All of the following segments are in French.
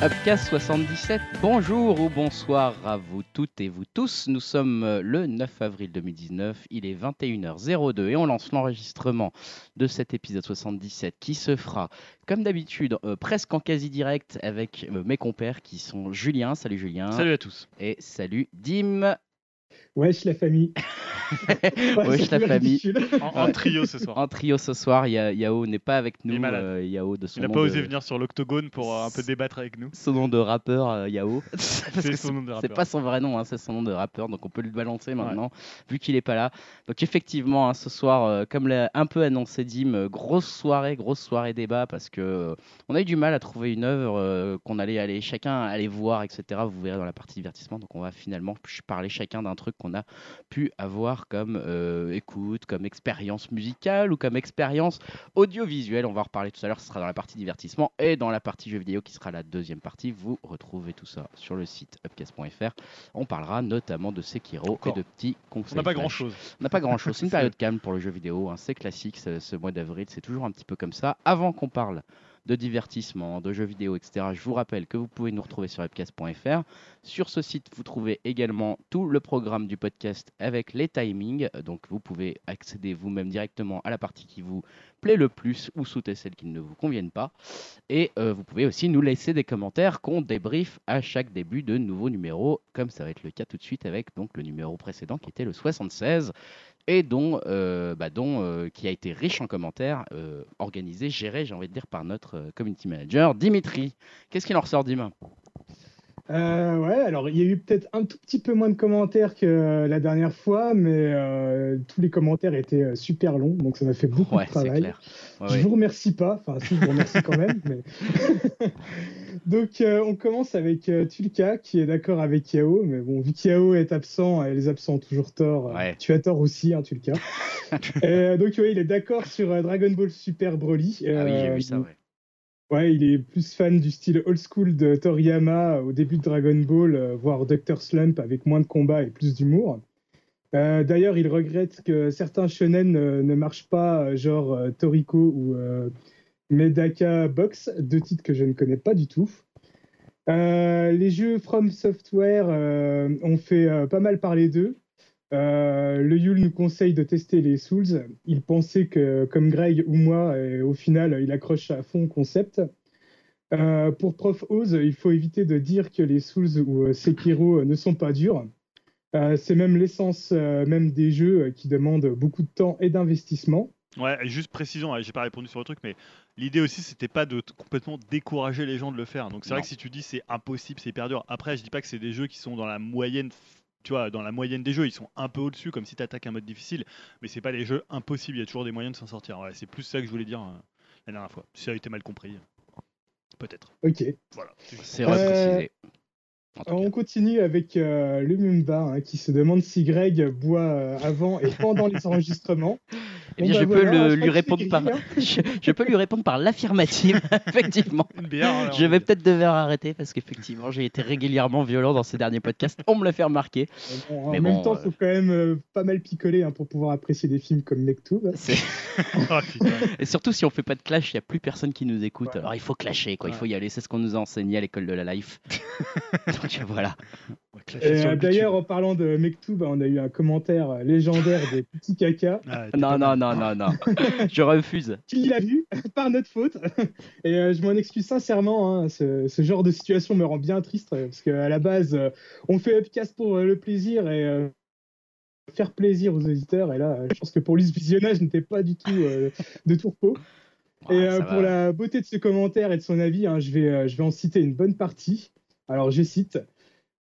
Upcast 77, bonjour ou bonsoir à vous toutes et vous tous. Nous sommes euh, le 9 avril 2019, il est 21h02 et on lance l'enregistrement de cet épisode 77 qui se fera, comme d'habitude, euh, presque en quasi direct avec euh, mes compères qui sont Julien. Salut Julien. Salut à tous. Et salut Dim. Wesh la famille. Wesh la famille. En, en, trio ce soir. En trio ce soir, Ya- Yao n'est pas avec nous. Il euh, Yao de son Il n'a nom pas de- osé venir sur l'octogone pour euh, un peu débattre avec nous. Son nom de rappeur, euh, Yao. C'est que son nom de C'est rappeur. pas son vrai nom, hein, c'est son nom de rappeur, donc on peut le balancer maintenant, vu qu'il est pas là. Donc effectivement, hein, ce soir, euh, comme l'a un peu annoncé Dim, euh, grosse soirée, grosse soirée débat, parce que euh, on a eu du mal à trouver une œuvre euh, qu'on allait aller chacun aller voir, etc. Vous verrez dans la partie divertissement. Donc on va finalement parler chacun d'un truc qu'on a pu avoir comme euh, écoute, comme expérience musicale ou comme expérience audiovisuelle. On va en reparler tout à l'heure, ce sera dans la partie divertissement et dans la partie jeux vidéo qui sera la deuxième partie. Vous retrouvez tout ça sur le site upcast.fr. On parlera notamment de Sekiro Encore. et de petits conseils. On n'a pas grand chose. On n'a pas grand chose. C'est une période calme pour le jeu vidéo. hein. C'est classique ce mois d'avril. C'est toujours un petit peu comme ça. Avant qu'on parle de divertissement, de jeux vidéo, etc., je vous rappelle que vous pouvez nous retrouver sur webcast.fr. Sur ce site, vous trouvez également tout le programme du podcast avec les timings. Donc vous pouvez accéder vous-même directement à la partie qui vous plaît le plus ou sauter celles qui ne vous conviennent pas. Et euh, vous pouvez aussi nous laisser des commentaires qu'on débriefe à chaque début de nouveaux numéros, comme ça va être le cas tout de suite avec le numéro précédent qui était le 76 et dont, euh, bah, euh, qui a été riche en commentaires, euh, organisé, géré, j'ai envie de dire, par notre community manager Dimitri. Qu'est-ce qu'il en ressort, Dim? Euh, ouais, alors il y a eu peut-être un tout petit peu moins de commentaires que euh, la dernière fois, mais euh, tous les commentaires étaient euh, super longs, donc ça m'a fait beaucoup Ouais, de travail. clair. Ouais, Je ouais. vous remercie pas, enfin si je vous remercie quand même. Mais... donc euh, on commence avec Tulka qui est d'accord avec Yao, mais bon vu qu'Yao est absent et les absents ont toujours tort, Ouais. tu as tort aussi, hein, Tulka. Euh, donc ouais, il est d'accord sur Dragon Ball Super Broly. Ah oui, j'ai vu ça, ouais. Ouais, il est plus fan du style old school de Toriyama au début de Dragon Ball, euh, voire Dr. Slump avec moins de combats et plus d'humour. Euh, D'ailleurs, il regrette que certains shonen euh, ne marchent pas, genre Toriko ou Medaka Box, deux titres que je ne connais pas du tout. Les jeux From Software ont fait pas mal parler d'eux. Euh, le Yule nous conseille de tester les Souls. Il pensait que, comme Greg ou moi, et au final, il accroche à fond au concept. Euh, pour Prof Oz, il faut éviter de dire que les Souls ou euh, Sekiro euh, ne sont pas durs. Euh, C'est même l'essence euh, même des jeux euh, qui demandent beaucoup de temps et d'investissement. Ouais, juste précisons, hein, j'ai pas répondu sur le truc, mais l'idée aussi c'était pas de complètement décourager les gens de le faire. Donc c'est vrai que si tu dis c'est impossible, c'est hyper dur. Après, je dis pas que c'est des jeux qui sont dans la moyenne, tu vois, dans la moyenne des jeux, ils sont un peu au-dessus, comme si tu attaques un mode difficile, mais c'est pas des jeux impossibles, il y a toujours des moyens de s'en sortir. Ouais, c'est plus ça que je voulais dire euh, la dernière fois. Si ça a été mal compris, euh, peut-être. Ok. Voilà. c'est Euh, reprécisé. Alors, on continue avec euh, le Mumba hein, qui se demande si Greg boit euh, avant et pendant les enregistrements. Eh bien, Bon, je bah peux voilà, le- je lui répondre par, hein. je, je peux lui répondre par l'affirmative, effectivement. Bière. Je vais peut-être devoir arrêter parce qu'effectivement, j'ai été régulièrement violent dans ces derniers podcasts. On me l'a fait remarquer. Bon, en Mais même bon, temps, euh, il faut quand même euh, pas mal picoler hein, pour pouvoir apprécier des films comme Ah, putain. Et surtout, si on fait pas de clash, il n'y a plus personne qui nous écoute. Ouais. Alors, il faut clasher, quoi. Il faut y aller. C'est ce qu'on nous a enseigné à l'école de la life. Donc, voilà. Euh, le D'ailleurs, en parlant de Mektoub, on a eu un commentaire euh, légendaire des petits caca. Ah, Non, non, non, non, non. Je refuse. Qui l'a vu par notre faute. Et euh, je m'en excuse sincèrement. hein, ce, ce genre de situation me rend bien triste euh, parce qu'à la base, euh, on fait Upcast pour euh, le plaisir et euh, faire plaisir aux auditeurs. Et là, euh, je pense que pour lui, ce visionnage n'était pas du tout euh, de tourpeau. Et Ouais, euh, pour va. la beauté de ce commentaire et de son avis, hein, je, vais, euh, je vais en citer une bonne partie. Alors, je cite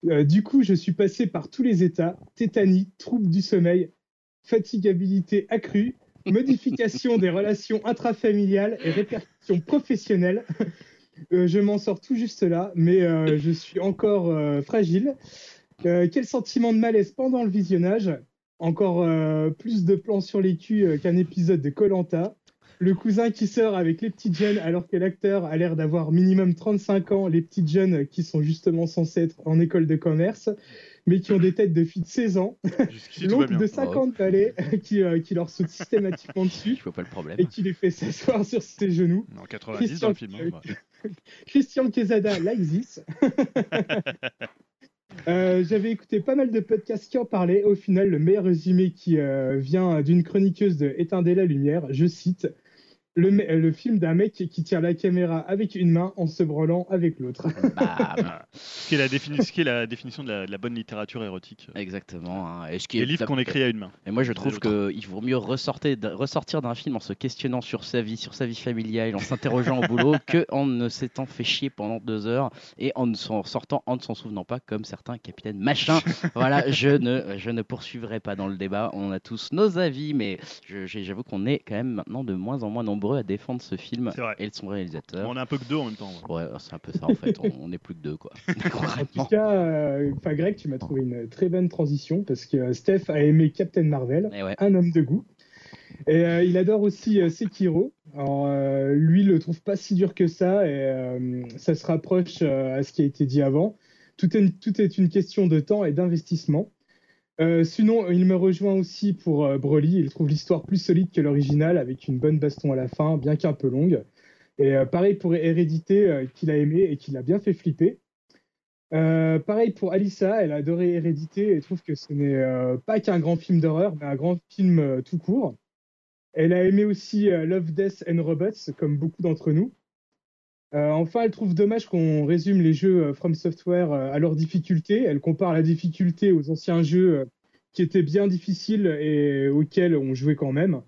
Euh, Du coup, je suis passé par tous les états tétanie, troubles du sommeil, fatigabilité accrue, modification des relations intrafamiliales et répercussions professionnelles. Euh, je m'en sors tout juste là, mais euh, je suis encore euh, fragile. Quel sentiment de malaise pendant le visionnage? Encore plus de plans sur les culs qu'un épisode de Colanta. Le cousin qui sort avec les petites jeunes alors que l'acteur a l'air d'avoir minimum 35 ans, les petites jeunes qui sont justement censées être en école de commerce. mais qui ont des têtes de filles de 16 ans, l'oncle de 50 balais qui, euh, qui leur saute systématiquement dessus Je vois pas le problème. et qui les fait s'asseoir sur ses genoux. En 90 dans le film. hein, bah. Christian Quesada, là, existe. Euh, J'avais écouté pas mal de podcasts qui en parlaient. Au final, le meilleur résumé qui euh, vient d'une chroniqueuse de Éteindre la lumière, je cite le, film d'un mec qui tire la caméra avec une main en se branlant avec l'autre. Ce qui est la, défini- ce qui est la définition de la, de la bonne littérature érotique. Exactement. hein. Et, ce qui Les est livres qu'on écrit à une main. Et moi, je trouve qu'il vaut mieux ressortir d'un- ressortir d'un film en se questionnant sur sa vie, sur sa vie familiale, en s'interrogeant au boulot, que en ne s'étant fait chier pendant deux heures et en ne s'en sortant, en ne s'en souvenant pas, comme certains capitaines machin. voilà, je ne, je ne poursuivrai pas dans le débat. On a tous nos avis, mais j'avoue qu'on est quand même maintenant de moins en moins nombreux à défendre ce film et son réalisateur. On est un peu que deux en même temps. Ouais, c'est un peu ça en fait. On, on est plus que deux, quoi. En tout cas, euh, enfin, Greg, tu m'as trouvé une très bonne transition parce que euh, Steph a aimé Captain Marvel, ouais. un homme de goût. Et euh, il adore aussi euh, Sekiro. Alors, euh, lui, il le trouve pas si dur que ça et euh, ça se rapproche euh, à ce qui a été dit avant. Tout est, tout est une question de temps et d'investissement. Euh, sinon, il me rejoint aussi pour euh, Broly. Il trouve l'histoire plus solide que l'original avec une bonne baston à la fin, bien qu'un peu longue. Et euh, pareil pour Hérédité, euh, qu'il a aimé et qu'il a bien fait flipper. Euh, pareil pour Alissa, elle a adoré Hérédité et trouve que ce n'est euh, pas qu'un grand film d'horreur, mais un grand film euh, tout court. Elle a aimé aussi euh, Love, Death and Robots, comme beaucoup d'entre nous. Euh, enfin, elle trouve dommage qu'on résume les jeux euh, From Software euh, à leur difficulté. Elle compare la difficulté aux anciens jeux qui étaient bien difficiles et auxquels on jouait quand même.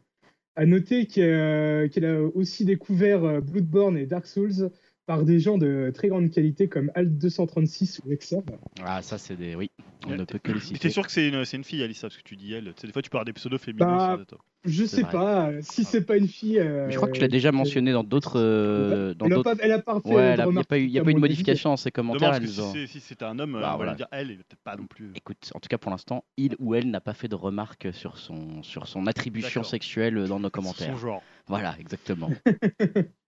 À noter qu'elle a aussi découvert Bloodborne et Dark Souls par des gens de très grande qualité comme Alt236 ou Exerve. Ah, ça, c'est des. Oui, on ne peut que les citer. t'es sûr que c'est une, c'est une fille, Alissa, parce que tu dis elle. Tu sais, des fois, tu peux avoir des pseudos féminins. Bah. Je sais vrai. pas, euh, si c'est pas une fille. euh, Mais je crois que tu l'as déjà mentionné dans d'autres. euh, dans elle, a pas, elle a pas fait Ouais, a- il n'y a pas eu, il y a pas eu de on modification dans ses commentaires. Que si c'était un homme, Bah, euh, on va voilà. lui dire elle, et peut-être pas non plus. Écoute, en tout cas pour l'instant, il ou elle n'a pas fait de remarques sur son, sur son attribution sexuelle dans nos Son commentaires. genre. Voilà, exactement.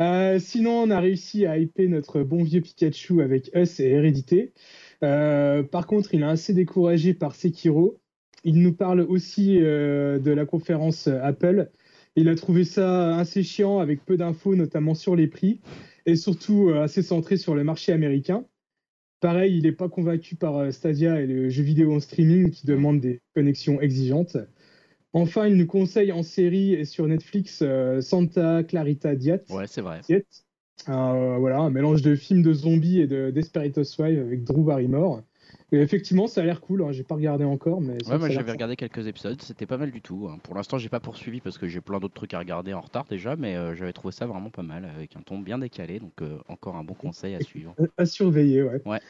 Euh, sinon, on a réussi à hyper notre bon vieux Pikachu avec Us et Hérédité. Euh, par contre, il est assez découragé par Sekiro. Il nous parle aussi euh, de la conférence Apple. Il a trouvé ça assez chiant avec peu d'infos, notamment sur les prix, et surtout assez centré sur le marché américain. Pareil, il n'est pas convaincu par Stadia et le jeu vidéo en streaming qui demande des connexions exigeantes. Enfin, il nous conseille en série et sur Netflix euh, Santa Clarita Diet. Ouais, c'est vrai. Diet. Euh, voilà, un mélange de films de zombies et de Housewives avec Drew Barrymore. Et effectivement, ça a l'air cool. hein, J'ai pas regardé encore, mais Ouais, moi j'avais regardé quelques épisodes, c'était pas mal du tout. hein. Pour l'instant, j'ai pas poursuivi parce que j'ai plein d'autres trucs à regarder en retard déjà, mais euh, j'avais trouvé ça vraiment pas mal avec un ton bien décalé, donc euh, encore un bon conseil à suivre. à surveiller, ouais. Ouais.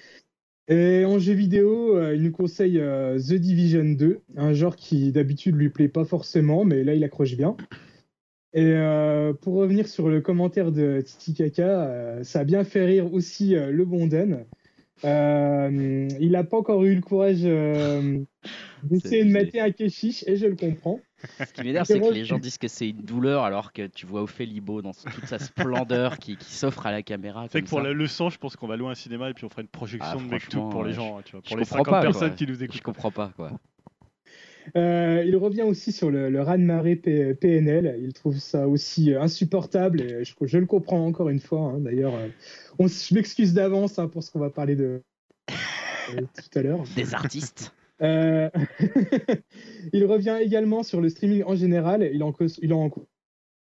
Et en jeu vidéo, euh, il nous conseille euh, The Division 2, un genre qui d'habitude lui plaît pas forcément, mais là il accroche bien. Et euh, pour revenir sur le commentaire de Titi Kaka, euh, ça a bien fait rire aussi le bon Dan. Il n'a pas encore eu le courage d'essayer de mater un Keshish, et je le comprends. Ce qui m'énerve, c'est que les gens disent que c'est une douleur alors que tu vois Ophélibo dans toute sa splendeur qui, qui s'offre à la caméra. C'est que pour ça. le, le sang, je pense qu'on va louer un cinéma et puis on fera une projection Ah, de Mektoub pour les gens, tu vois, je pour les comprends 50 pas, personnes quoi. qui nous Je écoutent. comprends pas quoi. Euh, il revient aussi sur le, le raz-de-marée P- PNL. Il trouve ça aussi euh, insupportable et je, je le comprends encore une fois. hein. D'ailleurs, euh, je m'excuse d'avance hein, pour ce qu'on va parler de euh, tout à l'heure. Des artistes. Euh, il revient également sur le streaming en général. Il en,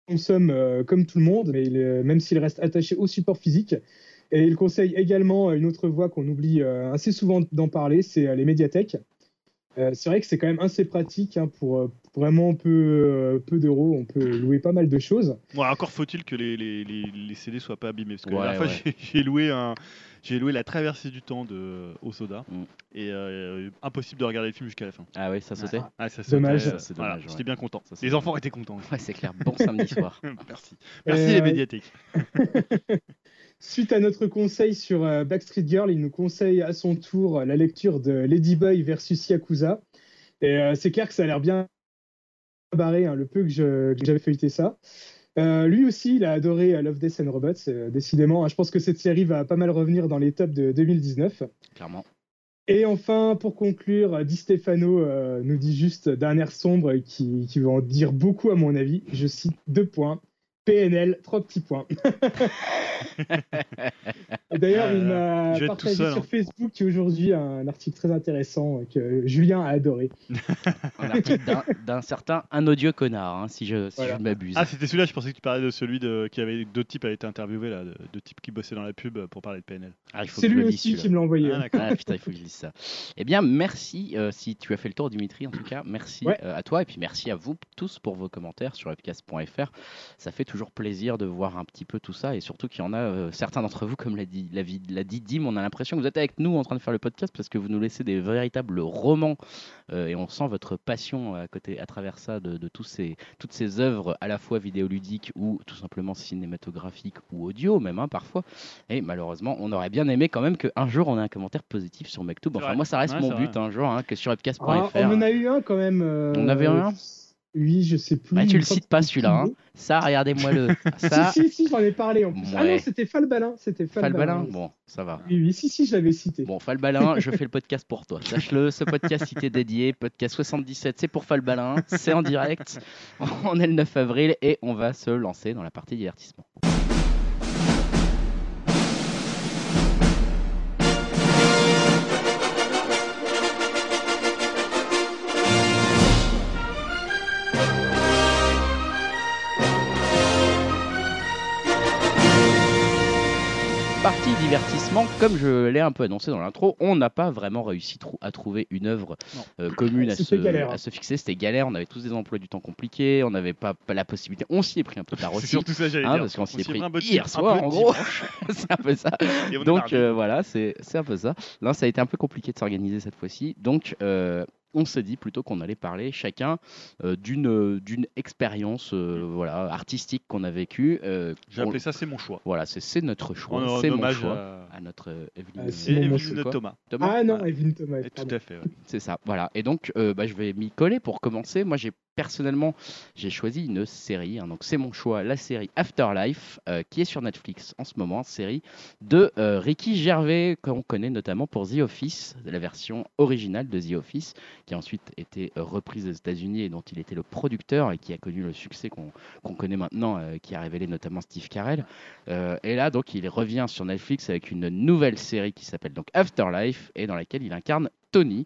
consomme euh, comme tout le monde, mais est- même s'il reste attaché au support physique. Et il conseille également une autre voie qu'on oublie euh, assez souvent d'en parler, c'est euh, les médiathèques. Euh, c'est vrai que c'est quand même assez pratique hein, pour euh, vraiment peu, euh, peu d'euros. On peut louer pas mal de choses. Bon, encore faut-il que les, les, les, les CD soient pas abîmés. Parce que Ouais, la dernière fois, ouais. j'ai- j'ai loué, un, j'ai loué La Traversée du Temps de Osoda. Mm. Et euh, impossible de regarder le film jusqu'à la fin. Ah oui, ça sautait Ah, ça Dommage. sautait, Ça, voilà, dommage, ouais. J'étais bien content. Ça, les enfants étaient contents. Ouais, c'est clair. Bon samedi soir. Merci. Merci Euh, les médiathèques. Suite à notre conseil sur euh, Backstreet Girl, il nous conseille à son tour la lecture de Ladyboy versus Yakuza. Et euh, c'est clair que ça a l'air bien barré, hein, le peu que je- que j'avais feuilleté ça. Euh, lui aussi, il a adoré euh, Love, Death and Robots, euh, décidément. hein, je pense que cette série va pas mal revenir dans les tops de 2019. Clairement. Et enfin, pour conclure, Di Stefano euh, nous dit juste d'un air sombre qui, qui veut en dire beaucoup à mon avis. Je cite deux points. PNL, trois petits points. D'ailleurs, il Euh, m'a partagé seul, sur hein. Facebook aujourd'hui un article très intéressant que Julien a adoré. Un article d'un- certain un odieux connard, hein, si je, si Voilà. je m'abuse. Ah, c'était celui-là, je pensais que tu parlais de celui de, qui avait deux types avaient été interviewés là, de- deux types qui bossaient dans la pub pour parler de PNL. Ah, il faut C'est que je lui le lise, aussi qui me l'a envoyé. Ah, d'accord. Ah putain, il faut que je lise ça. Eh bien, merci euh, si tu as fait le tour, Dimitri, en tout cas. Merci Ouais. euh, à toi et puis merci à vous tous pour vos commentaires sur webcast.fr. Ça fait toujours plaisir de voir un petit peu tout ça et surtout qu'il y en a euh, certains d'entre vous, comme l'a dit, l'a l'a dit Dim, on a l'impression que vous êtes avec nous en train de faire le podcast parce que vous nous laissez des véritables romans euh, et on sent votre passion à côté, à travers ça de, de tous ces, toutes ces œuvres à la fois vidéoludiques ou tout simplement cinématographiques ou audio même hein, parfois. Et malheureusement, on aurait bien aimé quand même qu'un jour on ait un commentaire positif sur Mektoub. Enfin, moi, ça reste Ouais, mon but un jour hein, que sur webcast.fr. Ah, on en a eu un quand même. euh, On avait un Oui, je sais plus. Bah, tu le cites pas celui-là. hein. Ça, regardez-moi le. Ça, Si, si, si, j'en ai parlé en plus. Ah non, c'était Falbalin. C'était Falbalin. Falbalin. Bon, ça va. Oui, oui, si, si, je l'avais cité. Bon, Falbalin, je fais le podcast pour toi. Sache-le, ce podcast il t'est dédié. Podcast 77, c'est pour Falbalin. C'est en direct. On est le 9 avril et on va se lancer dans la partie divertissement. Divertissement, comme je l'ai un peu annoncé dans l'intro, on n'a pas vraiment réussi trou- à trouver une œuvre euh, commune à se, à fixer. C'était galère, on avait tous des emplois du temps compliqués, on n'avait pas, pas la possibilité. On s'y est pris un peu tard C'est aussi. surtout ça que j'allais hein, dire. parce qu'on s'y est pris hier soir, en gros. dimanche, c'est un peu ça. Donc euh, voilà, c'est c'est un peu ça. Là, ça a été un peu compliqué de s'organiser cette fois-ci. Donc euh, on s'est dit plutôt qu'on allait parler chacun euh, d'une euh, d'une expérience euh, voilà artistique qu'on a vécue. Euh, J'ai on- appelé ça c'est mon choix. voilà, c'est c'est notre choix, c'est mon choix à à notre Evelyne. Ah, euh, c'est et Evelyne Thomas. Thomas Ah non. Evelyne Thomas. Tout à fait. ouais. C'est ça, voilà. Et donc, euh, bah, je vais m'y coller pour commencer. Moi, j'ai personnellement, j'ai choisi une série. hein. donc, c'est mon choix, la série Afterlife, euh, qui est sur Netflix en ce moment, série de euh, Ricky Gervais, qu'on connaît notamment pour The Office, la version originale de The Office, qui a ensuite été euh, reprise aux États-Unis et dont il était le producteur et qui a connu le succès qu'on connaît maintenant, qui a révélé notamment Steve Carell. Et là, donc, il revient sur Netflix avec une nouvelle série qui s'appelle donc Afterlife et dans laquelle il incarne Tony,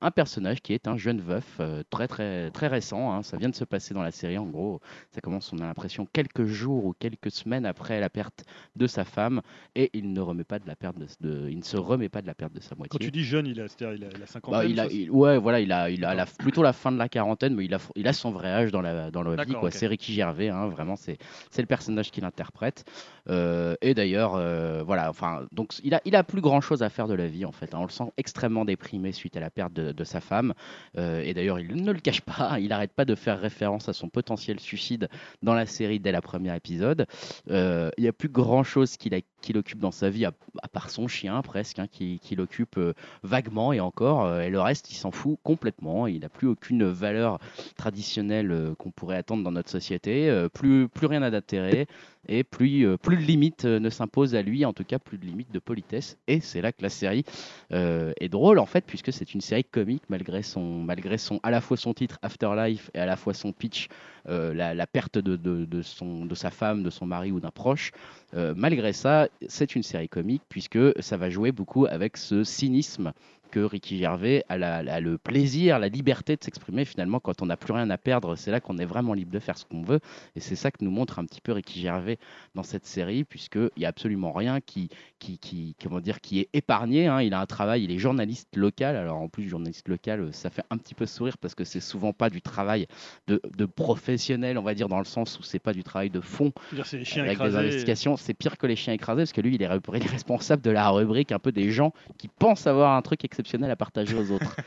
un personnage qui est un jeune veuf euh, très très très récent. hein. Ça vient de se passer dans la série. En gros, ça commence, on a l'impression, quelques jours ou quelques semaines après la perte de sa femme, et il ne remet pas de la perte de, de- il ne se remet pas de la perte de sa moitié. Quand tu dis jeune, il a, c'est-à-dire il a, il a 50 Bah, ans. il a, il- ouais, voilà, il a, il a la- plutôt la fin de la quarantaine, mais il a, il a son vrai âge dans la, dans la vie. Quoi. C'est Ricky Gervais, hein, vraiment, c'est, c'est le personnage qu'il interprète. Euh, et d'ailleurs, euh, voilà, enfin, donc il a, il a plus grand chose à faire de la vie en fait. hein. On le sent extrêmement déprimé suite à la perte de, de sa femme. Euh, et d'ailleurs, il ne le cache pas, il n'arrête pas de faire référence à son potentiel suicide dans la série dès la première épisode. Euh, il n'y a plus grand chose qu'il, occupe dans sa vie, à, à part son chien presque, hein, qui, l'occupe euh, vaguement et encore. et le reste, il s'en fout complètement. Il n'a plus aucune valeur traditionnelle qu'on pourrait attendre dans notre société. plus, plus rien n'a d'intérêt. Et plus, plus de limites ne s'imposent à lui, en tout cas plus de limites de politesse. Et c'est là que la série est drôle en fait, puisque c'est une série comique malgré son, malgré son, à la fois son titre Afterlife et à la fois son pitch, euh, la, perte de, de, de son, de sa femme, de son mari ou d'un proche. Euh, malgré ça, c'est une série comique puisque ça va jouer beaucoup avec ce cynisme que Ricky Gervais a, la- le plaisir, la liberté de s'exprimer finalement quand on n'a plus rien à perdre. C'est là qu'on est vraiment libre de faire ce qu'on veut. Et c'est ça que nous montre un petit peu Ricky Gervais dans cette série, puisqu'il n'y a absolument rien qui, qui, qui, comment dire, qui est épargné. hein. Il a un travail, il est journaliste local. Alors en plus, journaliste local, euh, ça fait un petit peu sourire parce que c'est souvent pas du travail de, de professionnel, on va dire, dans le sens où c'est pas du travail de fond c'est les chiens avec des écrasés. investigations. C'est pire que les chiens écrasés parce que lui, il est responsable de la rubrique un peu des gens qui pensent avoir un truc exceptionnel à partager aux autres.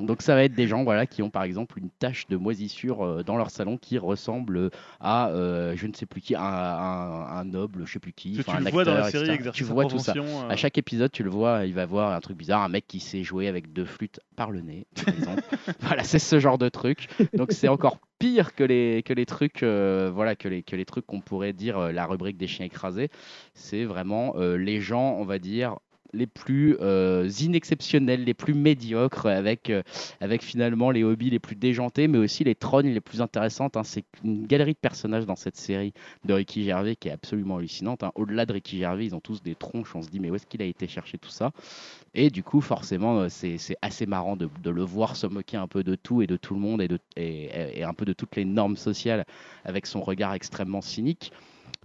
Donc ça va être des gens voilà, qui ont par exemple une tache de moisissure euh, dans leur salon qui ressemble à euh, je ne sais plus qui, un, un- un noble, je sais plus qui, Tu, un le vois dans la acteur, série etc. Tu vois tout ça. euh, À chaque épisode, tu le vois, il va voir un truc bizarre, un mec qui sait jouer avec deux flûtes par le nez, par exemple. voilà, c'est ce genre de truc. Donc c'est encore pire que les, que les trucs, euh, voilà, que les, que les trucs qu'on pourrait dire euh, la rubrique des chiens écrasés. C'est vraiment euh, les gens, on va dire, les plus euh, inexceptionnels, les plus médiocres, avec, euh, avec finalement les hobbies les plus déjantés, mais aussi les trognes les plus intéressantes. hein. C'est une galerie de personnages dans cette série de Ricky Gervais qui est absolument hallucinante. hein. Au-delà de Ricky Gervais, ils ont tous des tronches. On se dit, mais où est-ce qu'il a été chercher tout ça? Et du coup, forcément, euh, c'est assez marrant de, le voir se moquer un peu de tout et de tout le monde et, de, et un peu de toutes les normes sociales avec son regard extrêmement cynique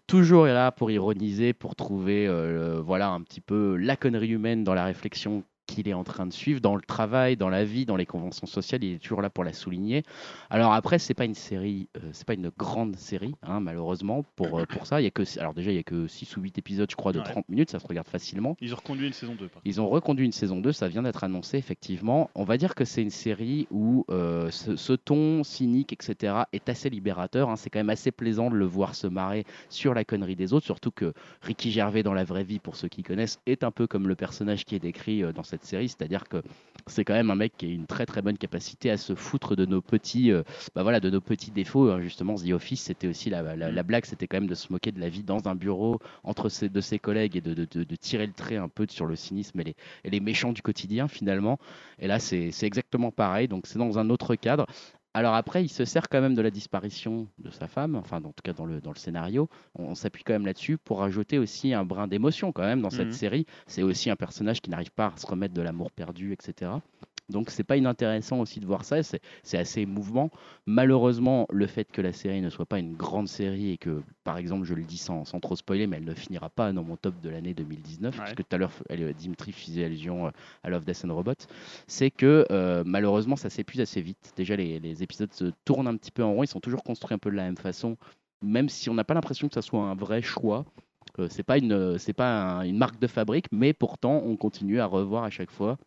toujours là pour ironiser, pour trouver euh, voilà un petit peu la connerie humaine dans la réflexion qu'il est en train de suivre dans le travail, dans la vie, dans les conventions sociales, il est toujours là pour la souligner. Alors après, c'est pas une série, euh, c'est pas une grande série, hein, malheureusement pour euh, pour ça. Il y a que alors déjà il y a que 6 ou 8 épisodes, je crois, de Ouais. 30 minutes, ça se regarde facilement. Ils ont reconduit une saison 2. Par. Ils ont reconduit une saison 2, ça vient d'être annoncé effectivement. On va dire que c'est une série où euh, ce, ce ton cynique, etc., est assez libérateur. hein. C'est quand même assez plaisant de le voir se marrer sur la connerie des autres, surtout que Ricky Gervais dans la vraie vie, pour ceux qui connaissent, est un peu comme le personnage qui est décrit euh, dans cette série, c'est-à-dire que c'est quand même un mec qui a une très très bonne capacité à se foutre de nos petits, euh, bah voilà, de nos petits défauts. hein. Justement, The Office, c'était aussi la, la- la blague, c'était quand même de se moquer de la vie dans un bureau entre ses, de ses collègues et de, de- de- de tirer le trait un peu sur le cynisme et les, et les méchants du quotidien finalement. Et là, c'est exactement pareil. Donc, c'est dans un autre cadre. Alors après, il se sert quand même de la disparition de sa femme, enfin en tout cas dans le, dans le scénario, on, on s'appuie quand même là-dessus pour ajouter aussi un brin d'émotion quand même dans cette Mhm. série. C'est aussi un personnage qui n'arrive pas à se remettre de l'amour perdu, etc. Donc c'est pas inintéressant aussi de voir ça, c'est assez émouvant. Malheureusement, le fait que la série ne soit pas une grande série et que, par exemple, je le dis sans, sans trop spoiler, mais elle ne finira pas dans mon top de l'année 2019, Ouais. parce que tout à l'heure, Dimitri faisait allusion euh, à Love, Death and Robots, c'est que euh, malheureusement ça s'épuise assez vite. Déjà les, les épisodes se tournent un petit peu en rond, ils sont toujours construits un peu de la même façon, même si on n'a pas l'impression que ça soit un vrai choix. Euh, c'est pas une c'est pas un- une marque de fabrique, mais pourtant on continue à revoir à chaque fois.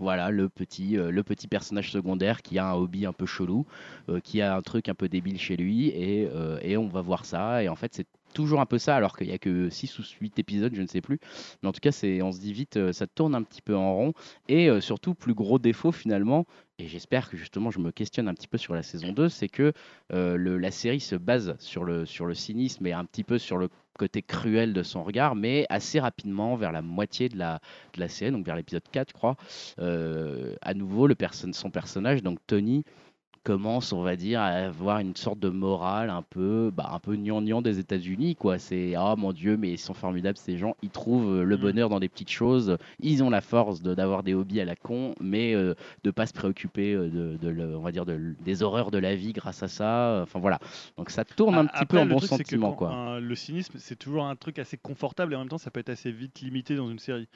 Voilà le petit euh, le petit personnage secondaire qui a un hobby un peu chelou, euh, qui a un truc un peu débile chez lui et, euh, et on va voir ça et en fait c'est toujours un peu ça alors qu'il y a que 6 ou 8 épisodes, je ne sais plus. Mais en tout cas, c'est on se dit vite ça tourne un petit peu en rond et surtout plus gros défaut finalement et j'espère que justement je me questionne un petit peu sur la saison 2, c'est que la série se base sur le, sur le cynisme et un petit peu sur le côté cruel de son regard, mais assez rapidement, vers la moitié de la, de la série, donc vers l'épisode 4, je crois, euh, à nouveau, le son personnage, donc Tony, commence, on va dire, à avoir une sorte de morale un peu, bah, un peu gnangnan des États-Unis, quoi. C'est ah mon Dieu, mais ils sont formidables ces gens. Ils trouvent euh, le Mhm. bonheur dans des petites choses. Ils ont la force de- d'avoir des hobbies à la con, mais euh, de pas se préoccuper euh, de, de le- on va dire, de- des horreurs de la vie grâce à ça. Enfin voilà. Donc ça tourne un petit peu en bon truc, sentiment, quand quoi. un- le cynisme, c'est toujours un truc assez confortable et en même temps, ça peut être assez vite limité dans une série.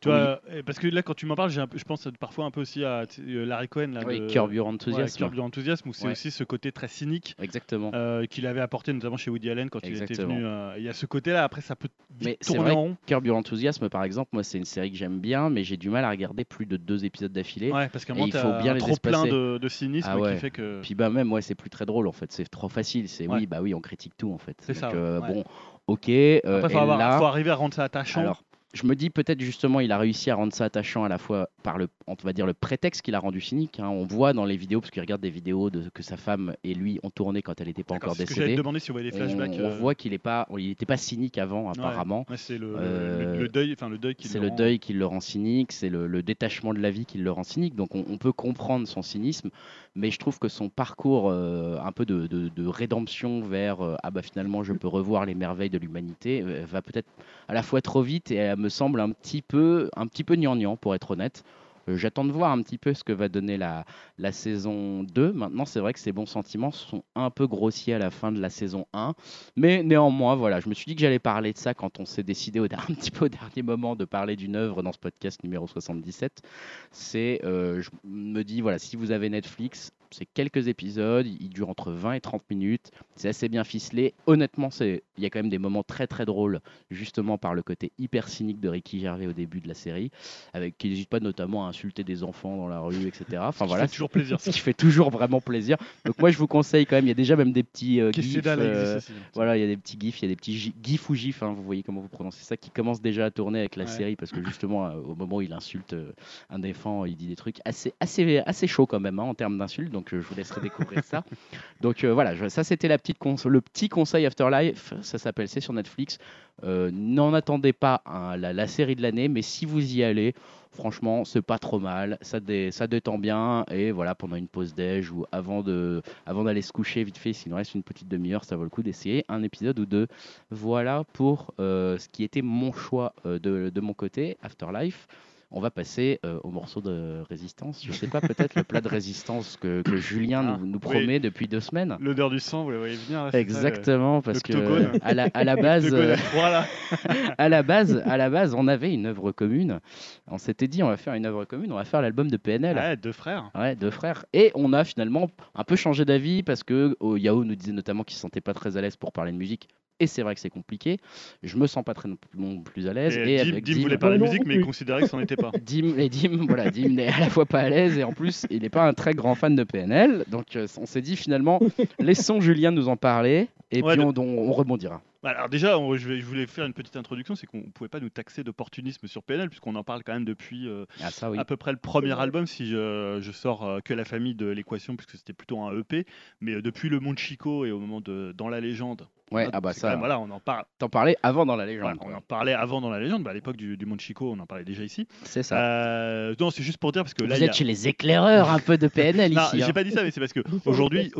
Tu Oui. vois, euh, parce que là, quand tu m'en parles, un peu- je pense parfois un peu aussi à euh, Larry Cohen, là, Oui, de- Curb Your ouais, Enthusiasm. Curb Your Enthusiasm, où c'est Ouais. aussi ce côté très cynique Exactement. euh, qu'il avait apporté notamment chez Woody Allen quand il était venu. euh, Il y a ce côté-là, après, ça peut Mais tourner vrai en rond. Curb Your Enthusiasm, par exemple, moi, c'est une série que j'aime bien, mais j'ai du mal à regarder plus de deux épisodes d'affilée. Ouais, parce qu'à un moment, il faut bien les trop plein de, de cynisme Ah ouais. qui fait que. Puis bah même, ouais, c'est plus très drôle en fait. C'est trop facile. C'est Ouais. oui, bah oui, on critique tout en fait. C'est ça, euh, ouais. Bon, ok. faut, là, faut arriver à rendre ça attachant. alors, je me dis peut-être justement, il a réussi à rendre ça attachant à la fois par le, on va dire le prétexte qu'il a rendu cynique. hein. On voit dans les vidéos, parce qu'il regarde des vidéos de, que sa femme et lui ont tourné quand elle n'était pas encore que décédée. te demander si vous voyez les On, flashbacks. on euh, voit qu'il est pas, il n'était pas cynique avant apparemment. ouais, c'est le, Euh, le- le deuil, enfin le deuil qui C'est le le rend- deuil qui le rend cynique, c'est le, le détachement de la vie qui le rend cynique. Donc on, on peut comprendre son cynisme, mais je trouve que son parcours euh, un peu de, de- de rédemption vers ah bah finalement je peux revoir les merveilles de l'humanité va peut-être à la fois trop vite et elle me semble un petit peu un petit peu gnangnan pour être honnête. Euh, J'attends de voir un petit peu ce que va donner la, saison 2. Maintenant, c'est vrai que ces bons sentiments sont un peu grossiers à la fin de la saison 1. Mais néanmoins, voilà, je me suis dit que j'allais parler de ça quand on s'est décidé au dernier moment de parler d'une œuvre dans ce podcast numéro 77. C'est, euh, je me dis, voilà, si vous avez Netflix, c'est quelques épisodes, ils durent entre 20 et 30 minutes, c'est assez bien ficelé. Honnêtement, c'est- il y a quand même des moments très très drôles, justement par le côté hyper cynique de Ricky Gervais au début de la série, avec qui n'hésite pas notamment à insulter des enfants dans la rue, etc. Enfin Ça voilà, fait toujours plaisir. ce qui fait toujours vraiment plaisir. Donc moi je vous conseille quand même, il y a déjà même des petits euh, gifs, euh, voilà, il y a des petits gifs, il y a des petits gi- gifs ou gifs, hein, vous voyez comment vous prononcez ça, qui commencent déjà à tourner avec la Ouais. série parce que justement euh, au moment où il insulte euh, un enfant, il dit des trucs assez assez assez chaud quand même hein, en termes d'insultes. Donc euh, je vous laisserai découvrir ça. Donc euh, voilà, je- ça c'était la petite le petit conseil Afterlife, ça s'appelle, c'est sur Netflix. Euh, N'en attendez pas la, série de l'année, mais si vous y allez, franchement, c'est pas trop mal, ça, dé- ça détend bien, et voilà, pendant une pause déj ou avant de, avant d'aller se coucher vite fait, s'il nous reste une petite demi-heure, ça vaut le coup d'essayer un épisode ou deux. Voilà pour ce qui était mon choix de, de mon côté, Afterlife. On va passer euh, au morceau de résistance. Je sais pas, peut-être le plat de résistance que, que Julien Ah, nous, nous oui. promet depuis deux semaines. L'odeur du sang, vous la voyez venir. ça, Exactement, parce que à la, à la le- base, à la base, à la base, on avait une œuvre commune. On s'était dit, on va faire une œuvre commune, on va faire l'album de PNL. Ouais, deux frères. Ouais, deux frères. Et on a finalement un peu changé d'avis parce que oh, Yao nous disait notamment qu'il se sentait pas très à l'aise pour parler de musique. Et c'est vrai que c'est compliqué. Je me sens pas très non plus- à l'aise. Et Et, Dim, avec Dim Dim, voulait parler de musique, mais il considérait que c'en était pas. Dim, et Dim, voilà, Dim n'est à la fois pas à l'aise et en plus il n'est pas un très grand fan de PNL. Donc euh, on s'est dit finalement, laissons Julien nous en parler et Ouais, puis de- on, on- on rebondira. Bah, Alors déjà, on- je, vais- je voulais faire une petite introduction, c'est qu'on ne pouvait pas nous taxer d'opportunisme sur PNL, puisqu'on en parle quand même depuis euh, Ah ça oui. à peu près le premier album, si je, je sors euh, que la famille de l'équation, puisque c'était plutôt un EP, mais euh, depuis le monde Chico et au moment de Dans la légende, Ouais, ah bah ça, même- voilà, on en parle. t'en parlais avant dans la légende. voilà, on en parlait avant dans la légende, bah, à l'époque du, du monde Chico, on en parlait déjà ici. C'est ça. Euh, non, c'est juste pour dire parce que là, Vous il y êtes a- chez les éclaireurs un peu de PNL Non, ici. j'ai hein. pas dit ça, mais c'est parce que aujourd'hui,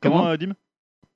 comment, Dim?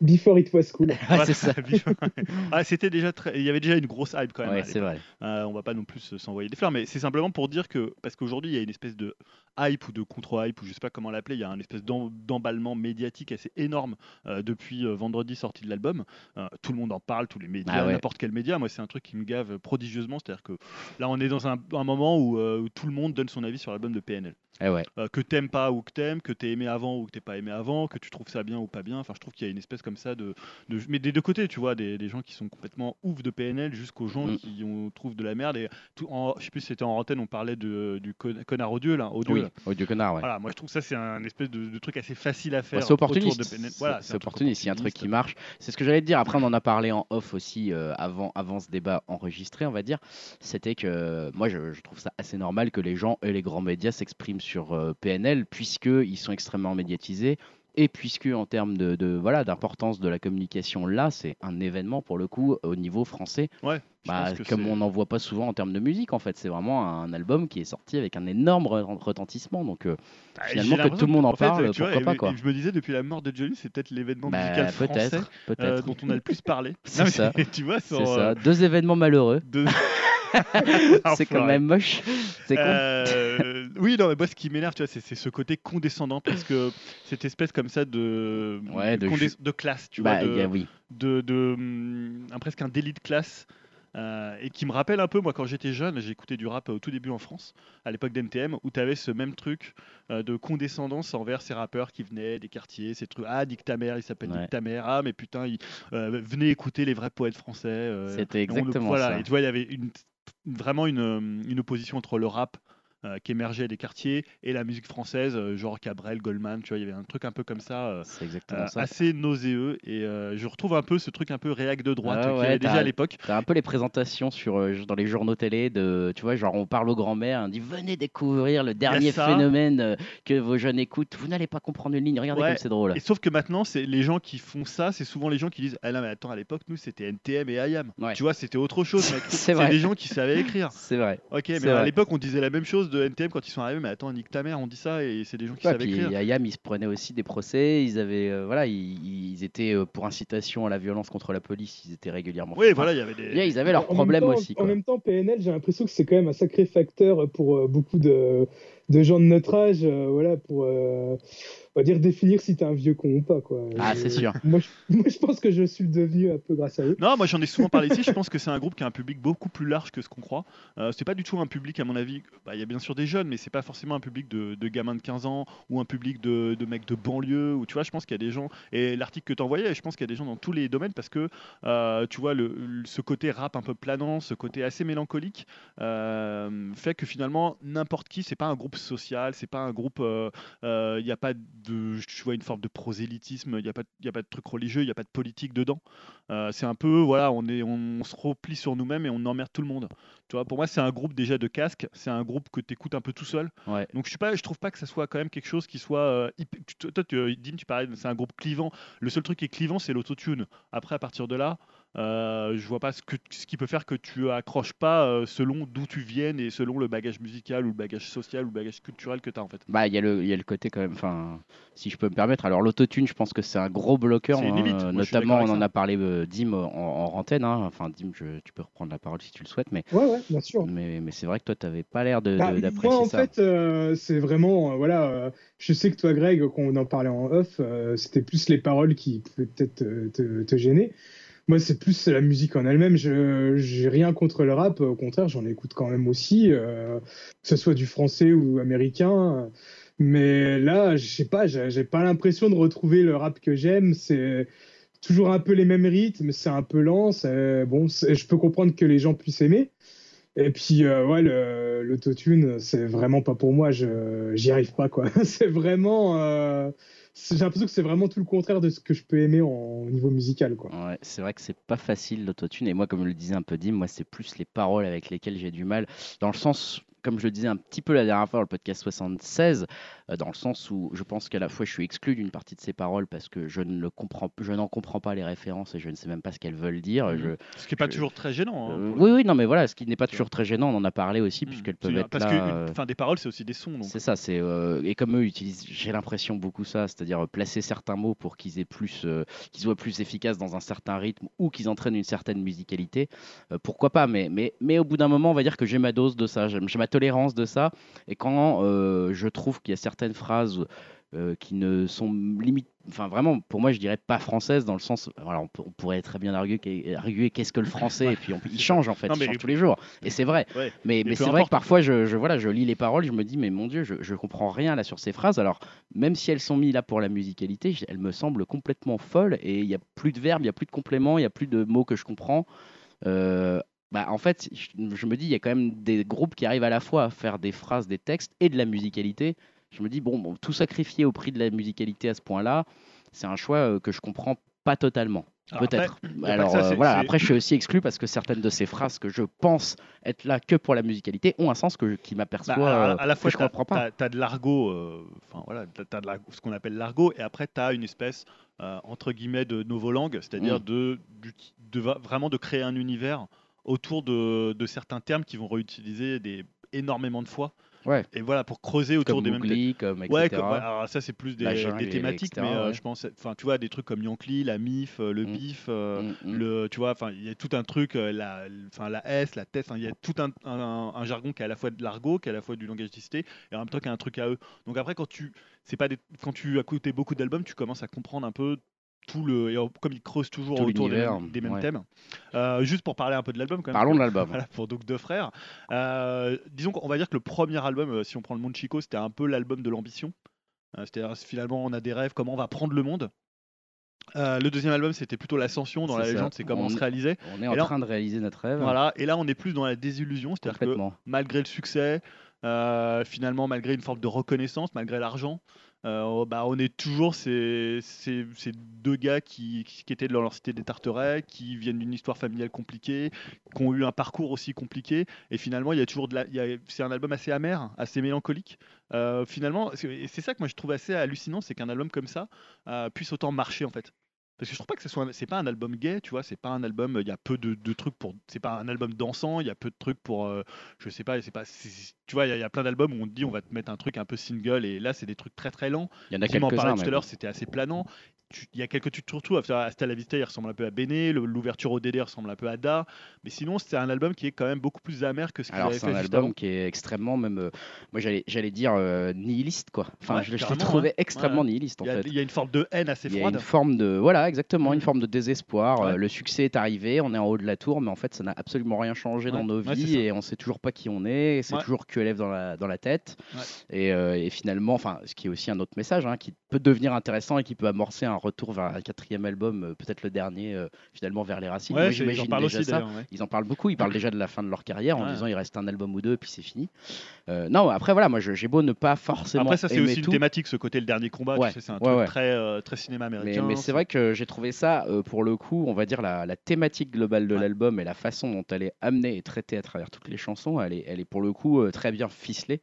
Before it was cool. Ouais, c'est ça. ah, c'était déjà très, il y avait déjà une grosse hype quand même. Ouais, c'est vrai. Euh, on va pas non plus se- s'envoyer des fleurs, mais c'est simplement pour dire que, parce qu'aujourd'hui, il y a une espèce de hype ou de contre-hype, ou je sais pas comment l'appeler, il y a une espèce d'em- d'emballement médiatique assez énorme euh, depuis euh, vendredi sortie de l'album. Euh, tout le monde en parle, tous les médias, Ah ouais. n'importe quel média. Moi, c'est un truc qui me gave prodigieusement, c'est-à-dire que là, on est dans un, un moment où, où tout le monde donne son avis sur l'album de PNL. Eh ouais. Que t'aimes pas ou que t'aimes, que t'es aimé avant ou que t'es pas aimé avant, que tu trouves ça bien ou pas bien. Enfin, je trouve qu'il y a une espèce comme ça de, de- mais des deux côtés, tu vois, des, des gens qui sont complètement ouf de PNL jusqu'aux gens Mm. qui on trouve de la merde. Et tout, en, je sais plus si c'était en antenne, on parlait de, du con- connard odieux là, odieux. Oui, connard, ouais. Voilà, moi je trouve ça c'est un espèce de, de truc assez facile à faire. Bah, c'est opportuniste. de. Voilà, c'est un truc opportuniste. Il y a un truc qui marche. C'est ce que j'allais te dire. Après, on en a parlé en off aussi euh, avant, avant ce débat enregistré, on va dire. C'était que moi, je, je trouve ça assez normal que les gens et les grands médias s'expriment sur euh, PNL, puisqu'ils sont extrêmement médiatisés. Et puisque en termes de, de- voilà d'importance de la communication là, c'est un événement pour le coup au niveau français, Ouais, bah, comme on n'en voit pas souvent en termes de musique en fait. C'est vraiment un album qui est sorti avec un énorme re- retentissement. Donc euh, Ah, finalement, que tout le monde en fait, parle, vois, pourquoi pas, quoi. je me disais depuis la mort de Johnny, c'est peut-être l'événement bah, musical français peut-être, peut-être. euh, dont on a le plus parlé. C'est mais ça. tu vois, ça. euh, Deux événements malheureux. de- c'est quand même moche. C'est con. Euh, oui, non, mais moi, ce qui m'énerve, tu vois, c'est ce côté condescendant, parce que cette espèce comme ça de, Ouais, de condé- ju- de classe, tu bah, vois, de, oui. de, de, hum, un, presque un délit de classe. euh, et qui me rappelle un peu, moi, quand j'étais jeune, j'ai écouté du rap au tout début en France, à l'époque d'NTM, où tu avais ce même truc euh, de condescendance envers ces rappeurs qui venaient des quartiers, ces trucs, ah, Nick ta mère, il s'appelle Ouais. Nick ta mère, ah, mais putain, il, euh, venez écouter les vrais poètes français. C'était le- exactement voilà, ça. Et tu vois, il y avait une, vraiment une, opposition entre le rap euh, qui émergeait des quartiers et la musique française, euh, genre Cabrel, Goldman, tu vois, il y avait un truc un peu comme ça, euh, euh, ça. assez nauséeux. Et je retrouve un peu ce truc un peu réac de droite Ah qu'il y ouais, avait déjà à l'époque. T'as un peu les présentations sur, dans les journaux télé de, tu vois, genre on parle aux grands-mères, on dit venez découvrir le dernier phénomène que vos jeunes écoutent. Vous n'allez pas comprendre une ligne. Regardez Ouais. comme c'est drôle. Et sauf que maintenant, c'est les gens qui font ça, c'est souvent les gens qui disent Ah non, mais attends, à l'époque, nous, c'était NTM et IAM. Ouais. Tu vois, c'était autre chose. C'est c'est vrai. des gens qui savaient écrire. C'est vrai. Ok, mais à l'époque, on disait la même chose de NTM quand ils sont arrivés. Mais attends, nique ta mère, on dit ça et c'est des gens qui Ouais, savent puis écrire. Ayam, ils se prenaient aussi des procès. Ils avaient, euh, voilà, ils, ils étaient euh, pour incitation à la violence contre la police. Ils étaient régulièrement. Oui, voilà, il y avait des. yeah, ils avaient leurs En même problèmes temps- aussi. En même temps, PNL, j'ai l'impression que c'est quand même un sacré facteur pour euh, beaucoup de, de gens de notre âge, euh, voilà, pour euh, on va dire définir si t'es un vieux con ou pas, quoi. Ah, c'est sûr. Moi je, moi, je pense que je suis devenu un peu grâce à eux. Non, moi j'en ai souvent parlé ici. Je pense que c'est un groupe qui a un public beaucoup plus large que ce qu'on croit. Euh, c'est pas du tout un public, à mon avis. bah, Il y a bien sûr des jeunes, mais c'est pas forcément un public de, de gamins de 15 ans ou un public de, de mecs de banlieue. Ou tu vois, je pense qu'il y a des gens. Et l'article que tu envoyais, je pense qu'il y a des gens dans tous les domaines parce que euh, tu vois, le, le- ce côté rap un peu planant, ce côté assez mélancolique, euh, fait que finalement, n'importe qui, c'est pas un groupe groupe social, c'est pas un groupe. Il n'y a pas de, je vois une forme de prosélytisme. Il n'y a pas, a pas de truc religieux, il n'y a pas de politique dedans. c'est un peu, voilà, on est, on, se replie sur nous-mêmes et on emmerde tout le monde. Tu vois, pour moi, c'est un groupe déjà de casque. C'est un groupe que tu écoutes un peu tout seul. Donc je suis pas, je trouve pas que ça soit quand même quelque chose qui soit. toi, tu, Dim, tu parlais, c'est un groupe clivant. Le seul truc qui est clivant, c'est l'autotune. Après, à partir de là. Euh, je vois pas ce, que, ce qui peut faire que tu accroches pas euh, selon d'où tu viennes et selon le bagage musical ou le bagage social ou le bagage culturel que tu as en fait. Bah il y, a le, y a le côté quand même, enfin si je peux me permettre. Alors l'autotune, je pense que c'est un gros bloqueur, hein, notamment on en a parlé euh, Dim en, en antenne. Hein. Enfin Dim, tu peux reprendre la parole si tu le souhaites, mais ouais, ouais bien sûr. Mais, mais c'est vrai que toi tu n'avais pas l'air d'apprécier de, bah, en fait, c'est vraiment voilà. je sais que toi Greg, quand on en parlait en off, c'était plus les paroles qui pouvaient peut-être te, te gêner. Moi, c'est plus la musique en elle-même. Je j'ai rien contre le rap. Au contraire, j'en écoute quand même aussi, euh, que ce soit du français ou américain. Mais là, je sais pas, j'ai pas l'impression de retrouver le rap que j'aime. C'est toujours un peu les mêmes rythmes, c'est un peu lent. Bon, je peux comprendre que les gens puissent aimer. Et puis, euh, ouais, l'autotune, c'est vraiment pas pour moi. Je j'y arrive pas, quoi. c'est vraiment. Euh, j'ai l'impression que c'est vraiment tout le contraire de ce que je peux aimer au niveau musical. Quoi. Ouais, c'est vrai que c'est pas facile l'autotune. Et moi, comme je le disais un peu Dim, moi, c'est plus les paroles avec lesquelles j'ai du mal. Dans le sens comme je le disais un petit peu la dernière fois dans le podcast 76, euh, dans le sens où je pense qu'à la fois je suis exclu d'une partie de ces paroles parce que je ne le comprends, je n'en comprends pas les références et je ne sais même pas ce qu'elles veulent dire. Mmh. Je, ce qui n'est pas toujours très gênant. Hein, euh, oui, oui, non, mais voilà, ce qui n'est pas toujours très gênant, on en a parlé aussi mmh. puisqu'elles peuvent être parce là. que, enfin, des paroles, c'est aussi des sons. C'est ça, c'est et comme eux utilisent, j'ai l'impression beaucoup ça, c'est-à-dire placer certains mots pour qu'ils aient plus, qu'ils soient plus efficaces dans un certain rythme ou qu'ils entraînent une certaine musicalité. pourquoi pas Mais, mais, mais au bout d'un moment, on va dire que j'ai ma dose de ça, j'ai ma tolérance de ça. Et quand euh, je trouve qu'il y a certaines phrases euh, qui ne sont limite, enfin vraiment, pour moi, je dirais pas françaises dans le sens, voilà, on, pourrait très bien arguer, qu'est-ce que le français, et puis il change en fait, il change tous les jours, et c'est vrai. Mais, mais c'est vrai que parfois, je, je, voilà, je lis les paroles, je me dis, mais mon Dieu, je, je comprends rien là sur ces phrases. Alors, même si elles sont mises là pour la musicalité, elles me semblent complètement folles, et il n'y a plus de verbes, il n'y a plus de compléments, il n'y a plus de mots que je comprends. Euh, bah, en fait, je, me dis, il y a quand même des groupes qui arrivent à la fois à faire des phrases, des textes et de la musicalité. Je me dis, bon, tout sacrifier au prix de la musicalité à ce point-là, c'est un choix euh, que je comprends pas totalement. Peut-être. Alors euh, voilà, après je suis aussi exclu parce que certaines de ces phrases que je pense être là que pour la musicalité ont un sens que, qui m'aperçoit. Bah, à, la fois, je comprends pas. Tu as, de l'argot, euh, enfin voilà, de ce qu'on appelle l'argot, et après tu as une espèce entre guillemets de langue, c'est-à-dire mm. de, de, vraiment de créer un univers autour de, certains termes qui vont réutiliser des, énormément de fois. Ouais. Et voilà, pour creuser autour des mêmes comme etc. Ouais, alors ça c'est plus des, thématiques, mais euh, je pense, enfin tu vois, des trucs comme Yankee, la MIF, euh, le mm. BIF, euh, mm, mm. le, tu vois, enfin il y a tout un truc, la, enfin la S, la TES, il y a tout un, un, jargon qui est à la fois de l'argot, qui est à la fois du langage disté, et en même temps qui a un truc à eux. Donc après quand tu, c'est pas quand tu as écouté beaucoup d'albums, tu commences à comprendre un peu tout le comme il creuse toujours autour des, mêmes thèmes. Euh, juste pour parler un peu de l'album, Parlons de l'album. pour donc deux frères. Euh, disons qu'on va dire que le premier album, euh, si on prend le monde Chico, c'était un peu l'album de l'ambition. C'est-à-dire finalement on a des rêves, comment on va prendre le monde. le deuxième album, c'était plutôt l'ascension dans la légende, c'est comment on, se réalisait. On est en train de réaliser notre rêve. Voilà, et là on est plus dans la désillusion, c'est-à-dire que malgré le succès, finalement malgré une forme de reconnaissance, malgré l'argent, euh, bah, on est toujours ces, deux gars qui, étaient de leur cité des Tarterets, qui viennent d'une histoire familiale compliquée, qui ont eu un parcours aussi compliqué. Et finalement, il y a toujours de la, c'est un album assez amer, assez mélancolique. Euh, finalement, c'est ça que moi je trouve assez hallucinant, c'est qu'un album comme ça euh, puisse autant marcher en fait. Parce que je trouve pas que ce soit c'est pas un album gay, tu vois, c'est pas un album il y a peu de, de trucs pour c'est pas un album dansant, il y a peu de trucs pour euh, je sais pas, c'est pas tu vois, il y, a plein d'albums où on te dit on va te mettre un truc un peu single et là c'est des trucs très très lents. Il y en a quelques-uns tout à l'heure, c'était assez planant il y a quelques trucs surtout Hasta la Vista il ressemble un peu à Béné l'ouverture au DD ressemble un peu à Da mais sinon c'est un album qui est quand même beaucoup plus amer que ce qu'il avait fait c'est un album qui est extrêmement même euh, moi j'allais j'allais dire euh, nihiliste quoi. Enfin je, le trouvais extrêmement nihiliste en il fait. il y a une forme de haine assez froide il y a une forme de voilà exactement une mm. forme de désespoir. Euh, le succès est arrivé on est en haut de la tour mais en fait ça n'a absolument rien changé dans nos vies et on sait toujours pas qui on est c'est toujours élève dans la dans la tête. Et, et, finalement enfin ce qui est aussi un autre message hein, qui peut devenir intéressant et qui peut amorcer un retour vers un quatrième album, euh, peut-être le dernier, euh, finalement vers les racines. Ouais, Moi, c'est- j'en j'imagine parle déjà aussi ça. d'ailleurs. ouais. Ils en parlent beaucoup, ils parlent déjà de la fin de leur carrière en disant il reste un album ou deux, puis c'est fini. Euh, non, après voilà, moi j'ai beau ne pas forcément. Après, ça, c'est aussi une tout, thématique, ce côté le dernier combat. Tu sais, c'est un truc. Très, euh, très cinéma américain. mais c'est vrai que j'ai trouvé ça, pour le coup, on va dire la, la thématique globale de l'album et la façon dont elle est amenée et traitée à travers toutes les chansons, elle est, elle est pour le coup très bien ficelée.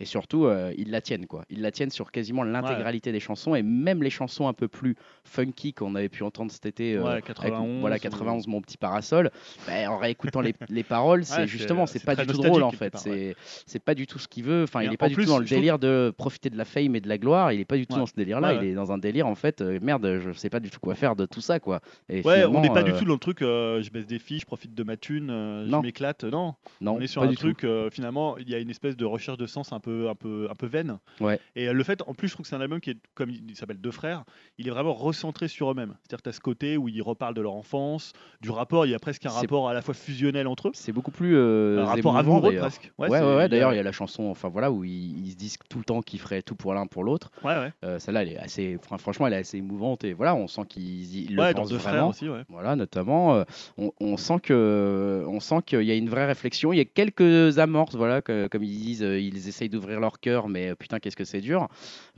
Et surtout, euh, ils la tiennent quoi. Ils la tiennent sur quasiment l'intégralité des chansons et même les chansons un peu plus funky qu'on avait pu entendre cet été. euh, Ouais, avec, 91, voilà ou- 91 mon petit parasol. Ben, en réécoutant les, les paroles, c'est Ouais, justement c'est- pas du tout drôle en fait. C'est c'est pas du tout ce qu'il veut. Enfin, il est pas du plus, tout dans le trouve- délire de profiter de la fame et de la gloire. Il est pas du tout dans ce délire-là. Ouais, il est dans un délire en fait. euh, merde, je sais pas du tout quoi faire de tout ça quoi. Et Ouais, on n'est pas du tout dans le truc je baisse des filles, je profite de ma thune, je m'éclate. Non, Non, on est sur un truc finalement, il y a une espèce de recherche de sens un peu, un peu, un peu vaine. Ouais. Et euh, le fait, en plus, je trouve que c'est un album qui est, comme il, il s'appelle Deux frères, il est vraiment recentré sur eux-mêmes. C'est-à-dire tu as ce côté où ils reparlent de leur enfance, du rapport, il y a presque un rapport à la fois fusionnel entre eux, C'est beaucoup plus euh, un rapport amoureux presque. Ouais, ouais, ouais, D'ailleurs, il y a la chanson, enfin voilà, où ils, ils se disent tout le temps qu'ils feraient tout pour l'un pour l'autre. Ouais, ouais. Euh, Celle-là, elle est assez, fran- franchement, elle est assez émouvante et voilà, on sent qu'ils ils le pensent Deux frères vraiment. aussi, ouais. Voilà, notamment, euh, on, on sent que, on sent qu'il y a une vraie réflexion. Il y a quelques amorces, voilà, que- comme ils disent, euh, ils essayent d'ouvrir leur cœur, mais euh, putain, qu'est-ce que c'est dur.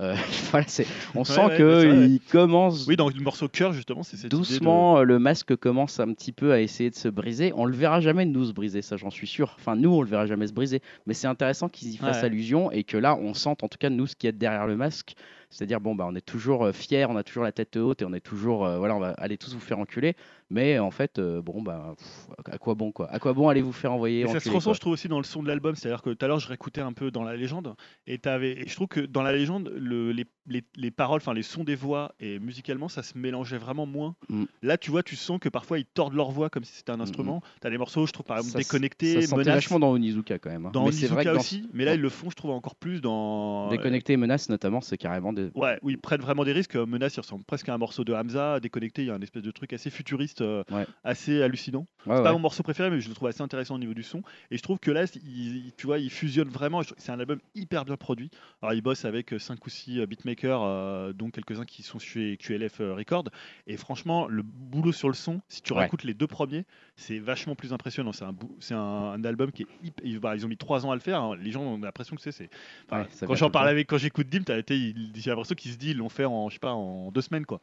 Euh, voilà, on sent ouais, qu'ils commencent Oui, dans le morceau cœur, justement, c'est de- doucement. euh, Le masque commence un petit peu à essayer de se briser. On le verra jamais nous se briser, ça j'en suis sûr. Enfin, nous, on le verra jamais se briser. Mais c'est intéressant qu'ils y fassent allusion et que là, on sente, en tout cas, nous, ce qu'il y a derrière le masque. C'est-à-dire, bon, bah, on est toujours fiers, on a toujours la tête haute et on est toujours, euh, voilà, on va aller tous vous faire enculer. Mais en fait, euh, bon, bah, pff, à quoi bon, quoi? À quoi bon allez vous faire envoyer ça se ressent, quoi? je trouve aussi dans le son de l'album. C'est-à-dire que tout à l'heure, je réécoutais un peu dans la légende, et, t'avais- et je trouve que dans la légende, le- les, les- les paroles, enfin les sons des voix et musicalement, ça se mélangeait vraiment moins. Mm. Là, tu vois, tu sens que parfois ils tordent leur voix comme si c'était un instrument. Tu as des morceaux, je trouve par exemple Ça déconnectés, Ça se sentait menace. vachement dans Onizuka quand même. hein. Dans mais c'est vrai que Onizuka dans aussi, mais là ils le font, je trouve encore plus dans. Déconnecté et menace, notamment, c'est carrément des. Ouais, oui, ils prennent vraiment des risques. Menace, il ressemble presque à un morceau de Hamza. Déconnecté, il y a un espèce de truc assez futuriste, euh, Ouais. assez hallucinant. Ouais, C'est pas mon morceau préféré, mais je le trouve assez intéressant au niveau du son. Et je trouve que là, il, tu vois, il fusionne vraiment. C'est un album hyper bien produit. Alors, il bosse avec 5 ou 6 beatmakers, euh, dont quelques-uns qui sont chez QLF euh, Records. Et franchement, le boulot sur le son, si tu réécoutes les deux premiers, c'est vachement plus impressionnant. C'est un, bou- c'est un, un album qui est hyper. Ils, bah, ils ont mis 3 ans à le faire. hein. Les gens ont l'impression que c'est. enfin, quand j'en parle avec, quand j'écoute Dim, j'ai l'impression qu'ils se disent ils l'ont fait en, je sais pas, en deux semaines quoi.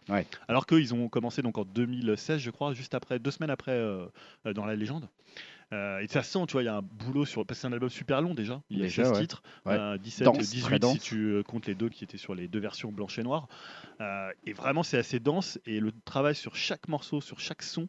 Alors qu'ils ont commencé donc en 2016, je crois, juste après, deux semaines après euh, euh, dans la légende. Euh, et ça se sent, tu vois, il y a un boulot sur. Parce que c'est un album super long déjà. Il y a Déjà, 16 ouais. titres, Ouais. euh, 17, Dense, très 18 dense. si tu comptes les deux qui étaient sur les deux versions blanche et noire. Euh, et vraiment, c'est assez dense. Et le travail sur chaque morceau, sur chaque son,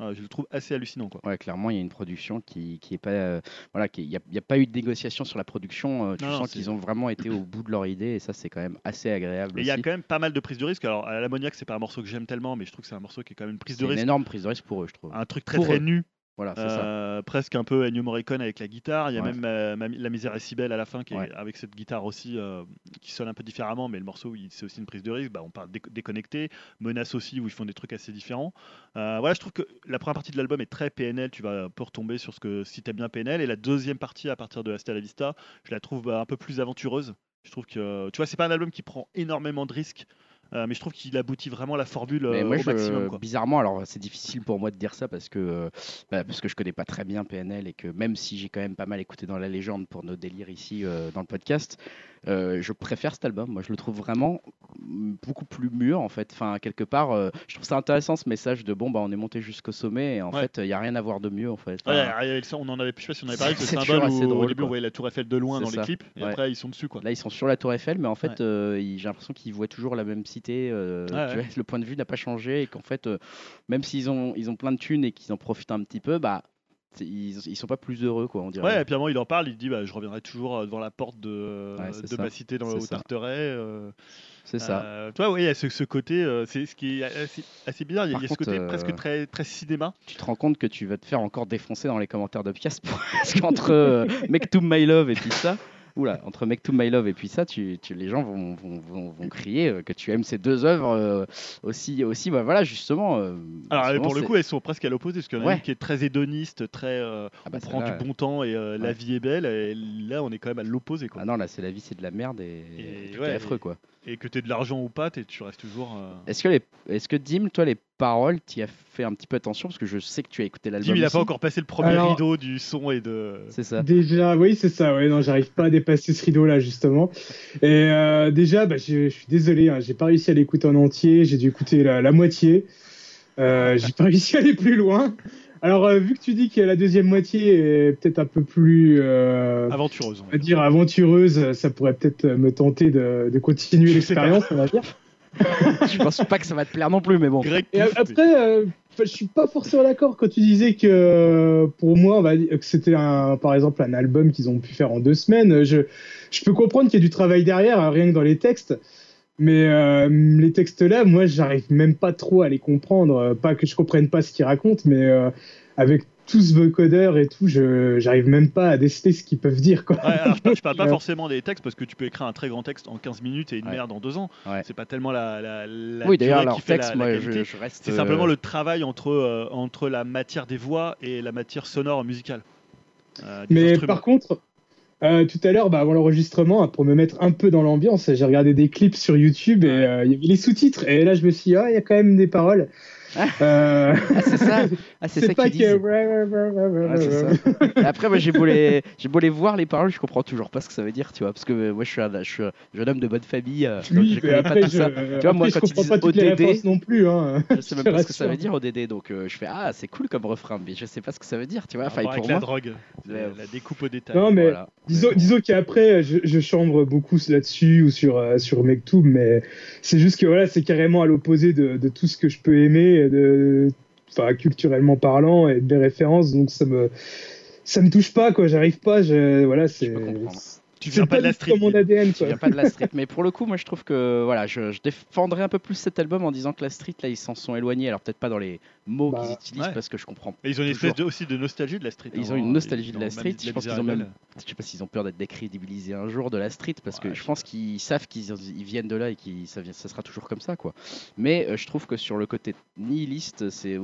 euh, je le trouve assez hallucinant. Quoi. Ouais, clairement, il y a une production qui, qui est pas. euh, voilà, il n'y a, pas eu de négociation sur la production. euh, tu Non, sens qu'ils ont vraiment été au bout de leur idée et ça, c'est quand même assez agréable. Et il y a quand même pas mal de prises de risque. Alors, à l'ammoniaque, c'est pas un morceau que j'aime tellement, mais je trouve que c'est un morceau qui est quand même une prise de une risque. énorme prise de risque pour eux, je trouve. Un truc très Pour très eux. nu, Voilà, ça. Euh, presque un peu Ennio Morricone avec la guitare. Il y a Ouais. même euh, La misère est si belle à la fin, qui est Ouais. avec cette guitare aussi euh, qui sonne un peu différemment, mais le morceau, c'est aussi une prise de risque. Bah, on parle déco- déconnecté, menace aussi, où ils font des trucs assez différents. Euh, voilà, je trouve que la première partie de l'album est très PNL. Tu vas un peu retomber sur ce que si t'aimes bien PNL, et la deuxième partie, à partir de Hasta la Vista, je la trouve bah, un peu plus aventureuse. Je trouve que, tu vois, c'est pas un album qui prend énormément de risques. Euh, mais je trouve qu'il aboutit vraiment à la formule euh, moi, au je- maximum. Quoi. bizarrement, alors c'est difficile pour moi de dire ça parce que, euh, bah, parce que je connais pas très bien PNL et que même si j'ai quand même pas mal écouté dans la légende pour nos délires ici dans le podcast, euh, je préfère cet album. Moi, je le trouve vraiment beaucoup plus mûr en fait. Enfin, quelque part, euh, je trouve ça intéressant ce message de bon, bah, on est monté jusqu'au sommet et en Ouais. fait, il y a rien à voir de mieux en fait. Ouais, Enfin, avait le- on en avait, je sais pas si on avait parlé de ce C'est symbole où, au drôle, début on voyait la tour Eiffel de loin dans ça. les clips et Ouais. après ils sont dessus quoi. Là, ils sont sur la Tour Eiffel, mais en fait, euh, j'ai l'impression qu'ils voient toujours la même cité. tu vois, le point de vue n'a pas changé et qu'en fait, même s'ils ont, ils ont plein de thunes et qu'ils en profitent un petit peu, bah, ils, ils sont pas plus heureux, quoi, on dirait. Ouais, et puis à un moment il en parle, il dit bah, je reviendrai toujours euh, devant la porte de, Ouais, c'est de ma cité dans ça. Tarteret. euh, c'est ça. euh, toi, oui, il y a ce, ce côté, euh, c'est ce qui est assez, assez bizarre. Il y a, Par il y a ce côté euh, presque très, très cinéma. Tu te rends compte que tu vas te faire encore défoncer dans les commentaires de pièces parce qu'entre euh, Make to My Love et puis ça. Oula, entre Make to My Love et puis ça, tu, tu- les gens vont, vont, vont, vont crier euh, que tu aimes ces deux œuvres euh, aussi, aussi. Bah voilà, justement. euh, Alors justement, pour le coup, elles sont presque à l'opposé, parce qu'il y en a Ouais. une qui est très hédoniste, très euh, Ah bah, on prend du bon temps et euh, la vie est belle. Et là, on est quand même à l'opposé. quoi. Ah non, là, c'est la vie, c'est de la merde et, Et ouais, affreux, et- quoi. Et que tu de l'argent ou pas, t'es- tu restes toujours. euh, Est-ce que, les... Est-ce que Dim, toi, les paroles, tu as fait un petit peu attention? Parce que je sais que tu as écouté l'album. Dim, il a aussi. pas encore passé le premier Alors- rideau du son et de. C'est ça. Déjà, oui, c'est ça. Ouais, non, j'arrive pas à dépasser ce rideau-là, justement. Et euh, déjà, bah, je je suis désolé, hein, j'ai pas réussi à l'écouter en entier. J'ai dû écouter la, la moitié. Euh, j'ai pas réussi à aller plus loin. Alors, euh, vu que tu dis que la deuxième moitié est peut-être un peu plus, euh, Aventureuse. on va dire. dire aventureuse, ça pourrait peut-être me tenter de, de continuer l'expérience, on va dire. je pense pas que ça va te plaire non plus, mais bon. Greg Et Pouf, après, euh, je suis pas forcément d'accord quand tu disais que pour moi, on va dire que c'était un, par exemple un album qu'ils ont pu faire en deux semaines. Je, je peux comprendre qu'il y a du travail derrière, hein, rien que dans les textes. Mais euh, les textes là, moi, j'arrive même pas trop à les comprendre. Euh, Pas que je comprenne pas ce qu'ils racontent, mais euh, avec tout ce vocodeur et tout, je j'arrive même pas à déceler ce qu'ils peuvent dire. Quoi. Ouais, alors, je, parle, je parle pas forcément des textes parce que tu peux écrire un très grand texte en 15 minutes et une Ouais. merde en deux ans. Ouais. C'est pas tellement la, la, la oui, d'ailleurs, qui fait texte, la, la moi, qualité. je, je reste. C'est euh, simplement le travail entre, euh, entre la matière des voix et la matière sonore musicale. euh, Mais par contre, euh, tout à l'heure, bah, avant l'enregistrement, pour me mettre un peu dans l'ambiance, j'ai regardé des clips sur YouTube et euh, il y avait les sous-titres. Et là, je me suis dit, ah, il y a quand même des paroles. Ah. Euh, Ah, c'est ça. Ah, c'est ça pas qu'ils disent. Ouais, Après, moi, j'ai beau, les... j'ai beau les voir, les paroles, je comprends toujours pas ce que ça veut dire, tu vois. Parce que euh, moi, je suis un, je suis un jeune homme de bonne famille. euh, donc Oui, je mais connais après, pas tout je, ça. après, vois, moi, je quand ils disent ODD, non plus. Hein. Je sais même pas ce que ça veut dire ODD, donc euh, je fais ah c'est cool comme refrain, mais je sais pas ce que ça veut dire, tu vois. Enfin, pour avec la moi, drogue, Ouais. la, la découpe au détail. Non, mais voilà. Disons, qu'après, je, je chambre beaucoup là-dessus ou sur, euh, sur Mektoub, mais c'est juste que voilà, c'est carrément à l'opposé de, de tout ce que je peux aimer, de, enfin, culturellement parlant et des références, donc ça me, ça me touche pas, quoi, j'arrive pas, je, voilà, c'est. Tu viens pas de la street. dans mon ADN, Tu viens pas de la street, mais pour le coup, moi je trouve que voilà, je, je défendrais un peu plus cet album en disant que la street là ils s'en sont éloignés. Alors peut-être pas dans les mots Bah, qu'ils utilisent ouais. parce que je comprends. Mais ils ont une toujours. espèce de, aussi de nostalgie de la street. Ils hein, ont une nostalgie de la street, je pense qu'ils ont même- Je sais pas s'ils ont peur d'être décrédibilisés un jour de la street parce que Ouais, je pense qu'ils savent qu'ils ils viennent de là et que ça, sera toujours comme ça quoi. Mais euh, je trouve que sur le côté nihiliste, c'est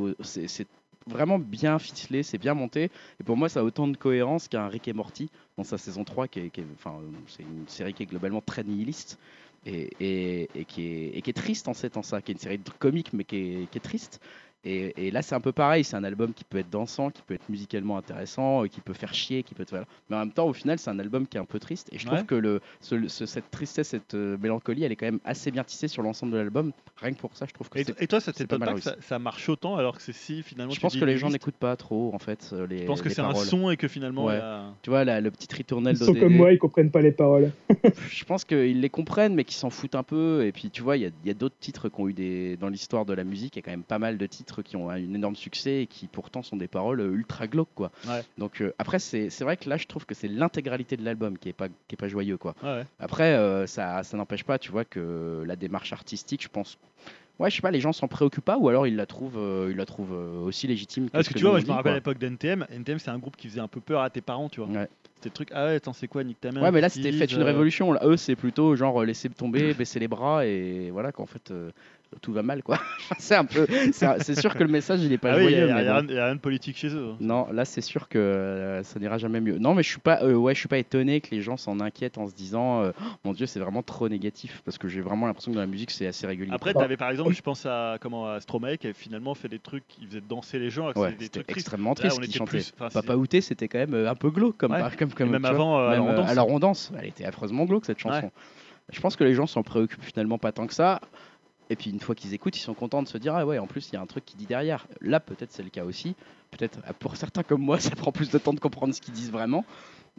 vraiment bien ficelé, c'est bien monté. Et pour moi, ça a autant de cohérence qu'un Rick et Morty dans sa saison 3, qui est, enfin, c'est une série qui est globalement très nihiliste. Et, et- qui est, triste en fait en ça, qui est une série comique mais qui est triste. Et, et là c'est un peu pareil, c'est un album qui peut être dansant, qui peut être musicalement intéressant, euh, qui peut faire chier, qui peut être... voilà. Mais en même temps au final c'est un album qui est un peu triste. Et je trouve Ouais. que le, ce- ce- cette tristesse, cette euh, mélancolie, elle est quand même assez bien tissée sur l'ensemble de l'album. Rien que pour ça je trouve que Et, c'est... et toi, ça t'étonne pas pas, que ça, ça marche autant alors que c'est si finalement. Je tu pense dis que les gens n'écoutent pas trop en fait euh, les Je pense que c'est un son et que finalement. Ouais. a- Tu vois le petit ritournel Ils sont comme moi, ils comprennent pas les paroles. je pense qu'ils les comprennent, mais qu'ils s'en foutent un peu. Et puis, tu vois, il y a, il y a d'autres titres qui ont eu des. Dans l'histoire de la musique, il y a quand même pas mal de titres qui ont un énorme succès et qui pourtant sont des paroles euh, ultra glauques, quoi. Ouais. Donc, euh, après, c'est vrai que là, je trouve que c'est l'intégralité de l'album qui est pas, qui est pas joyeux, quoi. Ouais. Après, euh, ça, ça n'empêche pas, tu vois, que la démarche artistique, je pense. Ouais, je sais pas, les gens s'en préoccupent pas ou alors ils la trouvent, euh, ils la trouvent aussi légitime. Ah, parce ce que tu vois, moi, je me rappelle à l'époque d'NTM. NTM, c'est un groupe qui faisait un peu peur à tes parents, tu vois. Ouais. C'était le truc, ah ouais, attends, c'est quoi, Nick ta mère Ouais, mais là c'était fait une révolution. Là, eux, c'est plutôt genre laisser tomber, baisser les bras et voilà qu'en fait euh, tout va mal quoi. c'est un peu, c'est sûr que le message il est pas Ah oui, il y, joyeux. a- bon. rien- a de politique chez eux. hein. Non, là c'est sûr que euh, ça n'ira jamais mieux. Non, mais je suis pas, euh, ouais, je suis pas étonné que les gens s'en inquiètent en se disant, euh, Oh, mon Dieu, c'est vraiment trop négatif parce que j'ai vraiment l'impression que dans la musique c'est assez régulier. Après, Bah, t'avais par exemple, je pense à comment à Stromae qui avait finalement fait des trucs, il faisait danser les gens, ouais, c'était extrêmement Là, triste on ce qu'il était chantait. plus. Papa Outé, c'était quand même un peu glauque comme, Ouais. par- comme, comme même tu avant, Même, alors, on danse. alors on danse, elle était affreusement glauque cette chanson. Je pense que les gens s'en préoccupent finalement pas tant que ça. Et puis une fois qu'ils écoutent, ils sont contents de se dire ah ouais, en plus il y a un truc qui dit derrière. Là peut-être c'est le cas aussi. Peut-être euh, pour certains comme moi, ça prend plus de temps de comprendre ce qu'ils disent vraiment.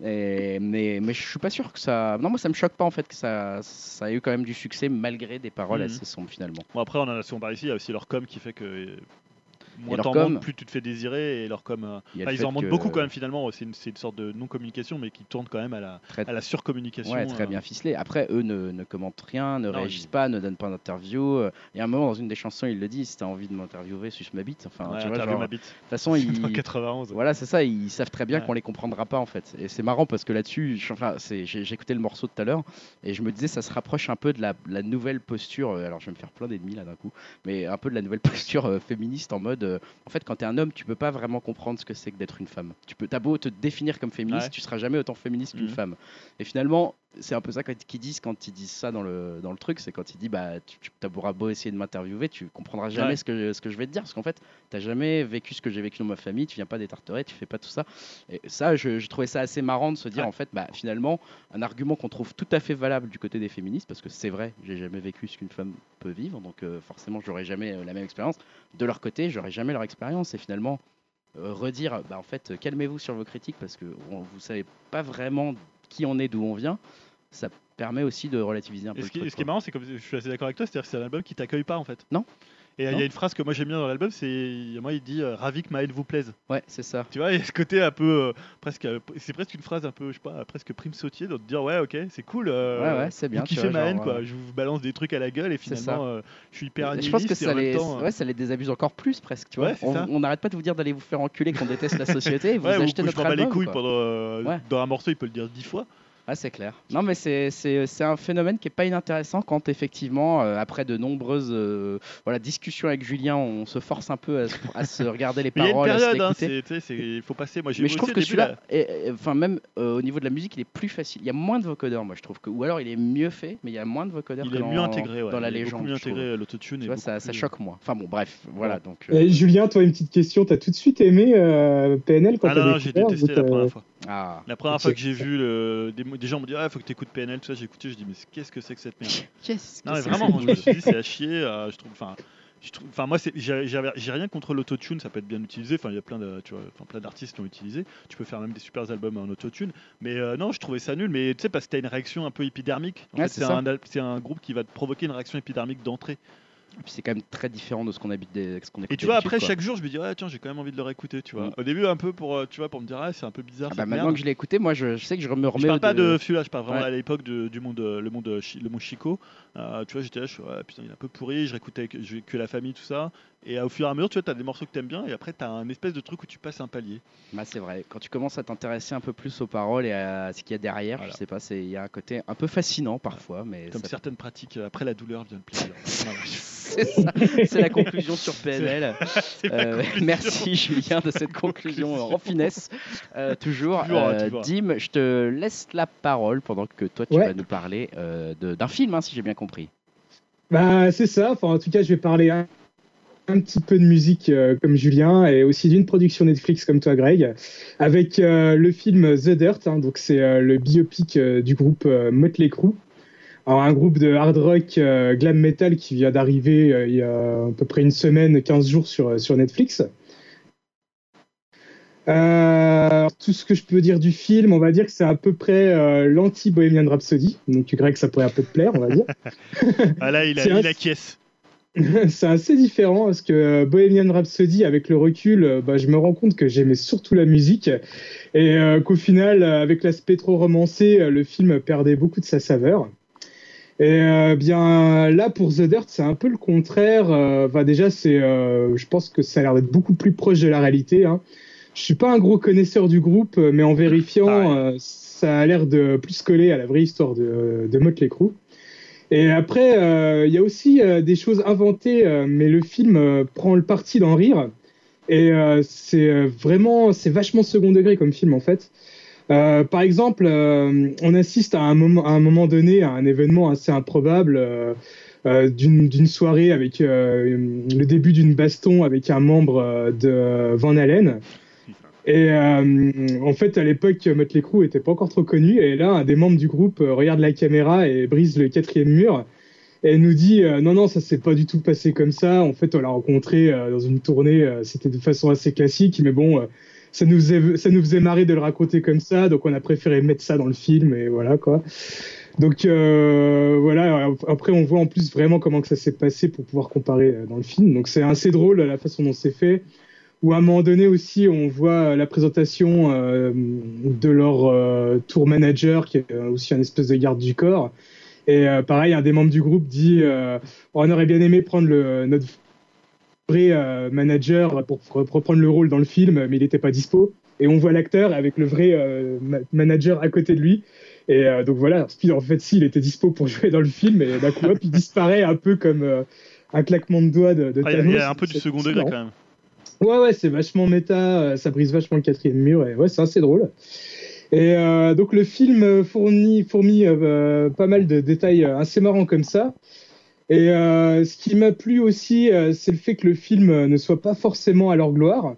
Et- mais, mais je suis pas sûr que ça. Non, moi ça me choque pas en fait que ça, ça ait eu quand même du succès malgré des paroles Mhm. assez sombres finalement. Bon, après, on en a, on parle ici, il y a aussi leur com qui fait que euh, moins t'en montres, plus tu te fais désirer. Et leur com, euh, ils en montrent beaucoup quand même finalement. C'est une, sorte de non-communication, mais qui tourne quand même à la, Très- à la surcommunication. Ouais, très euh. bien ficelé. Après, eux ne, ne commentent rien, ne Non, réagissent pas, ne donnent pas d'interview. Il y a un moment dans une des chansons, il le dit si t'as envie de m'interviewer, suce ma bite. Enfin, Ouais, tu vois, genre, ma de bite. toute façon, ils, Dans 91. Voilà, c'est ça, ils savent très bien Ouais. qu'on les comprendra pas en fait. Et c'est marrant parce que là-dessus, enfin, j'ai écouté le morceau tout à l'heure et je me disais ça se rapproche un peu de la, la nouvelle posture, euh, alors je vais me faire plein d'ennemis là d'un coup, mais un peu de la nouvelle posture euh, féministe en mode, en fait quand t'es un homme, tu peux pas vraiment comprendre ce que c'est que d'être une femme. Tu peux, t'as beau te définir comme féministe, Ouais. tu seras jamais autant féministe qu'une Mhm. femme. Et finalement, c'est un peu ça qu'ils disent quand ils disent ça dans le, dans le truc, c'est quand il dit bah tu, tu auras beau essayer de m'interviewer, tu comprendras jamais Ouais. ce, que, ce que je vais te dire, parce qu'en fait, tu jamais vécu ce que j'ai vécu dans ma famille, tu viens pas des Tarterets, tu fais pas tout ça. Et ça, je, je trouvais ça assez marrant de se dire Ouais. en fait, bah finalement, un argument qu'on trouve tout à fait valable du côté des féministes, parce que c'est vrai, j'ai jamais vécu ce qu'une femme peut vivre, donc euh, forcément, j'aurais jamais euh, la même expérience. De leur côté, j'aurais jamais leur expérience, et finalement. euh, redire, bah en fait, calmez-vous sur vos critiques parce que vous savez pas vraiment qui on est, d'où on vient. Ça permet aussi de relativiser un peu Et le ce qui, truc, ce qui est marrant, c'est comme je suis assez d'accord avec toi, c'est-à-dire que c'est un album qui t'accueille pas en fait. Non. Et il y a une phrase que moi j'aime bien dans l'album, c'est moi il dit euh, ravi que ma haine vous plaise. Ouais, c'est ça. Tu vois, il y a ce côté un peu euh, presque, euh, c'est presque une phrase un peu, je sais pas, presque prime sautier, de te dire ouais ok c'est cool. Ouais, ouais, c'est bien, Vous tu kiffez vois, ma haine genre, quoi. Je vous balance des trucs à la gueule et finalement je suis hyper je pense que ça les, temps, ouais, ça les désabuse encore plus presque. Tu vois. Ouais, on n'arrête pas de vous dire d'aller vous faire enculer, qu'on déteste la société. et Vous ouais, ou achetez je notre m'en bats les album. couilles pendant Ouais. dans un morceau, il peut le dire dix fois. Ah, c'est clair. Non, mais c'est- c'est c'est un phénomène qui est pas inintéressant quand effectivement, euh, après de nombreuses euh, voilà, discussions avec Julien, on se force un peu à, se- à se regarder les Mais il y a une paroles, à se période, hein, tu il faut passer. Moi j'ai Mais je trouve que celui-là, enfin même euh, au niveau de la musique, il est plus facile. Il y a moins de vocodeurs, moi je trouve que, ou alors il est mieux fait, mais il y a moins de vocodeurs il est dans, mieux intégré, ouais. dans la Il est légende. mieux intégré l'autotune. Tu vois, ça, ça choque moins. Enfin bon, bref, voilà. Donc, euh, Et Julien, toi, une petite question. T'as tout de suite aimé euh, PNL quand Ah t'as non, non, j'ai détesté la première fois. Ah, La première fois que j'ai vu le... des, des gens me dire ah faut que t'écoutes PNL tout ça j'ai écouté je dis mais qu'est-ce que c'est que cette merde? Qu'est-ce que non mais c'est vraiment moi, je me suis dit c'est à chier euh, je trouve enfin je trouve enfin moi c'est j'ai rien contre l'autotune ça peut être bien utilisé enfin il y a plein de tu vois enfin plein d'artistes qui l'ont utilisé tu peux faire même des super albums en autotune mais euh, non je trouvais ça nul mais tu sais parce que t'as une réaction un peu épidermique en Ouais, fait, c'est un un groupe qui va te provoquer une réaction épidermique d'entrée c'est quand même très différent de ce qu'on habite des, ce qu'on écoute et tu vois après quoi. chaque jour je me dis ouais tiens j'ai quand même envie de le réécouter tu vois Mm. au début un peu pour euh, tu vois pour me dire ah c'est un peu bizarre Ah bah maintenant merde. que je l'ai écouté, moi je, je sais que je me remets. Je parle pas de celui-là, je parle vraiment Ouais. à l'époque du monde, euh, le monde, euh, le monde Chico. Euh, tu vois, j'étais là, je suis, putain, il est un peu pourri. Je réécoutais que, que la famille, tout ça. Et au fur et à mesure, tu vois, t'as des morceaux que t'aimes bien, et après, t'as un espèce de truc où tu passes un palier. Bah, c'est vrai. Quand tu commences à t'intéresser un peu plus aux paroles et à ce qu'il y a derrière, Voilà. je sais pas, c'est il y a un côté un peu fascinant parfois, mais Comme ça- certaines pratiques, euh, après la douleur vient le plaisir. C'est ça. C'est la conclusion sur PNL. Euh, conclusion. merci Julien de cette conclusion en finesse. Euh, toujours, Toujours, hein, Euh. Dim, je te laisse la parole pendant que toi tu Ouais. vas nous parler euh, de- d'un film, hein, si j'ai bien compris. Bah, c'est ça. Enfin, en tout cas, je vais parler un petit peu de musique euh, comme Julien et aussi d'une production Netflix comme toi, Greg, avec euh, le film The Dirt. hein, donc, c'est euh, le biopic du groupe Motley Crue. Alors, un groupe de hard rock glam metal qui vient d'arriver il y a à peu près une semaine, 15 jours sur, sur Netflix. Tout ce que je peux dire du film, on va dire que c'est à peu près euh, l'anti-Bohemian Rhapsody. Donc, Greg, ça pourrait un peu te plaire, on va dire. Ah là, il, a, il acquiesce. c'est assez différent parce que euh, Bohemian Rhapsody, avec le recul, euh, bah, je me rends compte que j'aimais surtout la musique et euh, qu'au final, avec l'aspect trop romancé, le film perdait beaucoup de sa saveur. Et euh, bien là, pour The Dirt, c'est un peu le contraire. Euh, bah, déjà, c'est, euh, je pense que ça a l'air d'être beaucoup plus proche de la réalité. Hein. Je suis pas un gros connaisseur du groupe, mais en vérifiant, euh, ça a l'air de plus coller à la vraie histoire de, de Motley Crue. Et après, euh, il y a aussi euh, des choses inventées, euh, mais le film prend le parti d'en rire. Et c'est vraiment, c'est vachement second degré comme film en fait. Par exemple, on assiste à un moment, à un moment donné à un événement assez improbable d'une soirée avec le début d'une baston avec un membre de Van Halen. Et euh, en fait, à l'époque, Motley Crue était pas encore trop connu. Et là, un des membres du groupe euh, regarde la caméra et brise le quatrième mur. Et nous dit euh, non, non, ça s'est pas du tout passé comme ça. En fait, on l'a rencontré euh, dans une tournée. C'était de façon assez classique. Mais bon, ça, nous faisait, ça nous faisait marrer de le raconter comme ça. Donc, on a préféré mettre ça dans le film. Et voilà, quoi. Donc, euh, voilà. Après, on voit en plus vraiment comment que ça s'est passé pour pouvoir comparer dans le film. Donc, c'est assez drôle la façon dont c'est fait où à un moment donné aussi on voit la présentation euh, de leur euh, tour manager qui est euh, aussi un espèce de garde du corps et euh, pareil un des membres du groupe dit euh, on aurait bien aimé prendre le, notre vrai euh, manager pour, reprendre le rôle dans le film mais il n'était pas dispo et on voit l'acteur avec le vrai euh, ma- manager à côté de lui et euh, donc voilà en fait si il était dispo pour jouer dans le film et d'un coup hop il disparaît un peu comme euh, un claquement de doigts de, de Ah, Il y a- il y, Thanos. a un peu du second degré quand même. Ouais, ouais, c'est vachement méta, euh, ça brise vachement le quatrième mur, et ouais, c'est assez drôle. Et euh, donc le film fournit, fournit euh, pas mal de détails assez marrants comme ça. Et euh, ce qui m'a plu aussi, euh, c'est le fait que le film ne soit pas forcément à leur gloire.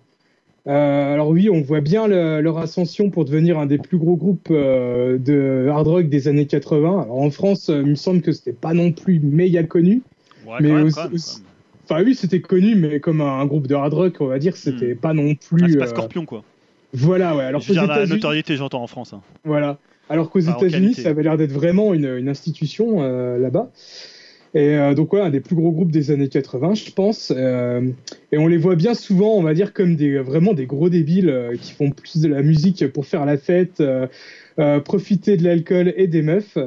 Euh, alors oui, on voit bien le- leur ascension pour devenir un des plus gros groupes euh, de hard rock des années 80. Alors en France, euh, il me semble que c'était pas non plus méga connu. Ouais, Mais même, aussi- Enfin oui, c'était connu, mais comme un, un groupe de hard rock, on va dire, c'était pas non Ah, plus. c'est pas euh, Scorpion, quoi. Voilà, ouais. Alors Je veux dire, la notoriété, j'entends en France. hein. voilà. Alors qu'aux États-Unis, ça avait l'air d'être vraiment une, une institution euh, là-bas. Et euh, donc, ouais, un des plus gros groupes des années 80, je pense. Euh, et on les voit bien souvent, on va dire, comme des, vraiment des gros débiles qui font plus de la musique pour faire la fête, profiter de l'alcool et des meufs.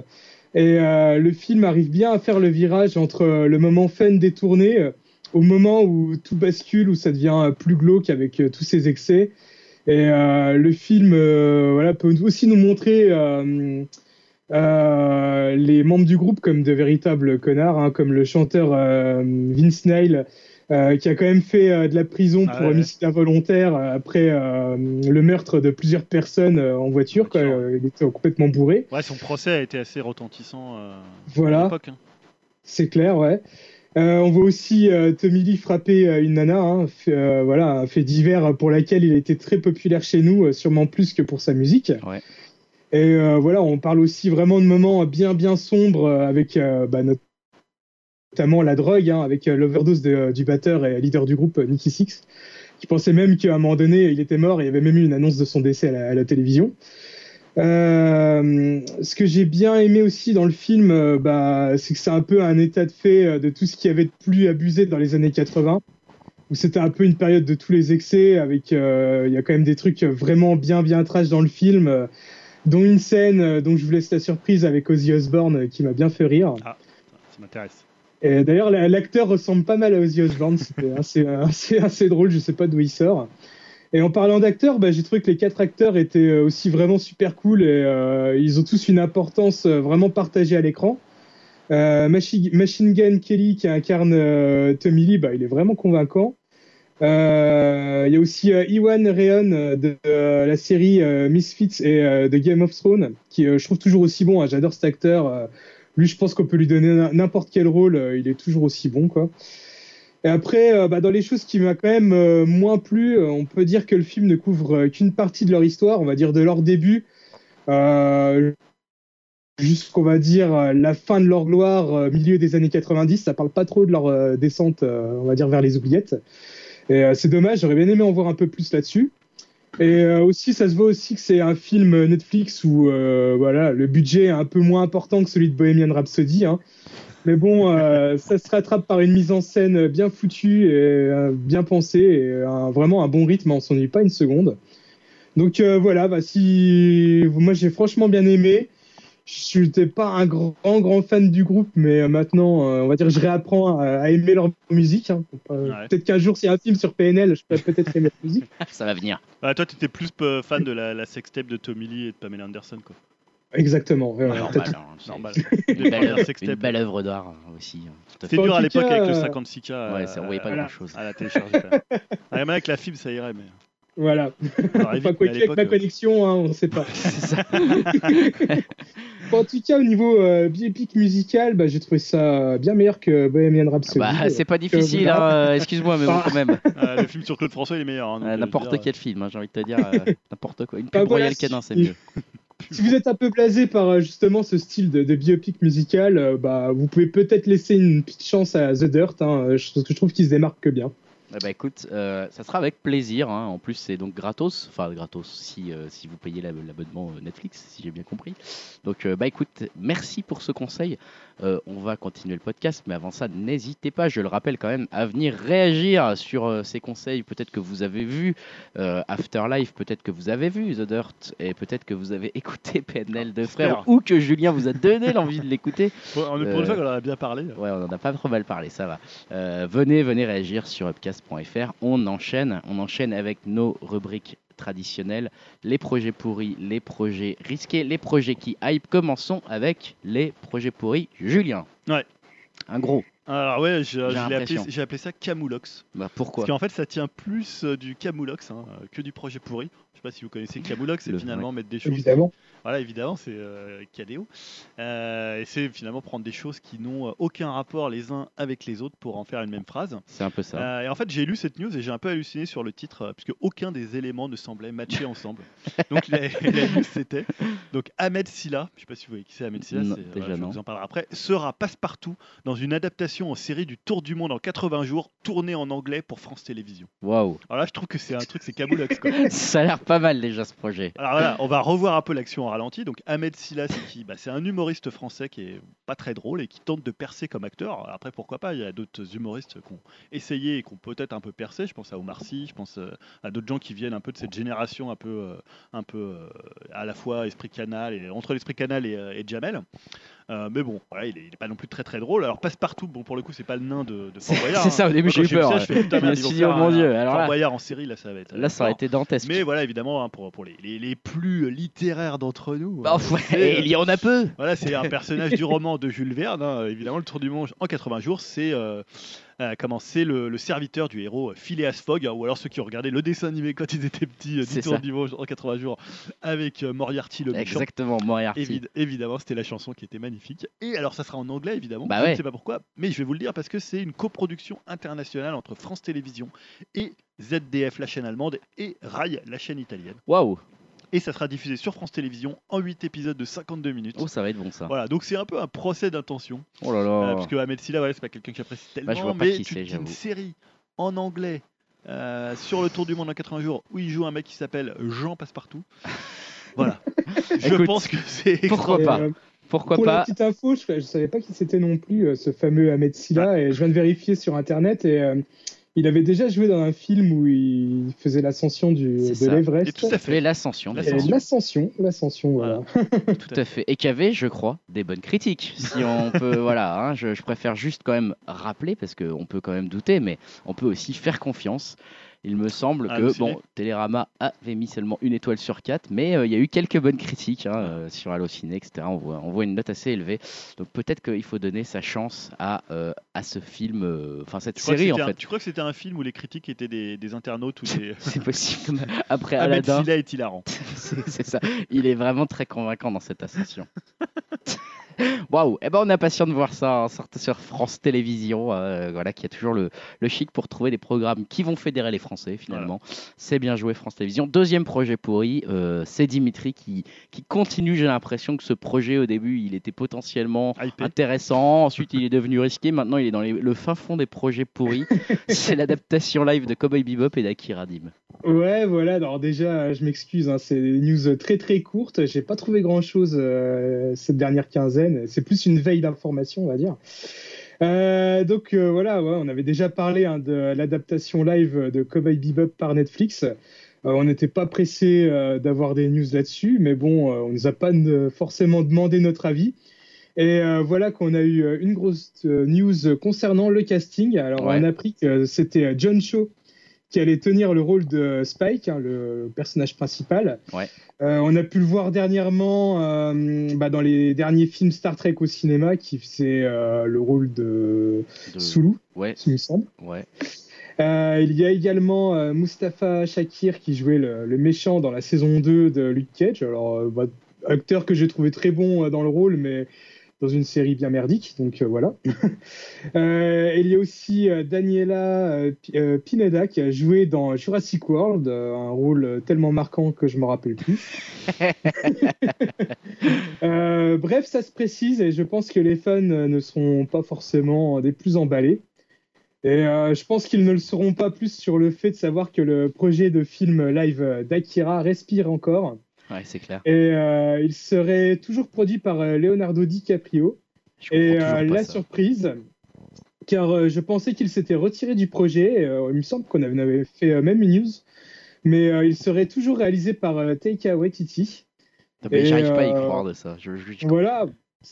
Et le film arrive bien à faire le virage entre le moment fun détourné euh, au moment où tout bascule, où ça devient plus glauque avec euh, tous ces excès. Et euh, le film euh, voilà, peut aussi nous montrer les membres du groupe comme de véritables connards, hein, comme le chanteur Vince Neil, euh, qui a quand même fait euh, de la prison Ah pour ouais. homicide involontaire euh, après le meurtre de plusieurs personnes en voiture. Quoi. Il était complètement bourré. Ouais, son procès a été assez retentissant euh, à Voilà. l'époque. hein. C'est clair, ouais. Euh, on voit aussi euh, Tommy Lee frapper euh, une nana, hein, fait, voilà, un fait divers pour laquelle il a été très populaire chez nous, sûrement plus que pour sa musique. Ouais. Et voilà, on parle aussi vraiment de moments bien bien sombres avec bah, not- notamment la drogue, hein, avec l'overdose du batteur et leader du groupe Nicky Six, qui pensait même qu'à un moment donné il était mort. et Il y avait même eu une annonce de son décès à la, à la télévision. Euh, ce que j'ai bien aimé aussi dans le film, euh, bah, c'est que c'est un peu un état de fait euh, de tout ce qui avait de plus abusé dans les années 80, où c'était un peu une période de tous les excès, avec euh, il y a quand même des trucs vraiment bien bien trash dans le film, dont une scène dont je vous laisse la surprise avec Ozzy Osbourne qui m'a bien fait rire. Ça m'intéresse. Et d'ailleurs, la- l'acteur ressemble pas mal à Ozzy Osbourne. Assez, assez drôle. Je sais pas d'où il sort. Et en parlant d'acteurs, bah, j'ai trouvé que les quatre acteurs étaient euh, aussi vraiment super cool et euh, ils ont tous une importance euh, vraiment partagée à l'écran. Euh, Machi- Machine Gun Kelly qui incarne euh, Tommy Lee, bah, il est vraiment convaincant. Il y a aussi Iwan Rheon euh, de la série Misfits et de Game of Thrones, qui je trouve toujours aussi bon. hein. J'adore cet acteur. lui, je pense qu'on peut lui donner n'importe quel rôle, il est toujours aussi bon, quoi. Et après, euh, bah, dans les choses qui m'a quand même euh, moins plu, euh, on peut dire que le film ne couvre qu'une partie de leur histoire, on va dire de leur début, euh, jusqu'on va dire la fin de leur gloire, milieu des années 90. Ça parle pas trop de leur descente, on va dire vers les oubliettes. Et c'est dommage, j'aurais bien aimé en voir un peu plus là-dessus. Et aussi, ça se voit aussi que c'est un film Netflix où voilà, le budget est un peu moins important que celui de Bohemian Rhapsody. Hein. Mais bon, euh, ça se rattrape par une mise en scène bien foutue et euh, bien pensée et un- vraiment un bon rythme. On s'ennuie pas une seconde. Donc euh, voilà, bah, si moi j'ai franchement bien aimé. Je n'étais pas un grand, grand fan du groupe, mais euh, maintenant, euh, on va dire, je réapprends à, à aimer leur musique. hein. Euh, Ouais. Peut-être qu'un jour, s'il y a un film sur PNL, je pourrais peut-être aimer la musique. Ça va venir. Ah, toi, t'étais plus euh, fan de la, la sextape de Tommy Lee et de Pamela Anderson, quoi. Exactement. ouais, normal. peut-être. hein, c'est Normal. Une belle, sextapes. une belle œuvre d'art hein, aussi. hein. C'était dur à l'époque avec le euh, 56K. à- Ouais, ça voyait pas à- grand chose. À la télécharger. même. Ah, avec la fibre, ça irait, mais. Voilà. Enfin, vite, quoi avec ma euh, connexion, hein, on ne sait pas. C'est ça. en tout cas, au niveau euh, biopic musical, bah, j'ai trouvé ça bien meilleur que Bohemian Rhapsody. Bah, c'est pas difficile, hein, euh, excuse-moi, mais bon, quand même. euh, le film sur Claude François, il est meilleur. hein, donc, Euh, euh, N'importe quel film, hein, j'ai envie de te dire, euh, n'importe quoi. Une pub Ah, voilà, Royal si- Canin, c'est mieux. Si vous êtes un peu blasé par euh, justement ce style de, de biopic musical, euh, bah, vous pouvez peut-être laisser une petite chance à The Dirt, hein, euh, parce que je trouve qu'il se démarque bien. Eh ben, écoute, euh, ça sera avec plaisir. hein. En plus, c'est donc gratos. Enfin, gratos si, euh, si vous payez la- l'abonnement euh, Netflix, si j'ai bien compris. Donc, euh, bah écoute, merci pour ce conseil. Euh, on va continuer le podcast, mais avant ça, n'hésitez pas, je le rappelle quand même, à venir réagir sur euh, ces conseils. Peut-être que vous avez vu euh, Afterlife, peut-être que vous avez vu The Dirt, et peut-être que vous avez écouté PNL de frères, J'espère. ou que Julien vous a donné l'envie de l'écouter. Pour, pour une fois qu'on en a bien parlé. Ouais, on en a pas trop mal parlé, ça va. Venez, venez réagir sur upcast.fr. On enchaîne, on enchaîne avec nos rubriques traditionnelles, les projets pourris, les projets risqués, les projets qui hype. Commençons avec les projets pourris. Julien. Ouais. Un gros. Alors ouais, je- je l'ai appelé- l'impression. j'ai appelé, ça Camoulox. Bah pourquoi Parce qu'en fait, ça tient plus euh, du Camoulox hein, euh, que du projet pourri. Je sais pas si vous connaissez Camoulox, c'est Le- finalement mettre des choses. Évidemment. Voilà, évidemment, c'est euh, KDO. Euh, et c'est finalement prendre des choses qui n'ont euh, aucun rapport les uns avec les autres pour en faire une même phrase. C'est un peu ça. Euh, et en fait, j'ai lu cette news et j'ai un peu halluciné sur le titre, euh, puisque aucun des éléments ne semblait matcher ensemble. Donc la, la news c'était donc Ahmed Silla, je sais pas si vous voyez qui c'est Ahmed Silla, Non, c'est- déjà voilà, je non. vous en parlerai après, sera passe-partout dans une adaptation en série du Tour du Monde en 80 jours, tournée en anglais pour France Télévisions. Waouh. Alors là, je trouve que c'est un truc, c'est Camoulox quoi. Ça a l'air pas mal déjà ce projet. Alors voilà, on va revoir un peu l'action en ralenti. Donc Ahmed Silla, c'est qui Bah, C'est un humoriste français qui est pas très drôle et qui tente de percer comme acteur. Après, pourquoi pas Il y a d'autres humoristes qui ont essayé et qui ont peut-être un peu percé. Je pense à Omar Sy, je pense euh, à d'autres gens qui viennent un peu de cette génération, un peu, euh, un peu euh, à la fois esprit canal et entre l'esprit canal et, et Jamel. Euh, mais bon, il, est, il est pas non plus très très drôle. Alors passe-partout, bon pour le coup, c'est pas le nain de, de Fort Boyard. c'est hein. ça, au début Moi, j'ai eu peur. ça, je fais, putain, Je me merde, ils suis vont dit, faire mon dieu, un alors Fort là- Boyard en série, là ça va être. Là, ça aurait été dantesque. Mais voilà, évidemment, hein, pour, pour les, les, les plus littéraires d'entre nous. Bah, euh, ouais, c'est, il y en a peu. voilà, c'est un personnage du roman de Jules Verne. hein. Évidemment, le Tour du Monde en 80 jours, c'est euh, euh, comment c'est le, le serviteur du héros euh, Phileas Fogg, ou alors ceux qui ont regardé le dessin animé quand ils étaient petits, euh, C'est du en 80 jours, avec euh, Moriarty le méchant. Exactement, Moriarty. Évid- évidemment, c'était la chanson qui était magnifique. Et alors, ça sera en anglais, évidemment. Bah je ouais. ne sais pas pourquoi, mais je vais vous le dire parce que c'est une coproduction internationale entre France Télévisions et ZDF, la chaîne allemande, et Rai, la chaîne italienne. Waouh. Et ça sera diffusé sur France Télévisions en 8 épisodes de 52 minutes. Oh, ça va être bon ça. Voilà, donc c'est un peu un procès d'intention. Oh là Euh, là. parce que Ahmed Silla, voilà, c'est pas quelqu'un que j'apprécie tellement, Bah, je vois pas mais qui tu une série en anglais euh, sur le Tour du monde en 80 jours où il joue un mec qui s'appelle Jean Passepartout. Voilà. je Écoute, pense que c'est pourquoi pas euh, Pourquoi pour la pas petite info, je ne savais pas qui c'était non plus, euh, ce fameux Ahmed Silla, et je viens de vérifier sur Internet, et euh, il avait déjà joué dans un film où il faisait l'ascension du- C'est de l'Everest. tout à fait l'ascension. L'ascension, l'ascension, voilà. Tout à fait. Et qui avait, je crois, des bonnes critiques. Si on peut, voilà, hein, je, je préfère juste quand même rappeler, parce qu'on peut quand même douter, mais on peut aussi faire confiance. Il me semble que, Halluciné. bon, Télérama avait mis seulement une étoile sur quatre, mais euh, il y a eu quelques bonnes critiques hein, euh, sur Allociné, etc. On voit, on voit une note assez élevée. Donc peut-être qu'il faut donner sa chance à, euh, à ce film, enfin cette Tu que série en un- fait. tu crois que c'était un film où les critiques étaient des, des internautes ou des. C'est possible. Après Aladdin, est hilarant. c'est ça. Il est vraiment très convaincant dans cette ascension. Waouh, eh ben on est impatient de voir ça hein, sur France Télévisions, euh, voilà, qui a toujours le, le chic pour trouver des programmes qui vont fédérer les Français finalement. C'est bien joué France Télévisions. Deuxième projet pourri, euh, c'est Dimitri qui, qui continue. J'ai l'impression que ce projet au début, il était potentiellement intéressant. Ensuite, il est devenu risqué. Maintenant, il est dans les- le fin fond des projets pourris. c'est l'adaptation live de Cowboy Bebop et d'Akira Dim. Ouais, voilà. Alors déjà, je m'excuse, hein, c'est des news très très courtes. J'ai pas trouvé grand chose cette dernière quinzaine. C'est plus une veille d'information, on va dire. Euh, donc euh, voilà, ouais, on avait déjà parlé hein, de l'adaptation live de Cowboy Bebop par Netflix. Euh, on n'était pas pressé d'avoir des news là-dessus, mais bon, on nous a pas ne- forcément demandé notre avis. Et voilà qu'on a eu une grosse news concernant le casting. Alors Ouais. on a appris que c'était John Cho qui allait tenir le rôle de Spike, hein, le personnage principal. Ouais. Euh, on a pu le voir dernièrement euh, bah, dans les derniers films Star Trek au cinéma, qui faisait euh, le rôle de De- Sulu, Ouais, il me semble. ouais. Il y a également Mustapha Shakir qui jouait le, le méchant dans la saison 2 de Luke Cage. Alors, bah, acteur que j'ai trouvé très bon dans le rôle, mais dans une série bien merdique. Donc euh, voilà. Euh, il y a aussi euh, Daniela Pineda qui a joué dans Jurassic World, un rôle tellement marquant que je me rappelle plus. Bref, ça se précise et je pense que les fans ne seront pas forcément des plus emballés. Et euh, je pense qu'ils ne le seront pas plus sur le fait de savoir que le projet de film live d'Akira respire encore. Ouais, c'est clair. Et euh, il serait toujours produit par euh, Leonardo DiCaprio. Je Et euh, la ça. surprise, car je pensais qu'il s'était retiré du projet. il me semble qu'on avait- fait même une news. Mais il serait toujours réalisé par Taika Waititi. J'arrive pas à y croire de ça. Je, je- je- Voilà.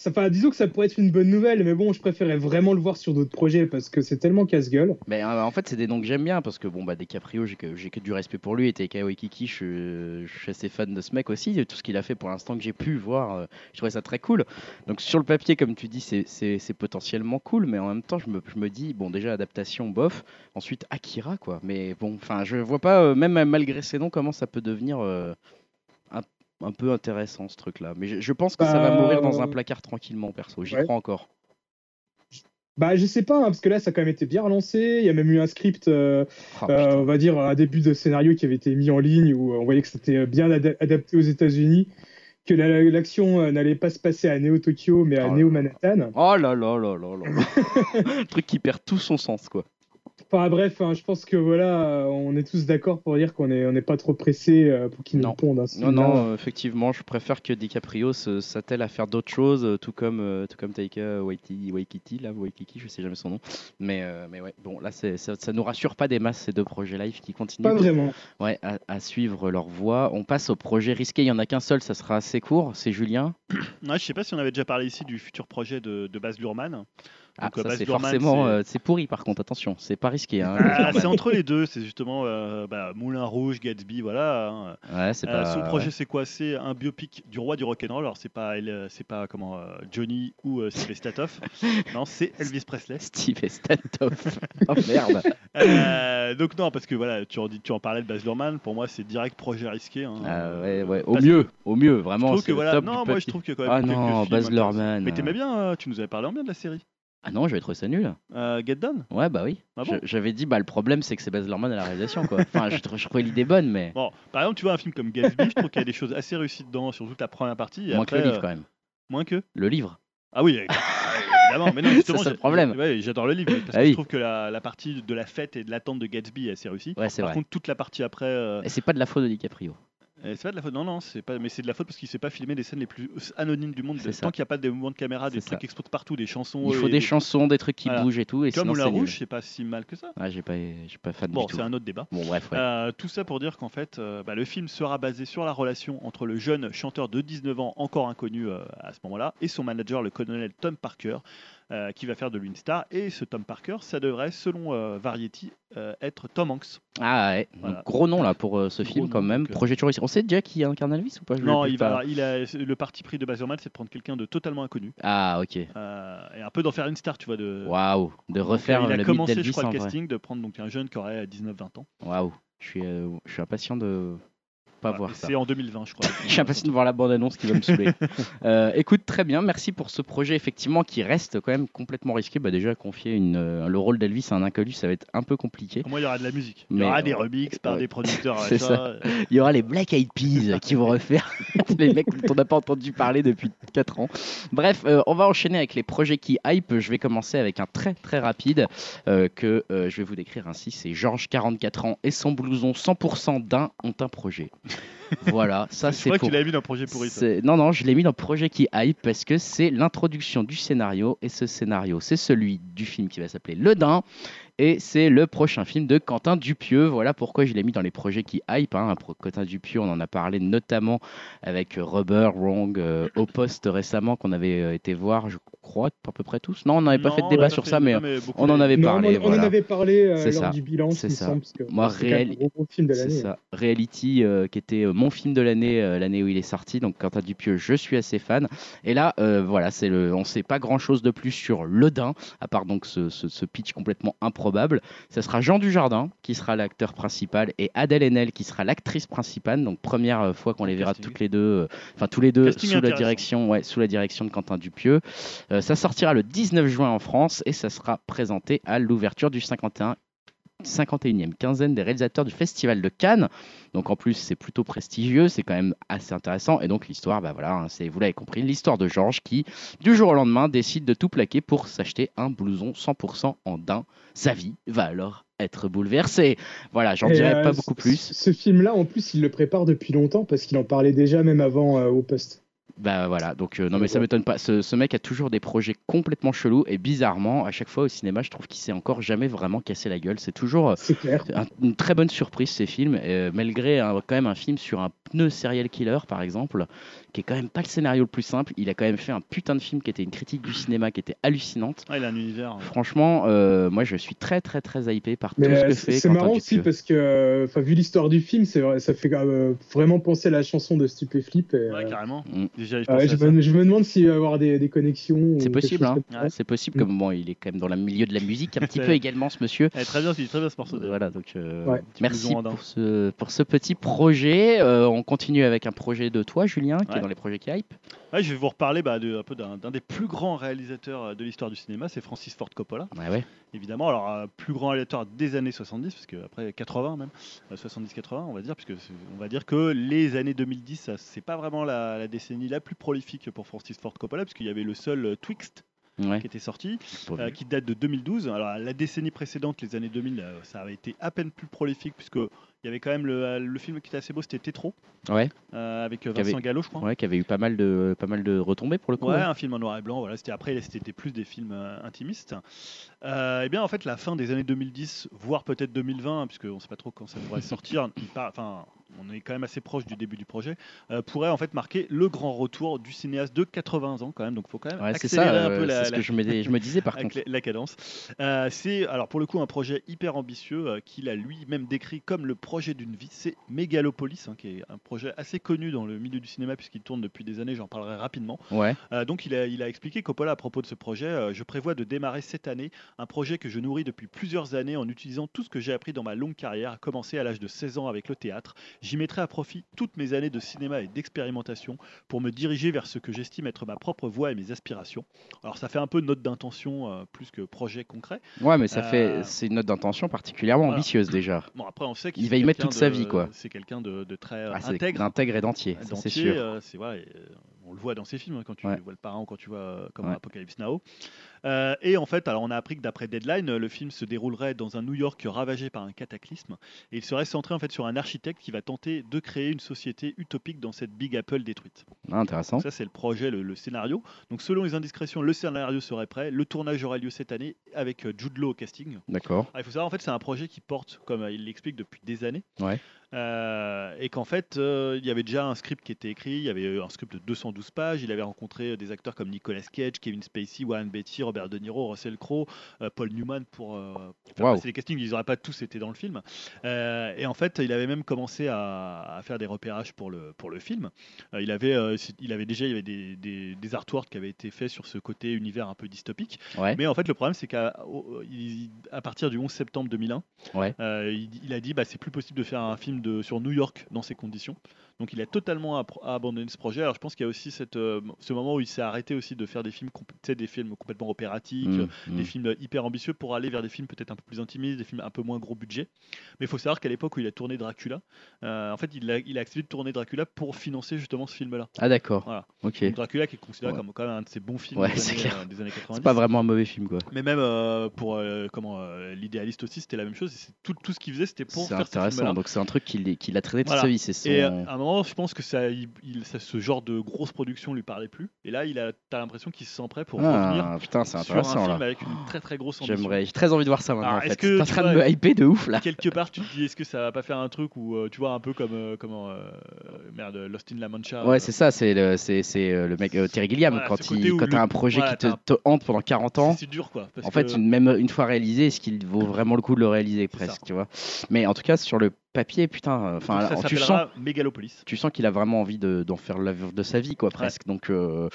Enfin, disons que ça pourrait être une bonne nouvelle, mais bon, je préférais vraiment le voir sur d'autres projets parce que c'est tellement casse-gueule. Mais euh, en fait, c'est des noms que j'aime bien parce que bon, bah, DiCaprio, j'ai que, j'ai que du respect pour lui. Et Taika Waititi, je, je suis assez fan de ce mec aussi. Tout ce qu'il a fait pour l'instant que j'ai pu voir, euh, je trouvais ça très cool. Donc sur le papier, comme tu dis, c'est, potentiellement cool, mais en même temps, je me, je me dis, bon, déjà adaptation, bof. Ensuite, Akira, quoi. Mais bon, enfin, je vois pas, euh, même malgré ces noms, comment ça peut devenir. Euh, un, peu intéressant ce truc là mais je, je pense que ça va Bah, mourir dans un placard tranquillement perso j'y ouais. crois encore Bah, je sais pas, hein, parce que là, ça a quand même été bien relancé. Il y a même eu un script, euh, Oh, euh, on va dire, un début de scénario qui avait été mis en ligne où on voyait que c'était bien ada- adapté aux États-Unis, que la- l'action euh, n'allait pas se passer à Neo Tokyo, mais à Oh là Neo là. Manhattan. Oh là là là là là. Le truc qui perd tout son sens, quoi. Enfin bref, hein, je pense que voilà, on est tous d'accord pour dire qu'on est, on n'est pas trop pressé euh, pour qu'il nous Non. pondent. hein, Non, non, euh, effectivement, je préfère que DiCaprio s'attelle à faire d'autres choses, euh, tout comme, euh, tout comme Taika Waititi, Waikiki, là, Waikiki, je sais jamais son nom. Mais, euh, mais ouais, bon, là, ça, ça nous rassure pas des masses, ces deux projets live qui continuent Pas vraiment. ouais, à, à suivre leur voie. On passe au projet risqué, il y en a qu'un seul, ça sera assez court, c'est Julien. Ouais, je sais pas si on avait déjà parlé ici du futur projet de, de Baz Luhrmann. Ah, Donc, euh, ça, Baz c'est forcément, c'est- euh, c'est pourri par contre, attention, c'est pas risqué. Hein, Ah, c'est entre les deux, c'est justement euh, bah, Moulin Rouge, Gatsby, voilà. hein. Ouais, pas. son projet c'est quoi? C'est un biopic du roi du rock'n'roll. Alors c'est pas c'est pas comment Johnny ou euh, Sylvester Statoff. non, c'est Elvis Presley. Steve Statoff. oh merde. Euh, donc non, parce que voilà, tu en, dis- tu en parlais de Baz Luhrmann. Pour moi, c'est direct projet risqué. hein. Ah, ouais, ouais, au Parce mieux, au mieux, Je vraiment. trouve c'est que le voilà, top non, moi je trouve a quand même Ah non, Baz. Luhrmann. Mais t'aimais bien, euh, tu nous avais parlé en bien de la série. Ah non, j'avais trouvé ça nul. Euh, Get Done Ouais, bah oui. Ah bon? J'avais dit, bah le problème c'est que c'est Baz Luhrmann à la réalisation, quoi. Enfin, je, je trouvais l'idée bonne, mais Bon, par exemple, tu vois un film comme Gatsby, je trouve qu'il y a des choses assez réussies dedans, surtout la première partie. et moins après, que le livre euh, quand même. moins que? Le livre. Ah oui, évidemment. Mais non, justement, Ça, c'est le problème. ouais, j'adore le livre parce Ah que oui. je trouve que la, la partie de la fête et de l'attente de Gatsby est assez réussie. Ouais, c'est Par vrai. contre, toute la partie après, euh, Et c'est pas de la faute de DiCaprio. C'est pas de la faute. Non, non, c'est pas. Mais c'est de la faute parce qu'il sait pas filmer les scènes les plus anonymes du monde. C'est ça. Tant qu'il n'y a pas des mouvements de caméra, des trucs qui explosent partout, des chansons. Il faut des chansons, des trucs qui Voilà. bougent et tout, et Comme nul. Rouge, c'est pas si mal que ça. Ouais, j'ai pas, j'ai pas fan Bon, du tout. c'est un autre débat. Bon, bref, ouais. Euh, tout ça pour dire qu'en fait, euh, bah, le film sera basé sur la relation entre le jeune chanteur de 19 ans, encore inconnu euh, à ce moment-là, et son manager, le colonel Tom Parker, euh, qui va faire de lui une star. Et ce Tom Parker, ça devrait, selon euh, Variety, euh, être Tom Hanks. Ah ouais, donc, Voilà. gros nom là pour euh, ce Gros film quand même. donc, euh, Projet. On sait déjà qui incarne Elvis ou pas? Je non, l'ai plus il, pas. va, il a, le parti pris de Baz Luhrmann, c'est de prendre quelqu'un de totalement inconnu Ah ok. euh, et un peu d'en faire une star, tu vois. De, Waouh, de Donc, refaire il a le mythe commencé, je crois, le vrai. casting de prendre donc un jeune qui aurait 19-20 ans. Waouh, je suis, euh, je suis impatient de pas voir ça. C'est en 2020, je crois. Je suis impatient de voir la bande-annonce qui va me saouler. Euh, écoute, très bien, merci pour ce projet effectivement qui reste quand même complètement risqué. Bah, déjà, confier une, euh, le rôle d'Elvis à un inconnu, ça va être un peu compliqué. Moins, il y aura de la musique. Il y aura des remixes par des producteurs. C'est. Il y aura les Black Eyed Peas qui vont refaire les mecs dont on n'a pas entendu parler depuis 4 ans. Bref, euh, on va enchaîner avec les projets qui hype. Je vais commencer avec un très très rapide euh, que euh, je vais vous décrire ainsi. C'est Georges, 44 ans, et son blouson 100% d'un ont un projet. Voilà, ça C'est c'est vrai que tu l'avais mis dans projet pourri. Non, non, je l'ai mis dans Projet qui hype parce que c'est l'introduction du scénario. Et ce scénario, c'est celui du film qui va s'appeler Le Dain. Et c'est le prochain film de Quentin Dupieux. Voilà pourquoi je l'ai mis dans les projets qui hype. Hein. Quentin Dupieux, on en a parlé notamment avec Rubber, Wrong, euh, au poste récemment qu'on avait euh, été voir, je crois, à peu près tous. Non, on n'avait pas fait de débat a sur fait ça, mais on en avait Non, parlé. on, on voilà. en avait parlé euh, C'est lors ça. du bilan, C'est ça. Moi, film de l'année. Reality, euh, qui était euh, mon film de l'année, euh, l'année où il est sorti. Donc, Quentin Dupieux, je suis assez fan. Et là, euh, voilà, c'est le, on sait pas grand chose de plus sur Le Dain, à part donc ce, ce- ce pitch complètement improbable. Ça sera Jean Dujardin qui sera l'acteur principal et Adèle Haenel qui sera l'actrice principale. Donc, première fois qu'on les verra toutes les deux, euh, enfin tous les deux sous la direction, ouais, sous la direction de Quentin Dupieux. Euh, ça sortira le 19 juin en France et ça sera présenté à l'ouverture du 51 51e quinzaine des réalisateurs du Festival de Cannes. Donc en plus, c'est plutôt prestigieux, c'est quand même assez intéressant. Et donc l'histoire, bah voilà, hein, c'est, vous l'avez compris, l'histoire de Georges qui, du jour au lendemain, décide de tout plaquer pour s'acheter un blouson 100% en daim. Sa vie va alors être bouleversée. Voilà, j'en Et, dirai euh, pas beaucoup ce- plus. Ce film-là, en plus, il le prépare depuis longtemps parce qu'il en parlait déjà même avant euh, au poste. Bah voilà, donc euh, non mais ça m'étonne pas. Ce, ce mec a toujours des projets complètement chelous et bizarrement, à chaque fois au cinéma, je trouve qu'il s'est encore jamais vraiment cassé la gueule. C'est toujours euh, un- une très bonne surprise ces films, euh, malgré un- quand même un film sur un pneu serial killer, par exemple, qui est quand même pas le scénario le plus simple. Il a quand même fait un putain de film qui était une critique du cinéma qui était hallucinante. Ah, il a un univers. euh, Franchement, euh, moi je suis très très très hypé par tout ce que c'est fait. c'est marrant aussi parce que, enfin, vu l'histoire du film, c'est vrai, ça fait euh, vraiment penser à la chanson de Stupéflip. Et, Ouais, euh, carrément. Déjà, je ça. me, je me demande s'il va y avoir des, des connexions. C'est possible, hein. Ouais, c'est possible. Mm. Comme bon, il est quand même dans le milieu de la musique un petit peu également, ce monsieur. Eh, très bien, c'est très bien ce morceau. Voilà, donc euh, Ouais. Merci pour ce, pour ce petit projet. Euh, on continue avec un projet de toi, Julien, qui Ouais. est dans les projets qui hype. Ouais, je vais vous reparler bah, de, un peu d'un des plus grands réalisateurs euh, de l'histoire du cinéma, c'est Francis Ford Coppola, Ouais, ouais. évidemment. Alors, euh, plus grand réalisateur des années 70, parce que après 80 même, euh, 70-80, on va dire, puisque on va dire que les années 2010, ça, c'est pas vraiment la, la décennie la plus prolifique pour Francis Ford Coppola, puisqu'il y avait le seul euh, Twixt ouais. qui était sorti, euh, qui date de 2012. Alors, la décennie précédente, les années 2000, euh, ça avait été à peine plus prolifique, puisque il y avait quand même le, le film qui était assez beau, c'était Tétro, Ouais, euh, avec euh, avait- Vincent Gallo, je crois. ouais, qui avait eu pas mal de, pas mal de retombées pour le coup. Ouais, un film en noir et blanc. Voilà, c'était après, c'était plus des films euh, intimistes. Euh, et bien, en fait, la fin des années 2010, voire peut-être 2020, hein, puisqu'on ne sait pas trop quand ça pourrait sortir. Enfin, on est quand même assez proche du début du projet. euh, pourrait en fait marquer le grand retour du cinéaste de 80 ans quand même. Donc, il faut quand même Ouais, accélérer ça. un peu euh, la, c'est ce la- que je me, je me disais par contre. la, cadence. Euh, c'est alors pour le coup un projet hyper ambitieux euh, qu'il a lui-même décrit comme le projet d'une vie. C'est Megalopolis, hein, qui est un projet assez connu dans le milieu du cinéma puisqu'il tourne depuis des années. J'en parlerai rapidement. Ouais, Euh, donc il a, il a expliqué Coppola à propos de ce projet. euh, je prévois de démarrer cette année un projet que je nourris depuis plusieurs années en utilisant tout ce que j'ai appris dans ma longue carrière, à commencer à l'âge de 16 ans avec le théâtre. J'y mettrai à profit toutes mes années de cinéma et d'expérimentation pour me diriger vers ce que j'estime être ma propre voie et mes aspirations. Alors ça fait un peu note d'intention euh, plus que projet concret. ouais, mais ça fait, c'est une note d'intention particulièrement voilà. ambitieuse déjà. Bon après on sait qu'il Il va y mettre toute sa vie, quoi. C'est quelqu'un de, de très euh, Ah, intègre. d'intègre et d'entier, c'est sûr. euh, voilà, et, euh, on le voit dans ses films hein, quand tu Ouais. vois le parrain ou quand tu vois euh, comme Ouais. Apocalypse Now. Euh, et en fait, alors on a appris que d'après Deadline, le film se déroulerait dans un New York ravagé par un cataclysme et il serait centré en fait sur un architecte qui va tenter de créer une société utopique dans cette Big Apple détruite. Ah, intéressant. Donc ça c'est le projet, le, le scénario. Donc selon les indiscrétions, le scénario serait prêt, le tournage aura lieu cette année avec euh, Jude Law au casting. D'accord. Ah, il faut savoir, en fait, c'est un projet qui porte, comme euh, il l'explique, depuis des années. Ouais. Euh, et qu'en fait, euh, il y avait déjà un script qui était écrit, il y avait euh, un script de 212 pages. Il avait rencontré des acteurs comme Nicolas Cage, Kevin Spacey, Warren Beatty, Robert De Niro, Russell Crowe, euh, Paul Newman pour euh, faire passer les castings. Ils n'auraient pas tous été dans le film. Et en fait, il avait même commencé à, à faire des repérages pour le, pour le film. Il, avait, il avait déjà il y avait des, des, des artworks qui avaient été faits sur ce côté univers un peu dystopique. Ouais. Mais en fait, le problème, c'est qu'à à partir du 11 septembre 2001, Ouais. euh, il, il a dit bah, c'est plus possible de faire un film sur New York dans ces conditions. Donc il a totalement abandonné ce projet. Alors je pense qu'il y a aussi cette, euh, ce moment où il s'est arrêté aussi de faire des films, des films complètement opératiques, Mmh, euh, mmh. des films hyper ambitieux pour aller vers des films peut-être un peu plus intimistes, des films un peu moins gros budget. Mais il faut savoir qu'à l'époque où il a tourné Dracula, euh, en fait il a, il a accepté de tourner Dracula pour financer justement ce film-là. Ah, d'accord. Voilà. Ok. Donc, Dracula qui est considéré Ouais. comme quand même un de ses bons films Ouais, des, c'est années, clair. des années 90. C'est pas vraiment un mauvais film, quoi. Mais même euh, pour comment l'idéaliste aussi, c'était la même chose. C'est tout, tout ce qu'il faisait, c'était pour C'est faire ce intéressant. film-là. Donc c'est un truc qu'il a traîné toute Voilà. sa vie. C'est son. Et à un moment, je pense que ça, il, il- ça- ce genre de grosse production lui parlait plus. Et là, il a, t'as l'impression qu'il se sent prêt pour revenir Ah, putain, c'est sur un intéressant film là. avec une très très grosse ambition. J'aimerais, j'ai très envie de voir ça maintenant. Alors, en fait. que T'es en train de me hyper de ouf là. Quelque part, tu te dis, est-ce que ça va pas faire un truc où euh, tu vois un peu comme euh, comment euh, merde, Lost in La Mancha. Ouais, euh, c'est ça, c'est le, c'est, c'est, le mec Terry Gilliam Voilà, quand il, quand t'as le- un projet voilà, qui te, un- hante pendant 40 ans. c'est- C'est dur quoi. parce En fait, une- même une fois réalisé, est-ce qu'il vaut vraiment le coup de le réaliser presque, tu vois Mais en tout cas, sur le papier, putain, euh, enfin, tu sens, Megalopolis. tu sens qu'il a vraiment envie de, d'en faire l'œuvre de sa vie, quoi, presque. Donc, euh,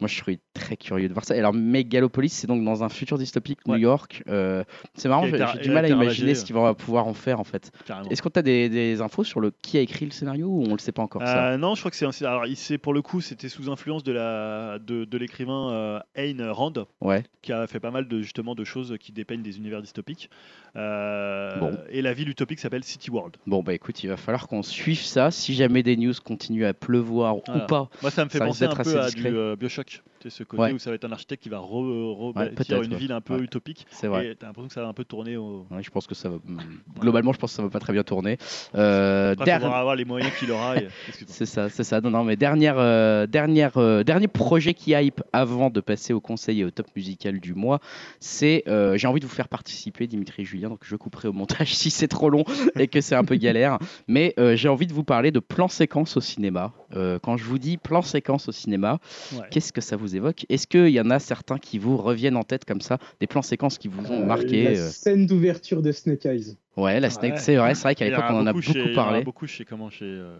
moi, je serais très curieux de voir ça. Et alors, Megalopolis, c'est donc dans un futur dystopique New. York. Euh, c'est marrant, j'ai, du mal à imaginer ce qu'il va pouvoir en faire, en fait. Est-ce qu'on a des, des infos sur le qui a écrit le scénario ou on le sait pas encore ça? Non, je crois que c'est un- alors il pour le coup c'était sous influence de la de, de l'écrivain Ayn Rand Ouais. qui a fait pas mal de justement de choses qui dépeignent des univers dystopiques. Bon. Et la ville utopique s'appelle City World. Bon, bah écoute, il va falloir qu'on suive ça. Si jamais des news continuent à pleuvoir Voilà. ou pas, Moi, ça me fait Ça penser un peu à discret. du euh, Bioshock. Tu sais, ce côté Ouais. où ça va être un architecte qui va re, Ouais, rebâtir peut-être, une ouais. ville un peu Ouais. utopique. c'est vrai. Et t'as l'impression que ça va un peu tourner au. Ouais, je pense que ça va. hmm, Globalement, je pense que ça va pas très bien tourner. Euh, Après, der- faudra avoir les moyens qu'il aura. et-. C'est ça, c'est ça. Non, non, mais dernière, euh, dernière, euh, dernier projet qui hype avant de passer au conseil et au top musical du mois, c'est euh, j'ai envie de vous faire participer, Dimitri et Julien, donc je couperai au montage si c'est trop long et que c'est un peu galère. Mais euh, j'ai envie de vous parler de plan séquence au cinéma. Euh, quand je vous dis plan séquence au cinéma, Ouais. qu'est-ce que ça vous évoque? Est-ce qu'il y en a certains qui vous reviennent en tête comme ça, des plans séquences qui vous ont marqué La euh, scène d'ouverture de Snake Eyes. Ouais, la Snake, Ouais. c'est vrai, c'est vrai qu'à l'époque on en a beaucoup beaucoup chez- il y en a parlé. beaucoup chez comment chez. euh,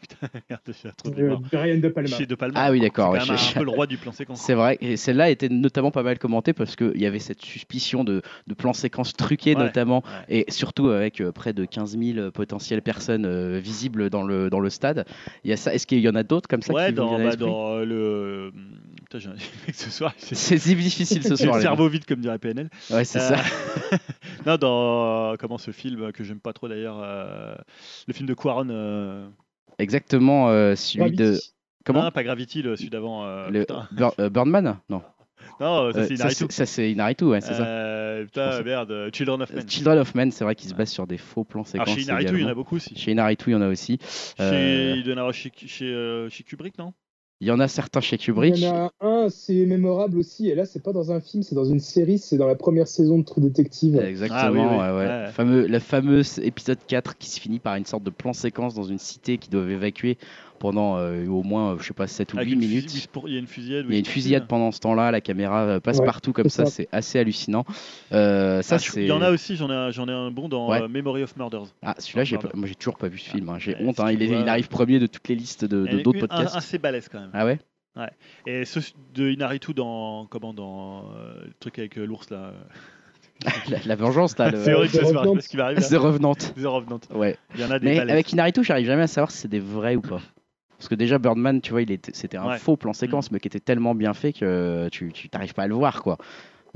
Putain, merde, j'ai trop de Euh. Brian De Palma. Chez De Palma. Ah oui, d'accord, C'est ouais, un peu le roi du plan séquence. C'est vrai, et celle-là était notamment pas mal commentée parce qu'il y avait cette suspicion de, séquences truqués Ouais, notamment, ouais. et surtout avec euh, près de 15 000 potentielles personnes euh, visibles dans le, dans le stade. Il y a ça. Est-ce qu'il y en a d'autres comme ça Ouais, qui dans, bah, dans euh, le. Putain, j'ai un mec ce soir. C'est si difficile ce J'ai soir. le cerveau vide, comme dirait PNL. Ouais, c'est Euh, ça. non, dans euh, comment ce film que j'aime pas trop d'ailleurs, euh, le film de Quaron. Exactement euh, celui de. Comment non, pas Gravity, le celui d'avant. euh, le. Bur- euh, Birdman Non. Non, ça c'est Inaritu. c'est- ça, c'est Inaritu, ouais, c'est ça. Euh, putain, merde, Children of Men. Children of Men, c'est vrai qu'il se Ouais. base sur des faux plans Alors séquences. chez Inaritu, il y en a beaucoup aussi. Chez Inaritu, il y en a aussi. Chez, Euh, il doit y en avoir chez, chez, euh, chez Kubrick, non? Il y en a certains chez Kubrick. Il y en a un, c'est mémorable aussi, et là, c'est pas dans un film, c'est dans une série, c'est dans la première saison de True Detective. Exactement, Ah oui, oui. ouais, ouais. Ouais. Fameux, le fameux épisode 4 qui se finit par une sorte de plan séquence dans une cité qui doivent évacuer pendant euh, au moins, euh, je sais pas, 7 ou Avec 8 une minutes. pour- Il y a une fusillade. Il y a une fusillade pendant ce temps-là, la caméra euh, passe Ouais, partout comme ça, ça. c'est assez hallucinant. Euh, ça, Ah, je-. Il y en a aussi, j'en ai, j'en ai un bon dans Ouais. Memory of Murders. Ah, celui-là, j'ai pas- moi j'ai toujours pas vu ce film. hein. J'ai Ouais, honte. hein. Il, est- vois- il arrive premier de toutes les listes de- d'autres une- podcasts. Un, assez balèze quand même. Ah ouais? Et ce de Inaritu dans comment dans euh, le truc avec euh, l'ours là. la, la vengeance, là. le- C'est horrible The ce qui. The là. Revenant. The Revenant. Ouais. Il y en a des Mais balèzes. avec Inaritu, j'arrive jamais à savoir si c'est des vrais ou pas. Parce que déjà, Birdman, tu vois, il était, c'était un Ouais. faux plan séquence, mais qui était tellement bien fait que tu, tu t'arrives pas à le voir, quoi.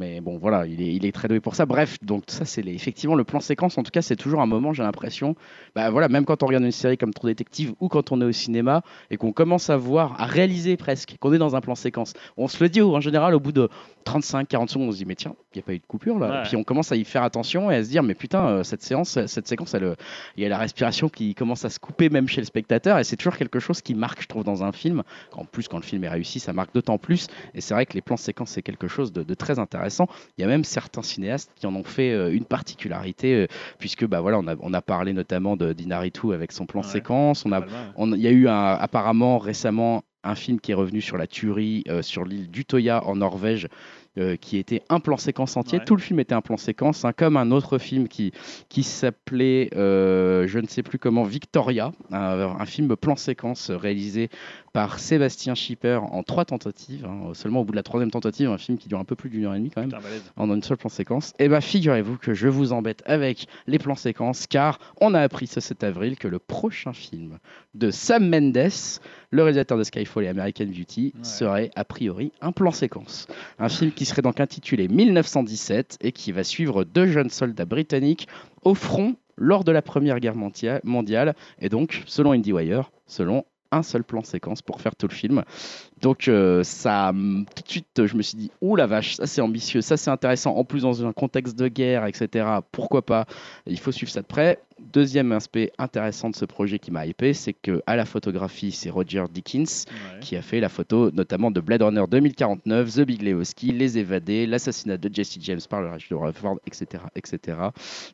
Mais bon, voilà, il est, il est très doué pour ça. Bref, donc ça, c'est effectivement le plan séquence. En tout cas, c'est toujours un moment, j'ai l'impression. Bah voilà, même quand on regarde une série comme True Detective ou quand on est au cinéma et qu'on commence à voir, à réaliser presque qu'on est dans un plan séquence. On se le dit en général au bout de 35, 40 secondes, on se dit, mais tiens, il n'y a pas eu de coupure là. Ouais. Puis on commence à y faire attention et à se dire, mais putain, euh, cette séance, cette séquence, euh, il y a la respiration qui commence à se couper même chez le spectateur et c'est toujours quelque chose qui marque, je trouve, dans un film. En plus, quand le film est réussi, ça marque d'autant plus. Et c'est vrai que les plans séquences, c'est quelque chose de, de très intéressant. Il y a même certains cinéastes qui en ont fait euh, une particularité, euh, puisque bah voilà, on a, on a parlé notamment de d'Inaritu avec son plan Ouais. séquence. On a, on- il y a eu un- apparemment récemment un film qui est revenu sur la tuerie euh, sur l'île d'Utoya en Norvège. Euh, qui était un plan séquence entier, Ouais. tout le film était un plan séquence, hein, comme un autre film qui, qui s'appelait, euh, je ne sais plus comment, Victoria, un, un film plan séquence réalisé par Sébastien Schipper en trois tentatives, hein, seulement au bout de la troisième tentative, un film qui dure un peu plus d'une heure et demie quand même Putain, en une seule plan séquence, et bien figurez-vous que je vous embête avec les plans séquences, car on a appris ce 7 avril que le prochain film de Sam Mendes, le réalisateur de Skyfall et American Beauty, Ouais. serait a priori un plan séquence. Un film qui serait donc intitulé 1917 et qui va suivre deux jeunes soldats britanniques au front lors de la Première Guerre mondia- mondiale, et donc, selon IndieWire, selon un seul plan séquence pour faire tout le film. Donc euh, ça, hum, tout de suite, je me suis dit, ouh la vache, ça c'est ambitieux, ça c'est intéressant. En plus dans un contexte de guerre, etc. Pourquoi pas? Il faut suivre ça de près. Deuxième aspect intéressant de ce projet qui m'a hypé, c'est que à la photographie, c'est Roger Dickens Ouais. qui a fait la photo notamment de Blade Runner 2049, The Big Lebowski, Les Évadés, l'assassinat de Jesse James par le de Rutherford, etc., etc.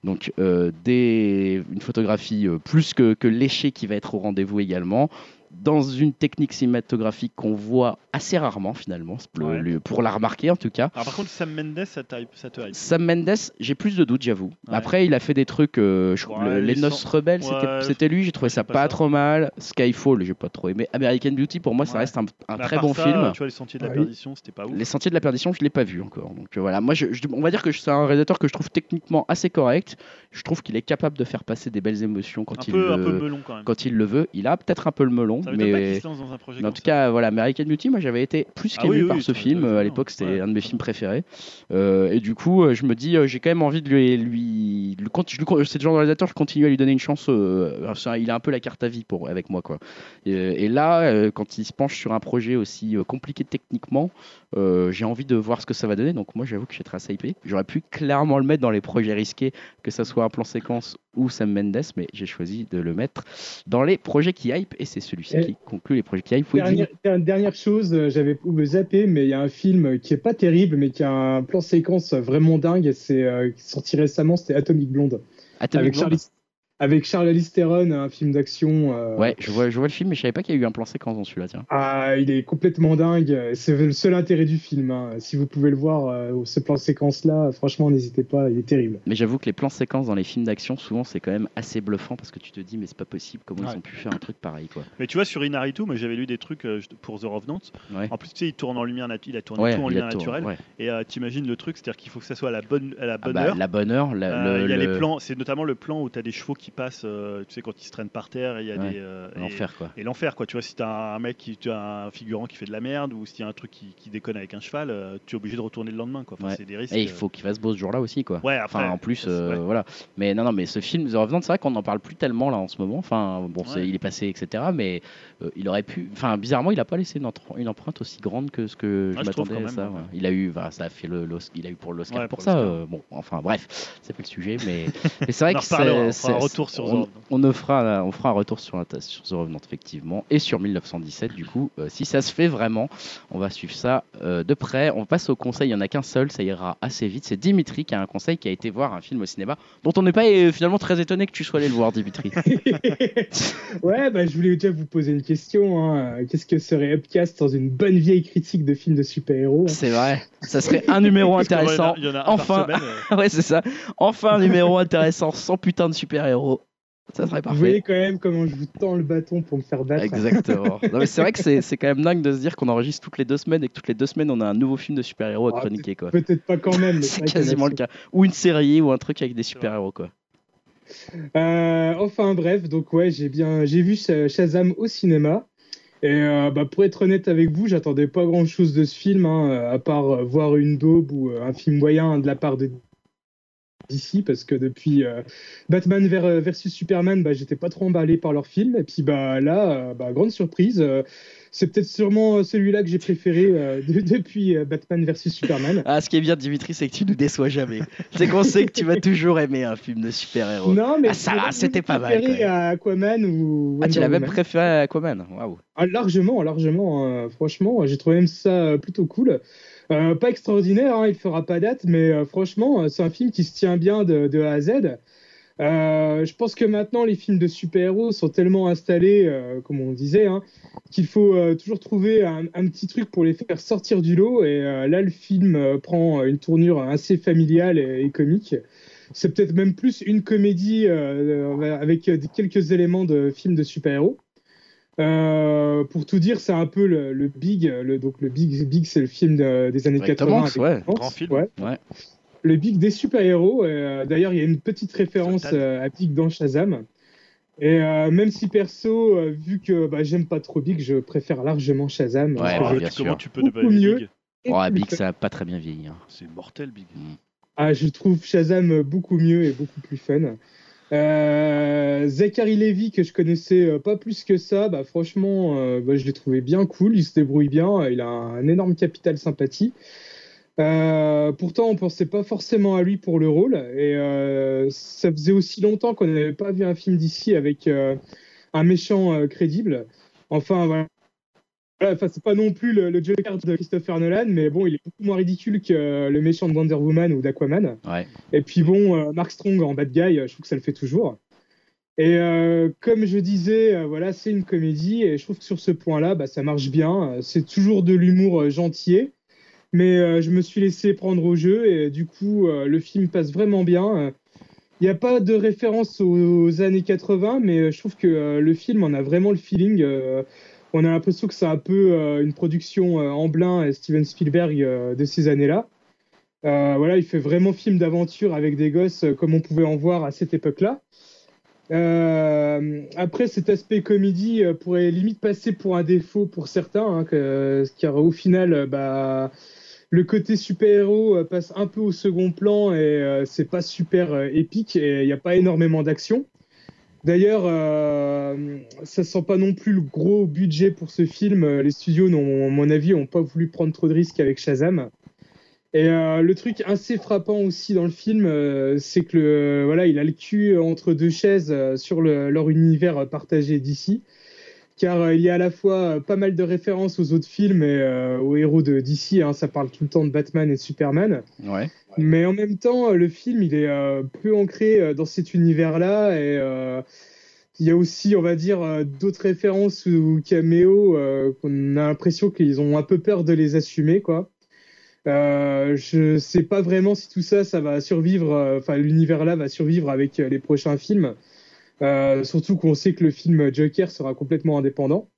Donc euh, des, une photographie euh, plus que, que léchée qui va être au rendez-vous également. Dans une technique cinématographique qu'on voit assez rarement finalement, le- Ouais. le- pour la remarquer en tout cas. Alors par contre, Sam Mendes, ça, te hype. Sam Mendes, j'ai plus de doutes, j'avoue. Ouais. Après, il a fait des trucs. euh, je- Ouais, le- les Noces Rebelles, Ouais, c'était- lui. J'ai trouvé ça pas pas, ça. trop mal. Skyfall, j'ai pas trop aimé. American Beauty, pour moi, ça reste un, très bon ça, film. Tu vois, Les Sentiers de la Ouais. Perdition, c'était pas ouf. Les Sentiers de la Perdition, je l'ai pas vu encore. Donc euh, voilà, moi, je, je- on va dire que c'est un réalisateur que je trouve techniquement assez correct. Je trouve qu'il est capable de faire passer des belles émotions quand Un il peu, un le, peu melon quand même. quand il le veut. Il a peut-être un peu le melon, mais. en tout cas, voilà, American Beauty, moi j'avais été plus Ah qu'ému oui, oui, par oui, ce film. à l'époque, c'était Ouais. un de mes films préférés. Euh, et du coup, euh, je me dis, euh, j'ai quand même envie de lui. lui, lui- lui- c'est le genre de réalisateur, je continue à lui donner une chance. euh, il a un peu la carte à vie pour, avec moi. Quoi. Et, et là, quand il se penche sur un projet aussi compliqué techniquement, euh, j'ai envie de voir ce que ça va donner. Donc, moi, j'avoue que je suis très hypé. J'aurais pu clairement le mettre dans les projets risqués, que ça soit un plan séquence ou Sam Mendes, mais j'ai choisi de le mettre dans les projets qui hype. Et c'est celui-ci qui conclut les projets qui hype. Dernière, chose, euh, j'avais zappé, mais il y a un film qui est pas terrible, mais qui a un plan séquence vraiment dingue. et C'est euh, sorti récemment, c'était Atomic Blonde Atomic avec Blonde. Charlie. Avec Charles Theron, un film d'action. euh, Ouais, je vois, je vois le film, mais je savais pas qu'il y a eu un plan séquence dans celui-là, tiens. Ah, il est complètement dingue. C'est le seul intérêt du film. hein. Si vous pouvez le voir, euh, ce plan séquence-là, franchement, n'hésitez pas, il est terrible. Mais j'avoue que les plans séquences dans les films d'action, souvent, c'est quand même assez bluffant parce que tu te dis, mais c'est pas possible, comment Ouais. ils ont pu faire un truc pareil, quoi. Mais tu vois, sur Inaritu, moi j'avais lu des trucs euh, pour The Revenant. Ouais. En plus, tu sais, il tourne en lumière naturelle. Il a tourné Ouais, tout en lumière naturelle. ouais. Et euh, t'imagines le truc, c'est-à-dire qu'il faut que ça soit à la bonne, à la Ah bonne bah, heure. la bonne heure, la- Euh, le- il y a le- les plans, c'est notamment le plan où tu as des chevaux qui passent, euh, tu sais, quand ils se traînent par terre, il y a Ouais, des. euh, l'enfer, quoi. Et l'enfer, quoi. Tu vois, si t'as un mec, qui, tu as un figurant qui fait de la merde, ou s'il y a un truc qui, qui déconne avec un cheval, euh, tu es obligé de retourner le lendemain, quoi. Enfin, Ouais. C'est des risques. Et il euh, faut qu'il fasse beau ce jour-là aussi, quoi. Ouais, après. Enfin, en plus, ouais. voilà. Mais non, non, mais ce film, The Revenant, c'est vrai qu'on n'en parle plus tellement là en ce moment. Enfin, bon, c'est- Ouais. il est passé, etc. Mais il aurait pu. Enfin, bizarrement, il a pas laissé une, empreinte aussi grande que ce que je Ouais, je m'attendais à ça. Il a eu, voilà, ça a fait le, il a eu pour l'Oscar pour, pour ça. bon, enfin, bref, c'est pas le sujet, mais, c'est vrai que c'est- retour sur The on, Revenant. on fera, on fera un retour sur, la- sur The Revenant effectivement et sur 1917 du coup. Euh, si ça se fait vraiment, on va suivre ça euh, de près. On passe au conseil. Il y en a qu'un seul, ça ira assez vite. C'est Dimitri qui a un conseil qui a été voir un film au cinéma dont on n'est pas euh, finalement très étonné que tu sois allé le voir, Dimitri. ouais, bah, je voulais déjà vous poser une question. hein. Qu'est-ce que serait Upcast sans une bonne vieille critique de films de super-héros hein? C'est vrai. Ça serait un numéro Parce qu'il y en a- intéressant. Il y en a un Enfin. par semaine. euh. ouais, c'est ça. Enfin, un numéro intéressant sans putain de super-héros. Ça serait Vous parfait. voyez quand même comment je vous tends le bâton pour me faire battre. Exactement. Non, mais c'est vrai que c'est quand même dingue de se dire qu'on enregistre toutes les deux semaines et que toutes les deux semaines on a un nouveau film de super-héros à Ah, chroniquer quoi. Peut-être pas quand même. C'est quasiment le cas. Ou une série ou un truc avec des super-héros quoi. Euh, enfin bref, donc ouais, j'ai bien, j'ai vu Sha- Shazam au cinéma. Et euh, bah, pour être honnête avec vous, j'attendais pas grand chose de ce film, hein, à part euh, voir une daube ou un film moyen de la part de DC, parce que depuis euh, Batman ver- versus Superman, bah, j'étais pas trop emballé par leur film. Et puis bah là, euh, bah, grande surprise, euh, c'est peut-être sûrement celui-là que j'ai préféré euh, de- depuis euh, Batman versus Superman. Ah, ce qui est bien Dimitri, c'est que tu nous déçois jamais. c'est qu'on sait que tu vas toujours aimer un film de super-héros. Non, mais Ah, ça c'était pas mal, préféré à Aquaman ou Ah, tu l'as même préféré à Aquaman. Waouh. Ah, largement, largement. euh, franchement, j'ai trouvé même ça euh, plutôt cool. Euh, pas extraordinaire, hein, il fera pas date, mais euh, franchement, euh, c'est un film qui se tient bien de, de A à Z. Euh, je pense que maintenant, les films de super-héros sont tellement installés, comme on disait, hein, qu'il faut toujours trouver un, petit truc pour les faire sortir du lot. Et là, le film prend une tournure assez familiale et, et comique. C'est peut-être même plus une comédie avec quelques éléments de film de super-héros. Euh, pour tout dire, c'est un peu le, le Big. Le, donc le Big, Big c'est le film de- des années Avec Tom 80. Hanks, avec ouais, Tom Hanks, grand film. ouais. Ouais. Le Big des super-héros. euh, D'ailleurs, il y a une petite référence euh, à Big dans Shazam. Et euh, même si perso, euh, vu que bah, j'aime pas trop Big, je préfère largement Shazam. Ouais, parce que Comment tu peux ne pas mieux. Big Oh, Big, ça a pas très bien vieilli. hein. C'est mortel, Big. Ah, je trouve Shazam beaucoup mieux et beaucoup plus fun. Euh, Zachary Levy, que je connaissais euh, pas plus que ça, bah, franchement, euh, bah, je l'ai trouvé bien cool. Il se débrouille bien. Il a un énorme capital sympathie. Euh, pourtant, on pensait pas forcément à lui pour le rôle. Et euh, ça faisait aussi longtemps qu'on n'avait pas vu un film d'ici avec un méchant crédible. Enfin. Voilà, Enfin, c'est pas non plus le, le Joker de Christopher Nolan, mais bon, il est beaucoup moins ridicule que euh, le méchant de Wonder Woman ou d'Aquaman. Ouais. Et puis bon, euh, Mark Strong en bad guy, euh, je trouve que ça le fait toujours. Et euh, comme je disais, euh, voilà, c'est une comédie et je trouve que sur ce point-là, bah, ça marche bien. C'est toujours de l'humour euh, gentil, mais je me suis laissé prendre au jeu et du coup, le film passe vraiment bien. Il n'y a pas de référence aux, aux années 80, mais je trouve que le film en a vraiment le feeling. On a l'impression que c'est un peu euh, une production euh, Amblin et Steven Spielberg euh, de ces années-là. Euh, voilà, il fait vraiment film d'aventure avec des gosses comme on pouvait en voir à cette époque-là. Après, cet aspect comédie pourrait limite passer pour un défaut pour certains, hein, car au final, bah, le côté super-héros passe un peu au second plan et c'est pas super épique et il n'y a pas énormément d'action. D'ailleurs, euh, ça sent pas non plus le gros budget pour ce film. Euh, Les studios, à mon avis, n'ont pas voulu prendre trop de risques avec Shazam. Et euh, le truc assez frappant aussi dans le film, c'est que voilà, il a le cul entre deux chaises sur le- leur univers partagé d'ici. Car euh, il y a à la fois euh, pas mal de références aux autres films et euh, aux héros de DC. Hein, ça parle tout le temps de Batman et de Superman. Ouais. Mais en même temps, le film, il est euh, peu ancré dans cet univers-là. Et euh, il y a aussi, on va dire, d'autres références ou caméos qu'on a l'impression qu'ils ont un peu peur de les assumer, quoi. Je sais pas vraiment si tout ça, ça va survivre, enfin l'univers-là va survivre avec les prochains films. Euh, surtout qu'on sait que le film Joker sera complètement indépendant.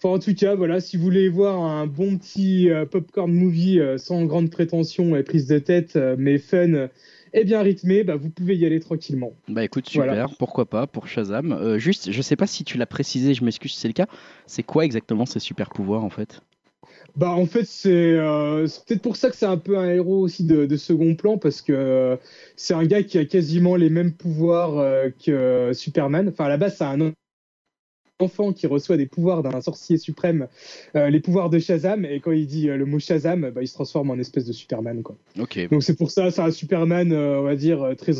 Enfin, en tout cas, voilà, si vous voulez voir un bon petit euh, popcorn movie euh, sans grande prétention et prise de tête, mais fun et bien rythmé, bah, vous pouvez y aller tranquillement. Bah écoute, super, Voilà. pourquoi pas pour Shazam. Juste, je sais pas si tu l'as précisé, je m'excuse si c'est le cas. C'est quoi exactement ces super pouvoirs en fait? Bah, en fait, c'est euh, c'est peut-être pour ça que c'est un peu un héros aussi de, de second plan, parce que euh, c'est un gars qui a quasiment les mêmes pouvoirs euh, que Superman. Enfin, à la base, c'est un enfant qui reçoit des pouvoirs d'un sorcier suprême, les pouvoirs de Shazam, et quand il dit le mot Shazam, bah, il se transforme en espèce de Superman. Quoi. Donc c'est pour ça, c'est un Superman, on va dire, très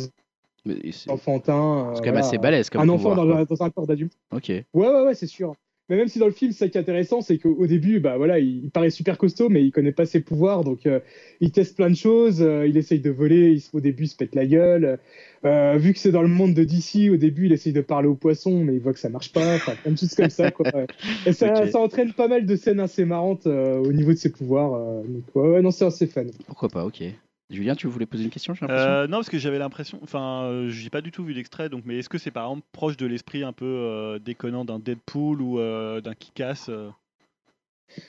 enfantin. c'est quand même voilà. assez balèze comme Un enfant dans, un- dans un corps d'adulte. Ok. Ouais, ouais, ouais, c'est sûr. Mais même si dans le film, ça qui est intéressant, c'est qu'au au début, bah voilà, il, il paraît super costaud, mais il connaît pas ses pouvoirs, donc euh, il teste plein de choses. euh, il essaye de voler, il, au début, il se pète la gueule. Euh, vu que c'est dans le monde de DC, au début, il essaye de parler aux poissons, mais il voit que ça marche pas. Enfin, plein de choses comme ça, quoi. Et ça, entraîne pas mal de scènes assez marrantes au niveau de ses pouvoirs. donc, ouais, ouais, non, c'est assez fun. Pourquoi pas, ok. Julien, tu voulais poser une question, Euh, non, parce que j'avais l'impression, enfin, euh, j'ai pas du tout vu l'extrait, donc, mais est-ce que c'est par exemple proche de l'esprit un peu euh, déconnant d'un Deadpool ou euh, d'un Kick-Ass euh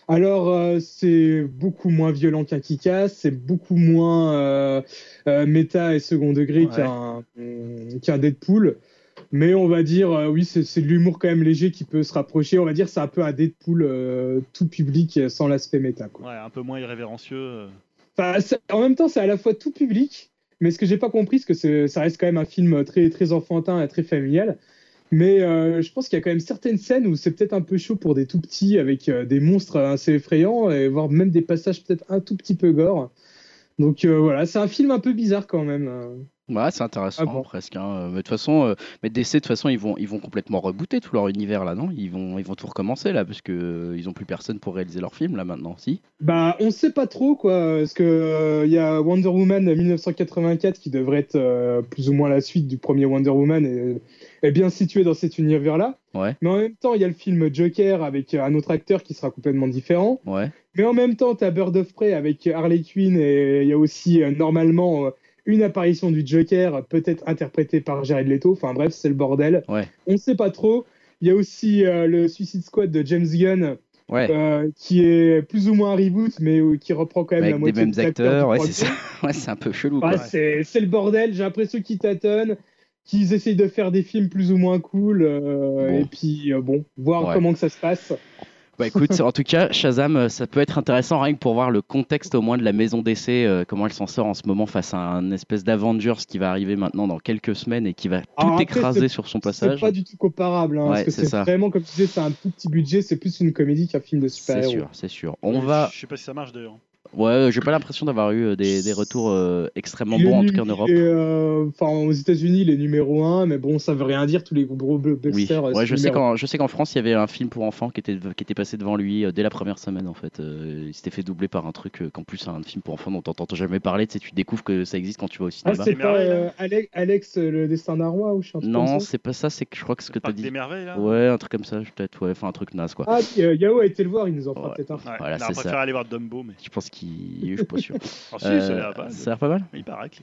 Alors, euh, c'est beaucoup moins violent qu'un Kick-Ass, c'est beaucoup moins euh, euh, méta et second degré Ouais. qu'un qu'un Deadpool. Mais on va dire, euh, oui, c'est c'est de l'humour quand même léger qui peut se rapprocher. On va dire, c'est un peu un Deadpool euh, tout public sans l'aspect méta. Quoi. Ouais, un peu moins irrévérencieux. C'est- en même temps, c'est à la fois tout public, mais ce que j'ai pas compris, c'est que ça reste quand même un film très, très enfantin et très familial. Mais euh, je pense qu'il y a quand même certaines scènes où c'est peut-être un peu chaud pour des tout petits avec euh, des monstres assez effrayants et voire même des passages peut-être un tout petit peu gore. Donc euh, voilà, c'est un film un peu bizarre quand même. Euh. Ouais, c'est intéressant Ah bon presque. hein. Euh, Mais de toute façon, euh, mais DC de toute façon, ils vont, ils vont complètement rebooter tout leur univers là, non? Ils vont, ils vont tout recommencer là, parce que euh, ils ont plus personne pour réaliser leur film là maintenant, si? Bah, on sait pas trop quoi, parce que euh, il y a Wonder Woman 1984 qui devrait être euh, plus ou moins la suite du premier Wonder Woman et est bien situé dans cet univers-là. Ouais. Mais en même temps, il y a le film Joker avec euh, un autre acteur qui sera complètement différent. Ouais. Mais en même temps, tu as Bird of Prey avec Harley Quinn et il y a aussi euh, normalement euh, une apparition du Joker, peut-être interprétée par Jared Leto. Enfin bref, c'est le bordel. Ouais. On ne sait pas trop. Il y a aussi euh, le Suicide Squad de James Gunn Ouais. euh, qui est plus ou moins un reboot, mais euh, qui reprend quand même Avec la des moitié mêmes des acteurs, du ouais, c'est ça. Ouais, c'est un peu chelou. C'est le bordel. J'ai l'impression qu'ils tâtonnent, qu'ils essayent de faire des films plus ou moins cool, euh, Bon. et puis bon, voir comment que ça se passe. Bah écoute, en tout cas, Shazam, euh, ça peut être intéressant rien que pour voir le contexte au moins de la maison d'essai, euh, comment elle s'en sort en ce moment face à un espèce d'Avengers qui va arriver maintenant dans quelques semaines et qui va tout Alors après, écraser c'est- sur son C'est passage. pas du tout comparable, hein, Ouais, parce que c'est c'est ça. vraiment comme tu disais, c'est un tout petit budget, c'est plus une comédie qu'un film de C'est super-héros. sûr, c'est sûr. On Je- va. Je sais pas si ça marche d'ailleurs. Ouais, j'ai pas l'impression d'avoir eu euh, des, des retours euh, extrêmement bons, en tout cas en Europe. euh, Enfin, aux États-Unis, il est numéro 1, mais bon, ça veut rien dire. Tous les gros Oui, blockbusters. euh, ouais, c'est je sais qu'en je sais qu'en France il y avait un film pour enfants qui était qui était passé devant lui euh, dès la première semaine en fait. Euh, il s'était fait doubler par un truc euh, qu'en plus un film pour enfants dont t'entends jamais parler. Tu sais, tu découvres que ça existe quand tu vas au Ah, cinéma. c'est Des pas euh, Alex, Alex, euh, le destin d'un roi ou je un truc non, comme ça c'est pas ça. C'est que je crois que ce que t'as dit. des merveilles là Ouais, un truc comme ça, peut-être. Ouais, enfin un truc naze quoi. Ah, euh, Yao a été le voir, il nous en fera Ouais. peut-être un. Ouais, Voilà, non, c'est on préfère ça. aller voir Dumbo, mais. Je pense qu'il, je suis pas sûr. Ah, si, Euh, ça a l'air pas mal. ça a l'air pas mal. Il paraît que.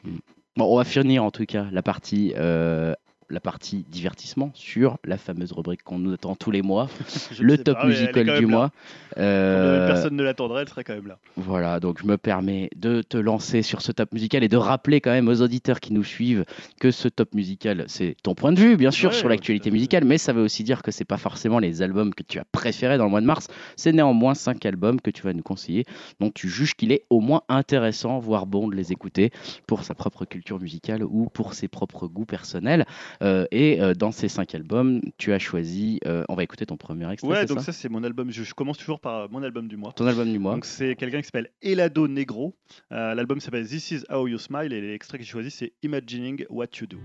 Bon, on va finir en tout cas la partie, euh, la partie divertissement sur la fameuse rubrique qu'on nous attend tous les mois, le top pas, musical du mois. Euh, personne ne l'attendrait, elle serait quand même là. Voilà, donc je me permets de te lancer sur ce top musical et de rappeler quand même aux auditeurs qui nous suivent que ce top musical, c'est ton point de vue, bien sûr, Ouais, sur ouais, l'actualité musicale, mais ça veut aussi dire que c'est pas forcément les albums que tu as préférés dans le mois de mars. C'est néanmoins cinq albums que tu vas nous conseiller, dont tu juges qu'il est au moins intéressant, voire bon de les écouter pour sa propre culture musicale ou pour ses propres goûts personnels. Euh, et euh, dans ces cinq albums, tu as choisi, euh, on va écouter ton premier extrait. Ouais, donc ça ça, c'est mon album. Je, je commence toujours par mon album du mois. ton album du mois. Donc c'est quelqu'un qui s'appelle Elado Negro. Euh, L'album s'appelle This Is How You Smile et l'extrait que j'ai choisi c'est Imagining What You Do.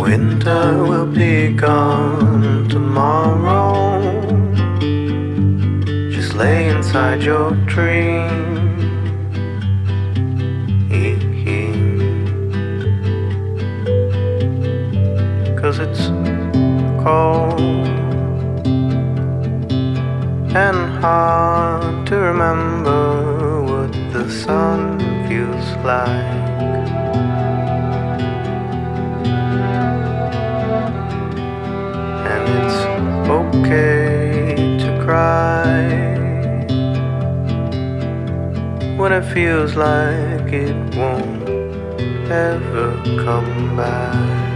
Winter will be gone tomorrow. Just lay inside your dream. Cause it's cold and hard to remember what the sun feels like. And it's okay to cry when it feels like it won't ever come back.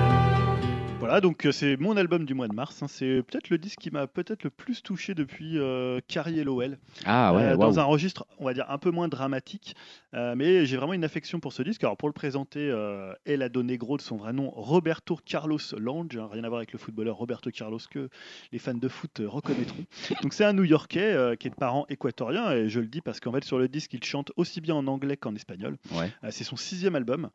Voilà, donc euh, c'est mon album du mois de mars. hein. C'est peut-être le disque qui m'a peut-être le plus touché depuis euh, Carrie LOL. Ah ouais, Euh, dans un registre, on va dire, un peu moins dramatique. Euh, mais j'ai vraiment une affection pour ce disque. Alors, pour le présenter, euh, El Ado Negro de son vrai nom, Roberto Carlos Lange. hein, rien à voir avec le footballeur Roberto Carlos que les fans de foot euh, reconnaîtront. Donc, c'est un New Yorkais euh, qui est de parents équatoriens. Et je le dis parce qu'en fait, sur le disque, il chante aussi bien en anglais qu'en espagnol. Ouais. C'est son sixième album.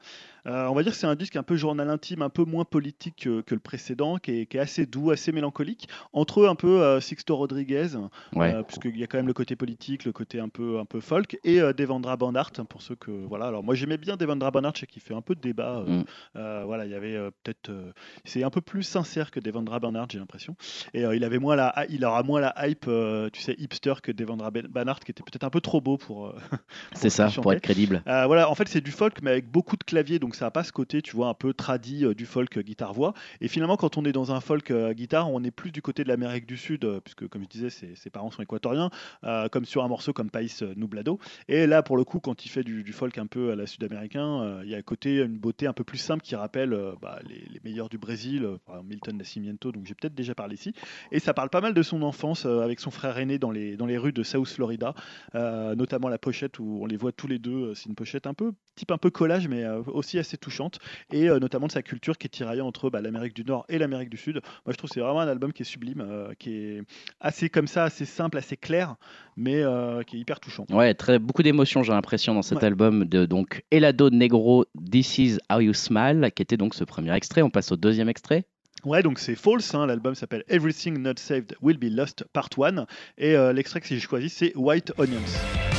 On va dire que c'est un disque un peu journal intime, un peu moins politique que, que le précédent, qui est, qui est assez doux, assez mélancolique. Entre eux, un peu Sixto Rodriguez, Ouais. puisqu'il y a quand même le côté politique, le côté un peu, un peu folk, et Devendra Banhart, pour ceux que. Voilà, alors moi j'aimais bien Devendra sais qu'il fait un peu de débat. euh, Mm. euh, voilà, il y avait euh, peut-être. euh, c'est un peu plus sincère que Devendra Banhart, j'ai l'impression. Et il, avait moins la, il aura moins la hype, tu sais, hipster que Devendra Banhart, qui était peut-être un peu trop beau pour. C'est ça, qui pour être crédible. voilà, en fait, c'est du folk, mais avec beaucoup de claviers, donc ça n'a pas ce côté, tu vois, un peu tradi euh, du folk euh, guitare-voix. Et finalement, quand on est dans un folk guitare, on est plus du côté de l'Amérique du Sud, puisque, comme je disais, ses, ses parents sont équatoriens, comme sur un morceau comme País euh, Nublado. Et là, pour le coup, quand il fait du, folk un peu à la sud-américain, euh, il y a à côté une beauté un peu plus simple qui rappelle euh, bah, les, meilleurs du Brésil, euh, Milton Nascimento, donc j'ai peut-être déjà parlé ici. Et ça parle pas mal de son enfance avec son frère aîné dans les, dans les rues de South Florida, notamment la pochette où on les voit tous les deux. C'est une pochette un peu type un peu collage, mais aussi assez touchante, et notamment de sa culture qui est tiraillée entre bah, l'Amérique du Nord et l'Amérique du Sud. Moi, je trouve que c'est vraiment un album qui est sublime, qui est assez comme ça, assez simple, assez clair, mais qui est hyper touchant. Ouais, très, beaucoup d'émotions, j'ai l'impression, dans cet Ouais. album de donc Elado Negro, This Is How You Smile, qui était donc ce premier extrait. On passe au deuxième extrait. Ouais, donc c'est False, hein, l'album s'appelle Everything Not Saved Will Be Lost Part 1, et euh, l'extrait que j'ai choisi c'est White Onions.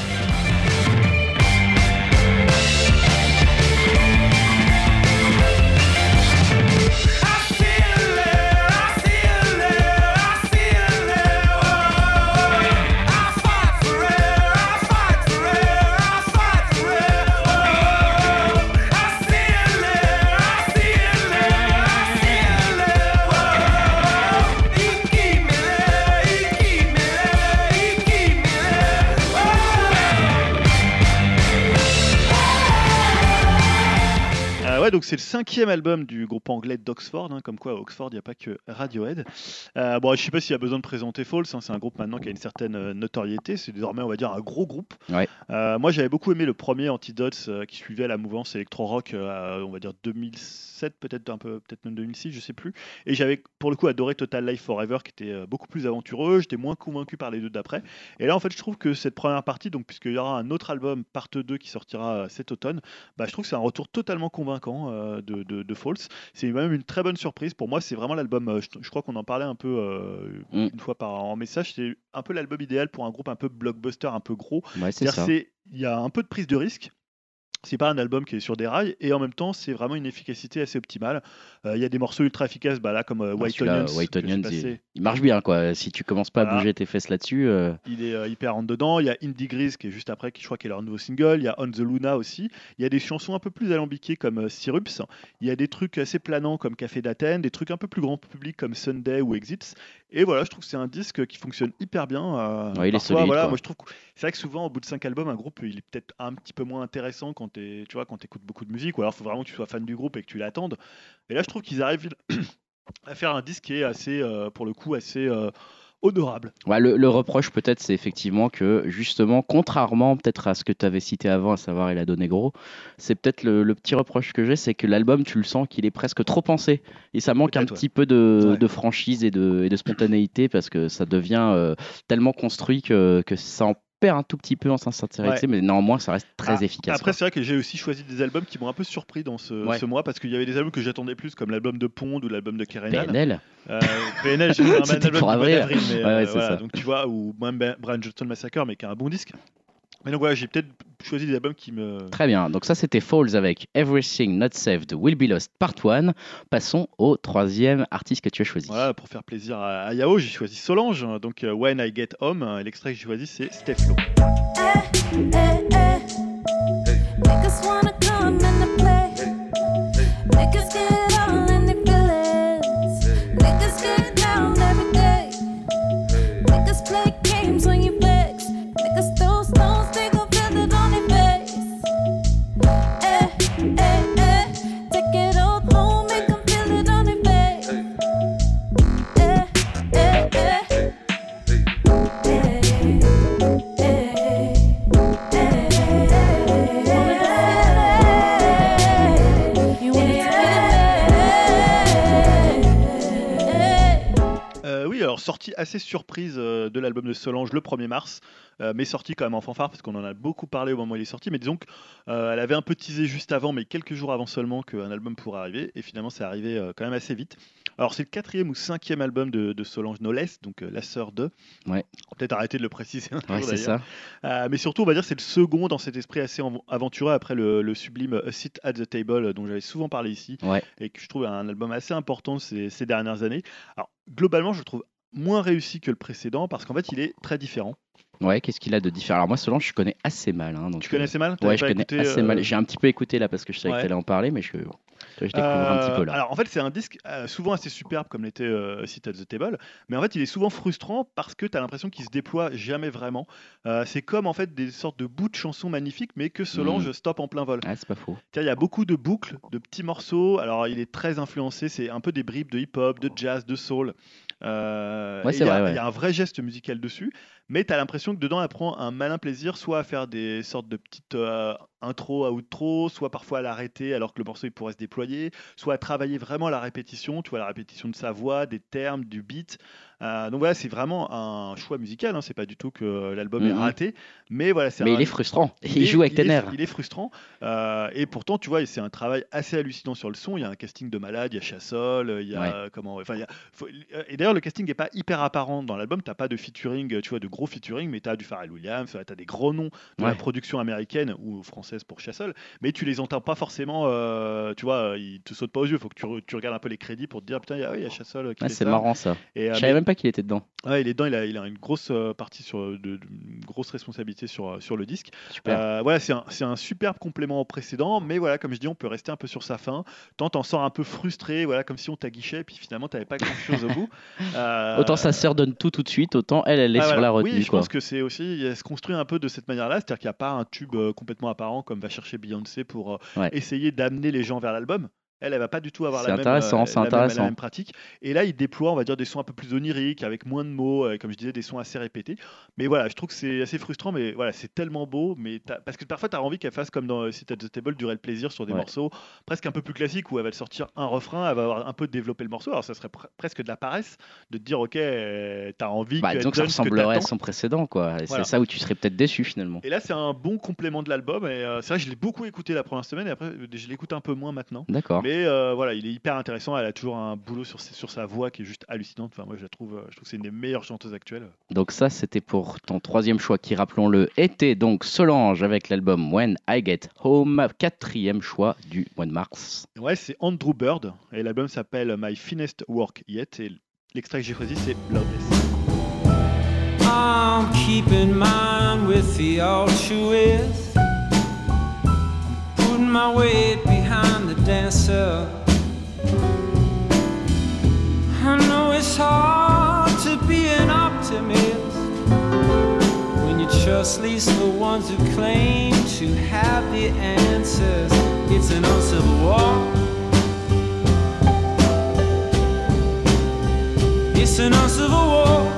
C'est le cinquième album du groupe anglais d'Oxford, hein, comme quoi à Oxford il n'y a pas que Radiohead. Euh, bon, je sais pas s'il y a besoin de présenter False, hein, c'est un groupe maintenant qui a une certaine euh, notoriété, c'est désormais on va dire un gros groupe. Ouais. Euh, moi j'avais beaucoup aimé le premier Antidotes qui suivait la mouvance électro-rock, on va dire 2007, peut-être un peu, peut-être même 2006, je sais plus. Et j'avais pour le coup adoré Total Life Forever qui était euh, beaucoup plus aventureux, j'étais moins convaincu par les deux d'après. Et là en fait je trouve que cette première partie, donc puisqu'il y aura un autre album, part 2 qui sortira euh, cet automne, bah, je trouve que c'est un retour totalement convaincant euh, de, de, de False. C'est même une très bonne surprise. Pour moi, c'est vraiment l'album. euh, je, je crois qu'on en parlait un peu euh, Mm. une fois par en message. C'est un peu l'album idéal pour un groupe un peu blockbuster, un peu gros. Ouais, c'est C'est-à-dire, ça. c'est- il y a un peu de prise de risque. C'est pas un album qui est sur des rails et en même temps c'est vraiment une efficacité assez optimale. Euh, Il y a des morceaux ultra efficaces, bah là comme euh, Ah, White Onions. White il, il marche bien, quoi. Si tu commences pas à bouger tes fesses là-dessus, euh, Il est euh, hyper rentre dedans. Il y a Indie Grease qui est juste après, qui je crois qui est leur nouveau single. Il y a On the Luna aussi. Il y a des chansons un peu plus alambiquées comme Syrups. Il y a des trucs assez planants comme Café d'Athènes, des trucs un peu plus grand public comme Sunday ou Exits. Et voilà, je trouve que c'est un disque qui fonctionne hyper bien. euh, Ouais, il est parfois, solide, Voilà, quoi. moi je trouve c'est vrai que souvent au bout de cinq albums, un groupe il est peut-être un petit peu moins intéressant quand tu tu vois quand écoutes beaucoup de musique. Ou alors il faut vraiment que tu sois fan du groupe et que tu l'attendes. Et là, je trouve qu'ils arrivent à faire un disque qui est assez, euh, pour le coup, assez euh, honorable. Ouais, le, le reproche peut-être, c'est effectivement que justement, contrairement peut-être à ce que tu avais cité avant, à savoir Elado Negro, c'est peut-être le, le petit reproche que j'ai, c'est que l'album, tu le sens qu'il est presque trop pensé. Et ça manque un ouais. petit peu de, Ouais. de franchise et de, et de spontanéité parce que ça devient euh, tellement construit que, que ça en perd un tout petit peu en sincérité, mais néanmoins, ça reste très Ah, efficace. Après, c'est vrai que j'ai aussi choisi des albums qui m'ont un peu surpris dans ce, Ouais. ce mois parce qu'il y avait des albums que j'attendais plus, comme l'album de Pond ou l'album de Kerenal. PNL, Euh, PNL, j'ai un album mois avril. mais Ouais, euh, ouais, c'est voilà, ça. donc tu vois, ou même Brian Johnston Massacre, mais qui a un bon disque. Mais donc voilà, j'ai peut-être choisi des albums qui me. Très bien, donc ça c'était Falls avec Everything Not Saved Will Be Lost Part 1. Passons au troisième artiste que tu as choisi. Voilà, pour faire plaisir à, Yao, j'ai choisi Solange. Donc euh, When I Get Home, euh, l'extrait que j'ai choisi, c'est Steph Lo. Eh. Niggas wanna come and play. Niggas get all in their feelings. Niggas get down every day. Niggas play games when you vex. Sortie assez surprise euh, de l'album de Solange le 1er mars, euh, mais sortie quand même en fanfare parce qu'on en a beaucoup parlé au moment où il est sorti. Mais disons qu'elle avait un peu teasé juste avant, mais quelques jours avant seulement qu'un album pourrait arriver, et finalement c'est arrivé euh, quand même assez vite. Alors c'est le quatrième ou cinquième album de, de Solange No Less, donc euh, la sœur de. Ouais. Peut-être arrêter de le préciser. un Ouais, jour, ça. Euh, mais surtout, on va dire c'est le second dans cet esprit assez av- aventureux après le, le sublime A Sit at the Table euh, dont j'avais souvent parlé ici Ouais. et que je trouve un album assez important ces, ces dernières années. Alors globalement, je le trouve moins réussi que le précédent parce qu'en fait, il est très différent. Ouais, qu'est-ce qu'il a de différent? Alors moi, Solange, je connais assez mal. hein, donc, Tu connais euh, assez mal? Ouais, je connais écouté, assez euh, mal. J'ai un petit peu écouté là parce que je savais Ouais. que tu allais en parler, mais je, je découvre un petit Euh, peu là. Alors en fait, c'est un disque euh, souvent assez superbe comme l'était euh, Sit at the Table, mais en fait, il est souvent frustrant parce que tu as l'impression qu'il se déploie jamais vraiment. Euh, c'est comme en fait des sortes de bouts de chansons magnifiques, mais que Solange Mm. stoppe en plein vol. Ah, c'est pas faux. Il y a beaucoup de boucles, de petits morceaux. Alors, il est très influencé. C'est un peu des bribes de hip-hop, de jazz, de soul. Euh, Ouais, ouais. Il y a un vrai geste musical dessus. Mais tu as l'impression que dedans, elle prend un malin plaisir, soit à faire des sortes de petites euh, intros à outro, soit parfois à l'arrêter alors que le morceau il pourrait se déployer, soit à travailler vraiment la répétition, tu vois, la répétition de sa voix, des termes, du beat. Euh, donc voilà, c'est vraiment un choix musical. Hein. C'est pas du tout que l'album est Mhm. raté. Mais voilà, c'est Mais un- il est frustrant. Il, joue avec tes nerfs. Il est frustrant. Euh, et pourtant, tu vois, c'est un travail assez hallucinant sur le son. Il y a un casting de malade, il y a Chassol, il y a Ouais. euh, comment. Enfin, il y a- faut- et d'ailleurs, le casting n'est pas hyper apparent dans l'album. T'as pas de featuring, tu vois, de gros featuring, mais tu as du Pharrell Williams, tu as des gros noms de la Ouais. production américaine ou française pour Chassol, mais tu les entends pas forcément. euh, tu vois, ils te sautent pas aux yeux. Il faut que tu, re- tu regardes un peu les crédits pour te dire putain, il y a, y Chassol qui c'est marrant ça. Et, euh, Je savais mais- même pas qu'il était dedans. Ouais, il est dedans. Il a, il a une grosse euh, partie sur, de, de- une grosse responsabilité sur, euh, sur le disque. Super. Euh, voilà, c'est un, un superbe complément au précédent, mais voilà, comme je dis, on peut rester un peu sur sa fin. Tant t'en sors un peu frustré, voilà, comme si on t'aguichait, puis finalement t'avais pas grand chose au bout. Euh, Autant sa sœur donne tout tout de suite, autant elle, elle est ah, sur voilà. la retenue. Oui, je quoi. pense que c'est aussi, elle se construit un peu de cette manière-là, c'est-à-dire qu'il n'y a pas un tube euh, complètement apparent comme va chercher Beyoncé pour euh, Ouais. essayer d'amener les gens vers l'album. Elle, elle va pas du tout avoir la même, intéressant, euh, c'est la même- la même pratique. Et là, il déploie, on va dire, des sons un peu plus oniriques, avec moins de mots, euh, comme je disais, des sons assez répétés. Mais voilà, je trouve que c'est assez frustrant, mais voilà, c'est tellement beau. Mais parce que parfois, tu as envie qu'elle fasse comme dans Sit at the Table, durer le plaisir sur des Ouais. morceaux presque un peu plus classiques où elle va sortir un refrain, elle va avoir un peu développé le morceau. Alors, ça serait pre- presque de la paresse de te dire, ok, euh, t'as envie Bah, qu'elle disons que ça que ressemblerait à son précédent, quoi. Voilà. C'est ça où tu serais peut-être déçu finalement. Et là, c'est un bon complément de l'album. Et euh, c'est vrai, que je l'ai beaucoup écouté la première semaine, et après, euh, je l'écoute un peu moins maintenant. D'accord. Mais euh, voilà, il est hyper intéressant. Elle a toujours un boulot sur, sa voix qui est juste hallucinante. Enfin, moi, je la trouve, euh, je trouve que c'est une des meilleures chanteuses actuelles. Donc ça, c'était pour ton troisième choix qui, rappelons-le, était donc Solange avec l'album When I Get Home, quatrième choix du mois de mars. Ouais, c'est Andrew Bird. Et l'album s'appelle My Finest Work Yet. Et l'extrait que j'ai choisi, c'est Bloodless. I'm keeping mine with the altruist. My weight behind the dancer. I know it's hard to be an optimist when you trust least the ones who claim to have the answers. It's an uncivil war. It's an uncivil war.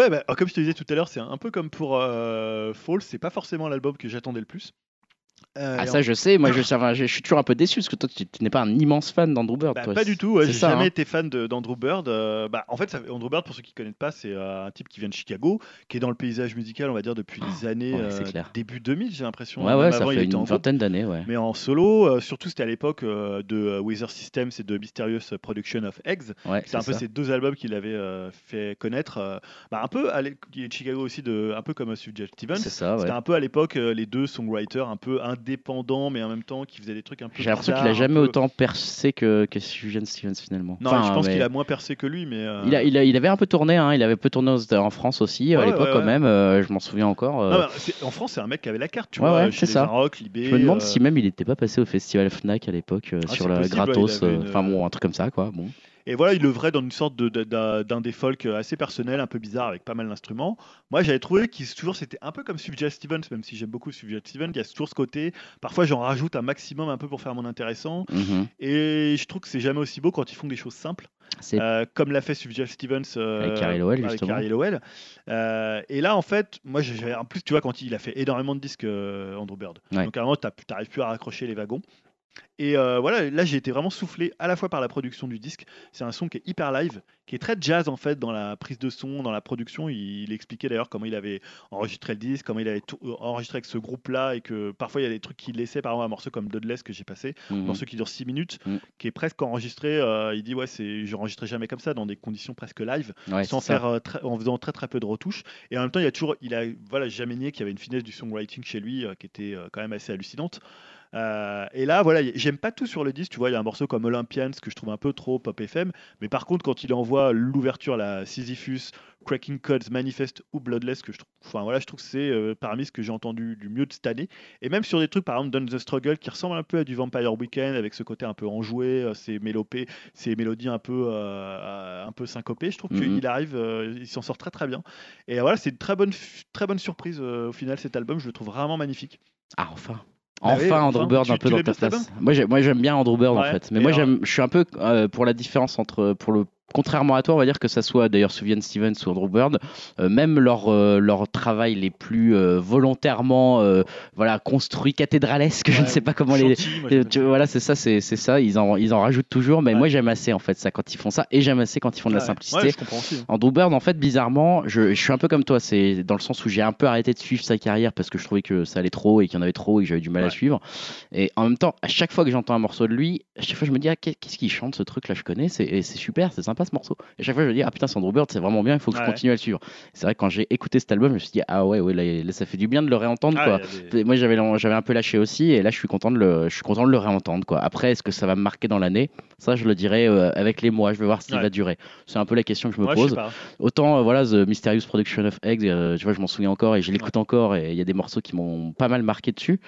Ouais, bah, comme je te disais tout à l'heure, c'est un peu comme pour euh, Fall. C'est pas forcément l'album que j'attendais le plus. Euh, Ah ça je sais, moi je, enfin, je, je suis toujours un peu déçu parce que toi tu, tu n'es pas un immense fan d'Andrew Bird. Bah, toi. pas du tout, ouais, j'ai jamais hein. été fan d'Andrew Bird. euh, bah, en fait, ça- Andrew Bird, pour ceux qui ne connaissent pas, c'est euh, un type qui vient de Chicago, qui est dans le paysage musical, on va dire, depuis les années ouais, c'est euh, clair. début 2000, j'ai l'impression. Ouais ouais, ça avant, fait une vingtaine d'années ouais. Mais en solo, surtout c'était à l'époque de Weather Systems et de Mysterious Production of Eggs. Ouais, C'est un peu ces deux albums qu'il avait fait connaître. bah, un peu, à l'é- il est de Chicago aussi, de, un peu comme Sufjan Stevens. C'est ça ouais. C'était un peu à l'époque les deux songwriters un peu indépendants, mais en même temps qui faisaient des trucs un peu. J'ai l'impression qu'il a jamais peu- autant percé que, que Stevens finalement. Non, Enfin, je pense mais- qu'il a moins percé que lui, mais. euh, Il, a- il, a- il avait un peu tourné, hein, il avait un peu tourné en France aussi, à l'époque ouais, quand même, euh, je m'en souviens encore. euh, Non, en France, c'est un mec qui avait la carte, tu vois. ouais, c'est ça. Rock, Libé. je me demande si même il n'était pas passé au festival Fnac à l'époque Ah, sur la possible, gratos, une- enfin bon, un truc comme ça quoi. Bon. Et voilà, il œuvrait dans une sorte de- de- d'un d'un des folk assez personnel, un peu bizarre, avec pas mal d'instruments. Moi, j'avais trouvé qu'il toujours c'était un peu comme Sufjan Stevens, même si j'aime beaucoup Sufjan Stevens. Il y a toujours ce côté. Parfois, j'en rajoute un maximum un peu pour faire mon intéressant. Mhm. Et je trouve que c'est jamais aussi beau quand ils font des choses simples, euh, comme l'a fait Sufjan Stevens euh, Avec Carrie Lowell, avec justement. Carrie Lowell. Euh, et là, en fait, moi, en plus, tu vois, quand il a fait énormément de disques, Andrew Bird. Ouais. Donc, à un moment, t'arrives plus à raccrocher les wagons. Et euh, voilà, là j'ai été vraiment soufflé à la fois par la production du disque. C'est un son qui est hyper live, qui est très jazz en fait dans la prise de son, dans la production. Il, il expliquait d'ailleurs comment il avait enregistré le disque, comment il avait tout- euh, enregistré avec ce groupe-là et que parfois il y a des trucs qu'il laissait, par exemple un morceau comme Dodless que j'ai passé, un Mhm. morceau qui dure 6 minutes, Mhm. qui est presque enregistré. euh, il dit ouais, c'est, j'enregistrais jamais comme ça dans des conditions presque live Ouais, sans faire euh, en faisant très très peu de retouches et en même temps il y a toujours il a voilà jamais nié qu'il y avait une finesse du songwriting chez lui qui était quand même assez hallucinante Euh, et là voilà j'aime pas tout sur le disque tu vois il y a un morceau comme Olympians que je trouve un peu trop pop FM mais par contre quand il envoie l'ouverture la Sisyphus Cracking Codes Manifest ou Bloodless que je trouve enfin voilà je trouve que c'est euh, parmi ce que j'ai entendu du mieux de cette année et même sur des trucs par exemple Done the Struggle qui ressemble un peu à du Vampire Weekend avec ce côté un peu enjoué euh, ces mélopées ces mélodies un peu euh, un peu syncopées je trouve Mhm. qu'il arrive il s'en sort très très bien et voilà c'est une très bonne très bonne surprise au final cet album je le trouve vraiment magnifique Ah enfin. Bah Enfin, oui, Andrew. Bird Tu- un peu dans ta place. Moi, j'ai- moi, j'aime bien Andrew Bird en fait, mais moi, j'aime, je suis un peu euh, pour la différence entre pour le contrairement à toi, on va dire que ça soit d'ailleurs Sufjan Stevens ou Andrew Bird, euh, même leur euh, leur travail les plus euh, volontairement voilà construits cathédralesques, je ne sais pas comment les tu- voilà, c'est ça, c'est ça. Ils en, ils en rajoutent toujours, mais Ouais. moi j'aime assez en fait ça quand ils font ça, et j'aime assez quand ils font de la simplicité. Aussi hein. Andrew Bird, en fait, bizarrement, je, je suis un peu comme toi. C'est dans le sens où j'ai un peu arrêté de suivre sa carrière parce que je trouvais que ça allait trop et qu'il y en avait trop et que j'avais du mal à suivre. Et en même temps, à chaque fois que j'entends un morceau de lui, à chaque fois je me dis ah, qu'est- qu'est-ce qu'il chante ce truc là, je connais, c'est et c'est super, c'est sympa ce morceau. Et à chaque fois je me dis ah putain, c'est Andrew Bird, c'est vraiment bien, il faut que je continue à le suivre. C'est vrai quand j'ai écouté cet album, je me suis dit ah ouais, ouais là, là, ça fait du bien de le réentendre Ah, quoi. des- Moi j'avais j'avais un peu lâché aussi et là je suis content de le je suis content de le réentendre quoi. Après est-ce que ça va me marquer dans l'année? Ça je le dirai euh, avec les mois, je vais voir s'il Ouais. va durer. C'est un peu la question que je me Ouais, pose. Autant euh, voilà The Mysterious Production of Eggs, euh, tu vois, je m'en souviens encore et je l'écoute encore et il y a des morceaux qui m'ont pas mal marqué dessus.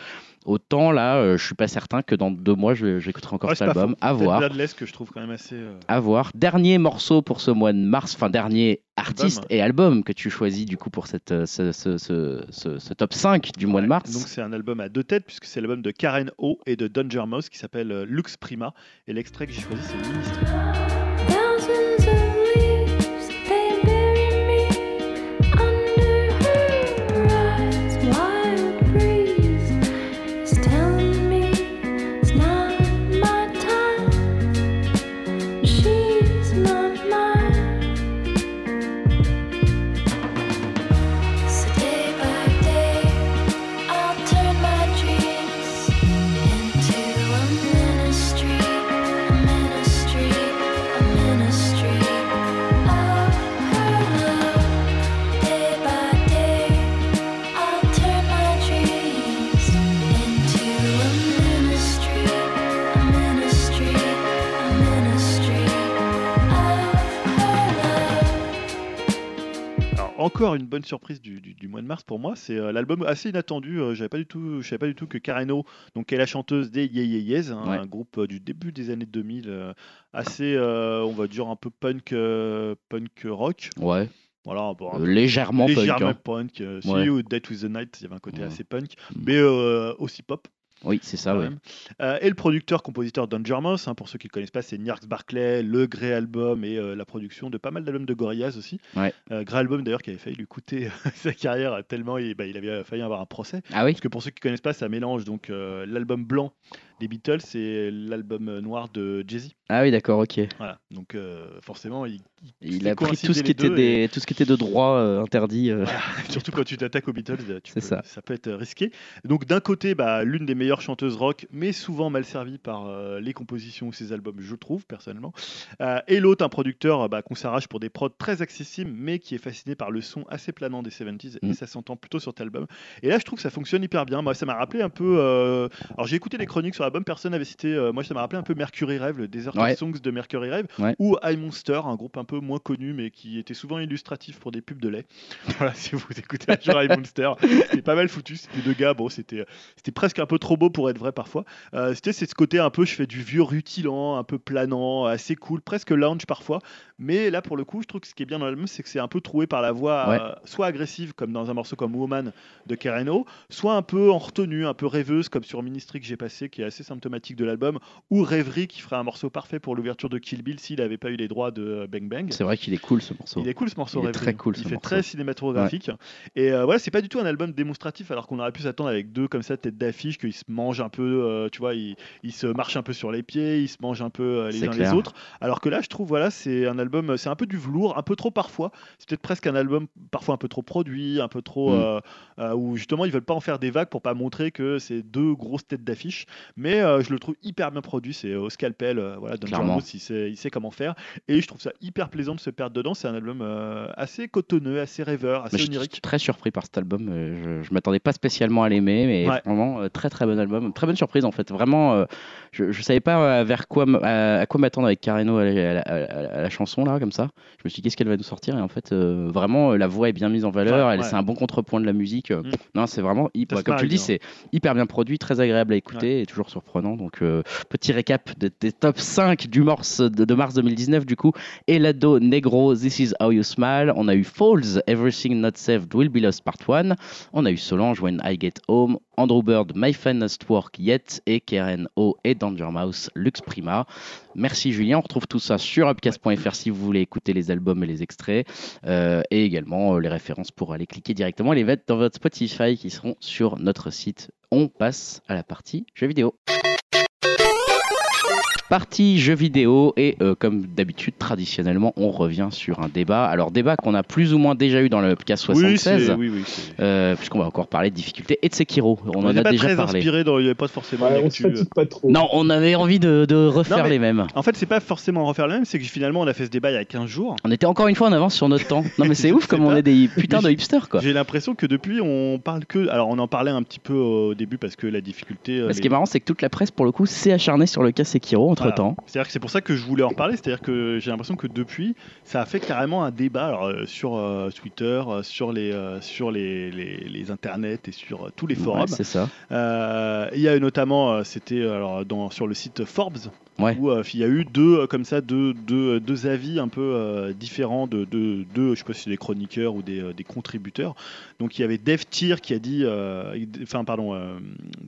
Autant là, euh, je suis pas certain que dans deux mois j'écouterai encore Ouais, cet album. À voir, Bloodless que je trouve quand même assez euh, à voir. Dernier morceau pour ce mois de mars, enfin dernier artiste Album. et album que tu choisis du coup pour cette, euh, ce, ce- ce- ce- ce top 5 du mois de mars. Donc c'est un album à deux têtes puisque c'est l'album de Karen O et de Danger Mouse qui s'appelle euh, Lux Prima et l'extrait que j'ai choisi c'est Ministre. Encore une bonne surprise du, du- du mois de mars pour moi, c'est euh, l'album assez inattendu. euh, j'avais pas du tout, je savais pas du tout que Karen O, donc qui est la chanteuse des Yeah Yeah Yeahs, hein, Ouais. un groupe euh, du début des années 2000, euh, assez, on va dire un peu punk, punk rock. Ouais, Voilà, bon, légèrement punk. légèrement hein. punk. Ouais. See You Dead with the Night, il y avait un côté Ouais. assez punk, Mm. mais aussi pop. Oui, c'est ça, ouais. Euh, et le producteur, compositeur Danger Mouse, hein, pour ceux qui ne connaissent pas, c'est Nierks Barclay, le Grey Album et euh, la production de pas mal d'albums de Gorillaz aussi. Ouais. Euh, Grey Album d'ailleurs qui avait failli lui coûter sa carrière tellement il, bah, il avait failli avoir un procès. Ah oui Parce que pour ceux qui ne connaissent pas, ça mélange donc l'album blanc des Beatles et l'album noir de Jay-Z. Ah oui, d'accord, ok. Voilà. Donc euh, forcément, il, a pris tout ce qui les était, deux des, tout ce qui était de droit euh, interdit. euh. Surtout quand tu t'attaques aux Beatles, tu C'est peux- ça. peut être risqué. Donc d'un côté, bah, l'une des meilleures chanteuses rock, mais souvent mal servie par les compositions ou ses albums, je trouve personnellement. Et l'autre, un producteur bah, qu'on s'arrache pour des prods très accessibles, mais qui est fasciné par le son assez planant des 70s, Mm. et ça s'entend plutôt sur cet album. Et là, je trouve que ça fonctionne hyper bien. Moi, ça m'a rappelé un peu... Alors j'ai écouté les chroniques sur l'album, personne n'avait cité... euh, Moi, ça m'a rappelé un peu Mercury Rêve, le Desert Ouais. Songs de Mercury Rêve, Ouais. ou High Monster, un groupe un peu moins connu, mais qui était souvent illustratif pour des pubs de lait. Voilà, si vous écoutez un jour High Monster, c'était pas mal foutu. C'était deux gars, bon, c'était c'était presque un peu trop beau pour être vrai parfois. Euh, c'était c'est ce côté un peu, je fais du vieux rutilant, un peu planant, assez cool, presque lounge parfois. Mais là, pour le coup, je trouve que ce qui est bien dans l'album, c'est que c'est un peu troué par la voix, Ouais. euh, soit agressive, comme dans un morceau comme Woman de Kereno, soit un peu en retenue, un peu rêveuse, comme sur Ministry que j'ai passé, qui est assez symptomatique de l'album, ou Rêverie, qui ferait un morceau parfait pour l'ouverture de Kill Bill s'il n'avait pas eu les droits de euh, Bang Bang. C'est vrai qu'il est cool ce morceau. Il est cool ce morceau. Il est Rêverie. très cool, Il fait morceau. très cinématographique. Et euh, voilà, c'est pas du tout un album démonstratif, alors qu'on aurait pu s'attendre avec deux comme ça têtes d'affiche, qu'ils se mangent un peu, euh, tu vois, ils, ils se marchent un peu sur les pieds, ils se mangent un peu les uns clair. les autres. Alors que là, je trouve, voilà, c'est un album, c'est un peu du velours, un peu trop parfois. C'est peut-être presque un album parfois un peu trop produit, un peu trop, Mm. euh, euh, où justement ils veulent pas en faire des vagues pour pas montrer que c'est deux grosses têtes d'affiche. Mais euh, je le trouve hyper bien produit, c'est au scalpel, euh, voilà, Don il sait, il sait comment faire. Et je trouve ça hyper plaisant de se perdre dedans. C'est un album euh, assez cotonneux, assez rêveur, assez Mais je onirique. suis très surpris par cet album. euh, Je, je m'attendais pas spécialement à l'aimer, mais Ouais. vraiment euh, très très bon album, très bonne surprise en fait. Vraiment, euh, je, je savais pas euh, vers quoi à, à quoi m'attendre avec Carreno à la, à la- à la- à là, comme ça. Je me suis dit qu'est-ce qu'elle va nous sortir? Et en fait euh, vraiment euh, la voix est bien mise en valeur. Ouais, elle ouais. c'est un bon contrepoint de la musique. euh, Mm. Non, c'est vraiment hyper. Se Comme tu le dis, c'est hyper bien produit, très agréable à écouter et toujours surprenant. Donc euh, petit récap de- des top 5 du mars de, de mars 2019 du coup. Elado Negro, This Is How You Smile. On a eu Falls, Everything Not Saved Will Be Lost Part 1. On a eu Solange, When I Get Home. Andrew Bird, My Finest Work Yet. Et Karen O et Danger Mouse, Lux Prima. Merci Julien. On retrouve tout ça sur upcast.fr si vous voulez écouter les albums et les extraits. Euh, et également euh, les références pour aller cliquer directement et les mettre dans votre Spotify qui seront sur notre site. On passe à la partie jeux vidéo. Partie jeux vidéo et euh, comme d'habitude traditionnellement on revient sur un débat. Alors débat qu'on a plus ou moins déjà eu dans le Oui, 76 c'est- oui, oui. c'est- euh, puisqu'on va encore parler de difficultés et de Sekiro. On, On en a déjà très parlé. inspiré, dans- il n'y avait pas forcément Ouais, on se fatigue pas trop. Non, on avait envie de, de refaire Non, mais- les mêmes. En fait, c'est pas forcément refaire le même, c'est que finalement on a fait ce débat il y a 15 jours. On était encore une fois en avance sur notre temps. Non mais c'est ouf comme on est des putains de hipsters quoi. J'ai l'impression que depuis on parle que. Alors on en parlait un petit peu au début parce que la difficulté. euh, ce les- qui est marrant, c'est que toute la presse, pour le coup, s'est acharnée sur le cas Sekiro Voilà. temps. C'est-à-dire que c'est pour ça que je voulais en reparler, c'est-à-dire que j'ai l'impression que depuis, ça a fait carrément un débat alors, euh, sur euh, Twitter, euh, sur les sur les, les, les internets et sur tous les forums. c'est ça. Il y a eu notamment, c'était alors dans, sur le site Forbes, Ouais. où il y a eu deux comme ça deux, deux, deux avis un peu différents de deux, deux, je sais pas si c'est des chroniqueurs ou des, des contributeurs. Donc il y avait Dev Tier qui a dit, enfin pardon,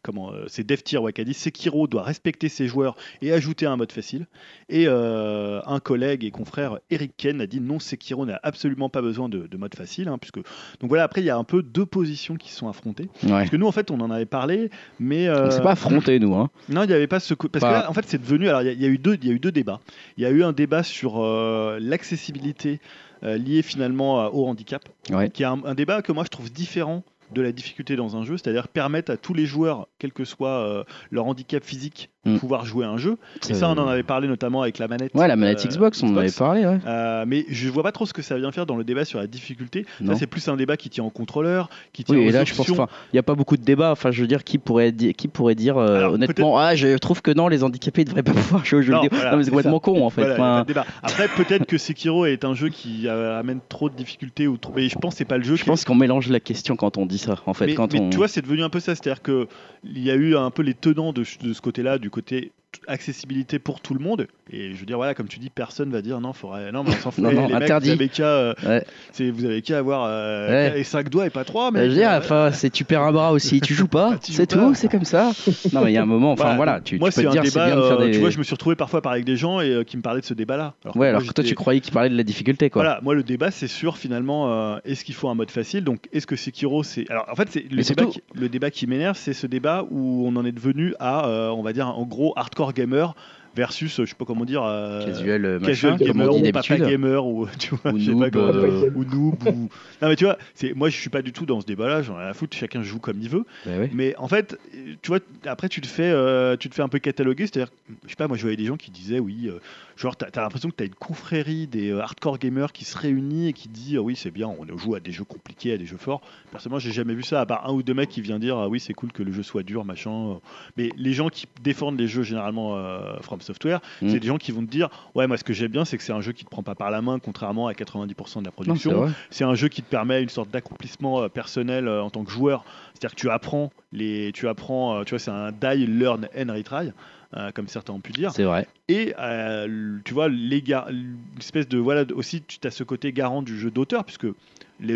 comment, c'est Dev Tier ouais, qui a dit Sekiro doit respecter ses joueurs et ajouter un mode facile. Et euh, un collègue et confrère Eric Ken a dit non, Sekiro n'a absolument pas besoin de, de mode facile, hein, puisque donc voilà après il y a un peu deux positions qui se sont affrontées. Ouais. Parce que nous, en fait, on en avait parlé, mais. On euh, s'est pas affrontés, nous. Hein. Non, il n'y avait pas ce. Parce Pas- que là, en fait, c'est devenu. Alors, il y a- il y, a eu deux- il y a eu deux débats. Il y a eu un débat sur euh, l'accessibilité euh, liée finalement au handicap, Ouais. qui est un, un débat que moi je trouve différent de la difficulté dans un jeu, c'est-à-dire permettre à tous les joueurs, quel que soit euh, leur handicap physique, de Mm. pouvoir jouer à un jeu. Et ça, on en avait parlé notamment avec la manette. Ouais, la manette euh, Xbox, on en avait parlé. Ouais. Euh, mais je vois pas trop ce que ça vient faire dans le débat sur la difficulté. Non. Ça, c'est plus un débat qui tient au contrôleur, qui tient Oui, aux et là, je pense, il n'y a pas beaucoup de débat. Enfin, je veux dire, qui pourrait, qui pourrait dire euh, Alors, honnêtement, ah, je trouve que non, les handicapés ne devraient pas pouvoir jouer aux jeux Non, vidéo. voilà, non, mais c'est complètement ça. con, en fait. Voilà, Enfin, débat. Après, peut-être que Sekiro est un jeu qui euh, amène trop de difficultés ou trop. Mais je pense que c'est pas le jeu. je pense qu'on mélange la question quand on dit ça. En fait, mais, quand mais on. tu vois, c'est devenu un peu ça. C'est-à-dire que il y a eu un peu les tenants de, de ce côté-là, du côté accessibilité pour tout le monde. Et je veux dire, voilà, comme tu dis, personne va dire non, faudrait... non mais on s'en fout. Non, non, les mecs, interdit. vous avez qu'à euh, Ouais. c'est- avoir euh, Ouais. les 5 doigts et pas 3. Bah, Mais je veux dire, enfin, c'est tu perds un bras aussi, tu joues pas, c'est tout, c'est comme ça. Non, mais il y a un moment, enfin voilà, tu, moi, tu peux c'est un dire, c'est débat. bien de faire euh, des. Tu vois, je me suis retrouvé parfois parler avec des gens et euh, qui me parlaient de ce débat-là. Alors Ouais, alors que toi, tu croyais qu'il parlait de la difficulté, quoi. Voilà, moi le débat c'est sûr finalement euh, est-ce qu'il faut un mode facile? Donc est-ce que Sekiro c'est alors en fait c'est le débat qui, m'énerve c'est ce débat où on en est devenu à euh, on va dire en gros hardcore gamer versus je sais pas comment dire euh, Casual, euh, casual machin, gamer ou papa gamer ou tu vois Ou je sais noob, pas comment- euh, ou noob ou non mais tu vois c'est moi je suis pas du tout dans ce débat là j'en ai à foutre chacun joue comme il veut. Bah ouais. mais en fait, tu vois, après tu te fais, tu te fais un peu cataloguer, c'est-à-dire, je sais pas, moi je voyais des gens qui disaient, oui, genre t'as as, l'impression que t'as une confrérie des euh, hardcore gamers qui se réunit et qui dit, euh, oui c'est bien, on joue à des jeux compliqués, à des jeux forts. Personnellement, j'ai jamais vu ça, à part un ou deux mecs qui viennent dire, ah oui c'est cool que le jeu soit dur, machin. Mais les gens qui défendent les jeux généralement euh, From Software, Mm. c'est des gens qui vont te dire, ouais moi ce que j'aime bien, c'est que c'est un jeu qui te prend pas par la main, contrairement à 90% de la production. C'est un jeu qui te permet une sorte d'accomplissement euh, personnel en tant que joueur. C'est-à-dire que tu apprends, les, tu apprends, tu vois, c'est un die, learn and retry, euh, comme certains ont pu dire. C'est vrai. Et euh, tu vois, les gar- une espèce de voilà, aussi tu as ce côté garant du jeu d'auteur, puisque le,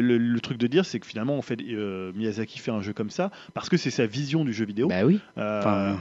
le- le truc de dire, c'est que finalement, on fait, euh, Miyazaki fait un jeu comme ça parce que c'est sa vision du jeu vidéo. Bah oui. Euh,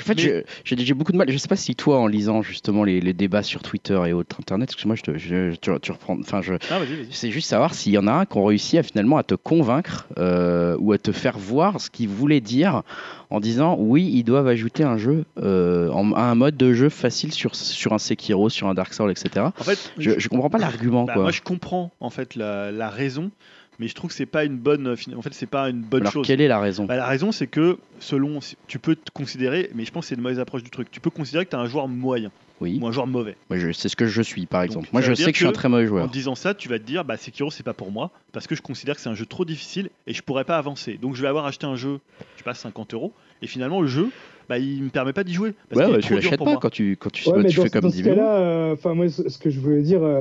En fait, j'ai beaucoup de mal. Je sais pas si toi, en lisant justement les, les débats sur Twitter et autres internet, parce que moi, je te, je- tu, tu reprends. Enfin, je, ah, c'est juste savoir s'il y en a un qui ont réussi à finalement à te convaincre euh, ou à te faire voir ce qu'il voulait dire en disant oui, ils doivent ajouter un jeu, euh, en- un mode de jeu facile sur, sur un Sekiro, sur un Dark Souls, etc. En fait, Je, je comprends pas l'argument, bah, moi, je comprends en fait la, la raison, mais je trouve que c'est pas une bonne, en fait, c'est pas une bonne Alors, chose. quelle est la raison? Bah, la raison, c'est que selon, tu peux te considérer, mais je pense que c'est une mauvaise approche du truc. Tu peux considérer que tu es un joueur moyen Oui, ou un joueur mauvais. Moi, je- c'est ce que je suis, par exemple. Moi, je sais que je suis un très mauvais En joueur. disant ça, tu vas te dire, bah Sekiro, c'est pas pour moi parce que je considère que c'est un jeu trop difficile et je pourrais pas avancer. Donc je vais avoir acheté un jeu, je sais pas 50 euros, et finalement le jeu, bah il me permet pas d'y jouer parce Ouais, ouais, l'achètes pour pas moi. quand tu, quand tu, Ouais, mais tu fais comme dans ce Dimeo. cas-là, euh, enfin moi, ce que je voulais dire, euh,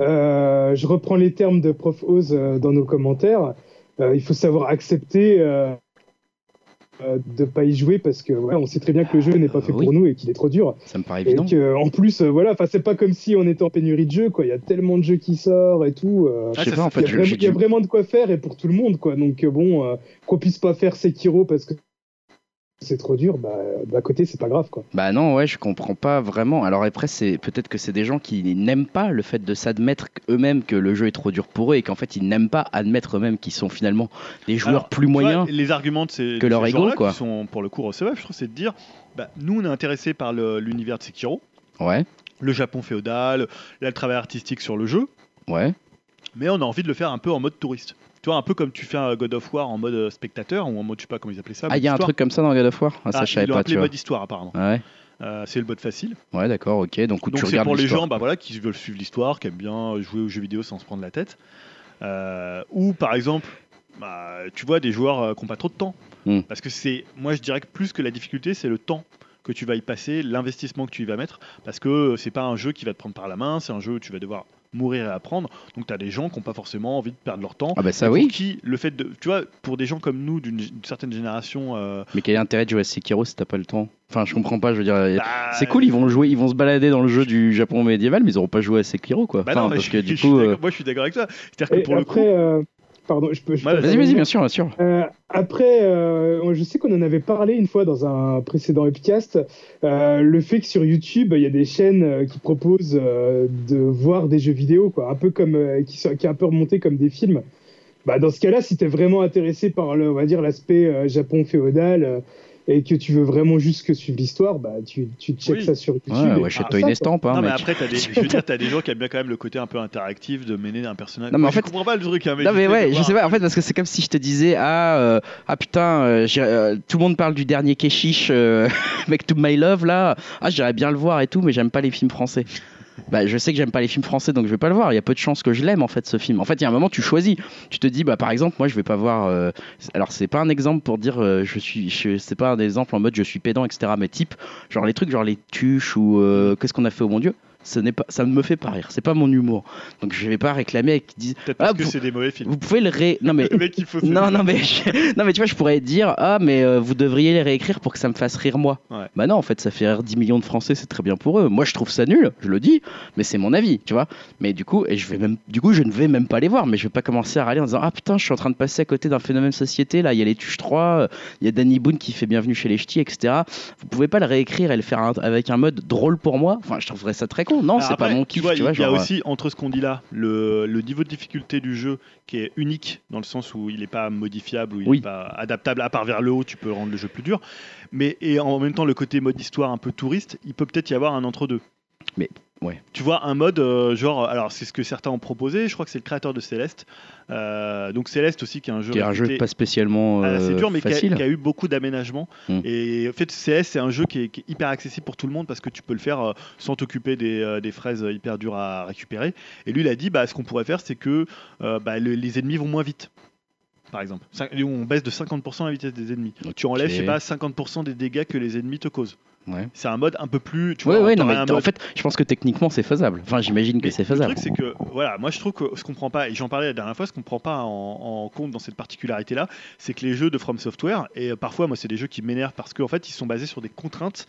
euh, je reprends les termes de Prof Oz euh, dans nos commentaires. Euh, il faut savoir accepter de pas y jouer parce que ouais, on sait très bien que le jeu n'est pas fait Oui. pour nous et qu'il est trop dur. Ça me paraît Et évident. que, en plus, voilà, enfin c'est pas comme si on était en pénurie de jeux, quoi. Il y a tellement de jeux qui sortent et tout. euh, Je sais Ah, pas, en ça, il fait, y, a je- vraiment- y a vraiment de quoi faire et pour tout le monde, quoi. Donc bon, euh, qu'on puisse pas faire Sekiro parce que c'est trop dur, bah d'à côté c'est pas grave, quoi. Bah non, ouais, je comprends pas vraiment. Alors après, c'est peut-être que c'est des gens qui n'aiment pas le fait de s'admettre eux-mêmes que le jeu est trop dur pour eux et qu'en fait ils n'aiment pas admettre eux-mêmes qu'ils sont finalement des joueurs Alors, plus tu vois, moyens. les arguments de ces, que de leur ces ego, gens-là quoi. qui sont pour le coup recevables, je trouve, c'est de dire, bah, nous on est intéressés par l'univers de Sekiro, Ouais, le Japon féodal, là, le travail artistique sur le jeu, ouais. mais on a envie de le faire un peu en mode touriste. Tu vois, un peu comme tu fais un God of War en mode euh, spectateur ou en mode, je sais pas comment ils appelaient ça. Ah, il y a un truc comme ça dans God of War? Ah, ça, Ah, je savais ils l'ont pas, vois. mode histoire apparemment. Ouais, Euh, c'est le mode facile. ouais, d'accord, ok. Donc, Donc c'est pour les gens bah, voilà, qui veulent suivre l'histoire, qui aiment bien jouer aux jeux vidéo sans se prendre la tête. Euh, ou par exemple, bah, tu vois des joueurs euh, qui n'ont pas trop de temps. Hmm. Parce que c'est, moi je dirais que plus que la difficulté, c'est le temps que tu vas y passer, l'investissement que tu y vas mettre. Parce que c'est pas un jeu qui va te prendre par la main, c'est un jeu où tu vas devoir mourir et apprendre. Donc tu as des gens qui n'ont pas forcément envie de perdre leur temps. Ah, bah ça pour oui. qui le fait de, tu vois, pour des gens comme nous d'une certaine génération, euh, Mais quel est l'intérêt de jouer à Sekiro si t'as pas le temps? Enfin, je comprends pas, je veux dire. bah, C'est cool, ils vont jouer, ils vont se balader dans le jeu du Japon médiéval, mais ils auront pas joué à Sekiro, quoi. bah Enfin, non, mais parce je- que du suis coup. d'accord- euh, moi je suis d'accord avec ça. C'est-à-dire que pour le coup, euh, pardon, je peux. je Vas-y, vas-y, bien sûr, bien sûr. Euh, après, euh, je sais qu'on en avait parlé une fois dans un précédent Epicast, euh, le fait que sur YouTube, il y a des chaînes euh, qui proposent euh, de voir des jeux vidéo, quoi, un peu comme euh, qui, sont, qui est un peu remonté comme des films. Bah, dans ce cas-là, si tu es vraiment intéressé par le, on va dire l'aspect euh, Japon féodal euh, et que tu veux vraiment juste que suivre l'histoire, bah tu, tu checkes Oui. ça sur YouTube. Ouais, ouais, tu achète-toi feras une estampe, hein, non, mais après, t'as des, je veux dire, t'as des gens qui aiment bien quand même le côté un peu interactif de mener un personnage. Non, mais en fait- je comprends pas le truc. Hein, Non mais ouais, je sais pas en fait parce que c'est comme si je te disais ah euh, ah putain euh, euh, tout le monde parle du dernier Keshish euh, avec To My Love là ah j'irais bien le voir et tout mais j'aime pas les films français. Bah, je sais que j'aime pas les films français donc je vais pas le voir. Il y a peu de chances que je l'aime en fait ce film. En fait il y a un moment tu choisis. Tu te dis bah par exemple moi je vais pas voir. euh, alors c'est pas un exemple pour dire euh, je suis je- c'est pas un exemple en mode je suis pédant etc. Mais type genre les trucs genre les tuches ou euh, qu'est-ce qu'on a fait au bon Dieu? Ce n'est pas, ça ne me fait pas rire. C'est pas mon humour. Donc je vais pas réclamer qu'ils disent Peut-être parce Ah, que c'est des mauvais films. vous pouvez le ré. Non mais Le mec, il faut. non, non, mais, je- non, mais tu vois, je pourrais dire Ah, mais euh, vous devriez les réécrire pour que ça me fasse rire moi. Ouais. Bah non, en fait, ça fait rire 10 millions de Français, c'est très bien pour eux. Moi, je trouve ça nul, je le dis, mais c'est mon avis, tu vois. Mais du coup, et je vais même, du coup, je ne vais même pas les voir, mais je vais pas commencer à râler en disant Ah putain, je suis en train de passer à côté d'un phénomène société, là, il y a les Tuches 3, euh, il y a Danny Boone qui fait Bienvenue chez les Ch'tis, etc. Vous pouvez pas le réécrire et le faire avec un mode drôle pour moi Enfin, je trouverais ça très con. Non, Alors c'est pas mon kiff, il y a genre, euh, aussi entre ce qu'on dit là, le, le niveau de difficulté du jeu qui est unique dans le sens où il n'est pas modifiable ou il n'est Oui. pas adaptable à part vers le haut, tu peux rendre le jeu plus dur. Mais et en même temps le côté mode histoire un peu touriste, il peut peut-être y avoir un entre deux. Mais, ouais. Tu vois un mode euh, genre alors c'est ce que certains ont proposé, je crois que c'est le créateur de Céleste. Euh, donc Céleste aussi qui est un jeu qui est un jeu pas spécialement ah, euh, c'est dur, mais qui a, facile. qui a eu beaucoup d'aménagements. Mm. Et en fait, CS, c'est un jeu qui est, qui est hyper accessible pour tout le monde parce que tu peux le faire euh, sans t'occuper des, des fraises hyper dures à récupérer. Et lui, il a dit bah, ce qu'on pourrait faire, c'est que bah, le- les ennemis vont moins vite. Par exemple, on baisse de 50% la vitesse des ennemis. Tu enlèves, Ok. je sais pas, 50% des dégâts que les ennemis te causent. Ouais. C'est un mode un peu plus. Tu vois, ouais, non, mais en fait, je pense que techniquement c'est faisable. Enfin, j'imagine que c'est Le faisable. truc, c'est que, voilà, moi je trouve que ce qu'on prend pas, et j'en parlais la dernière fois, ce qu'on prend pas en, en compte dans cette particularité-là, c'est que les jeux de From Software, et euh, parfois, moi, c'est des jeux qui m'énervent parce qu'en fait, ils sont basés sur des contraintes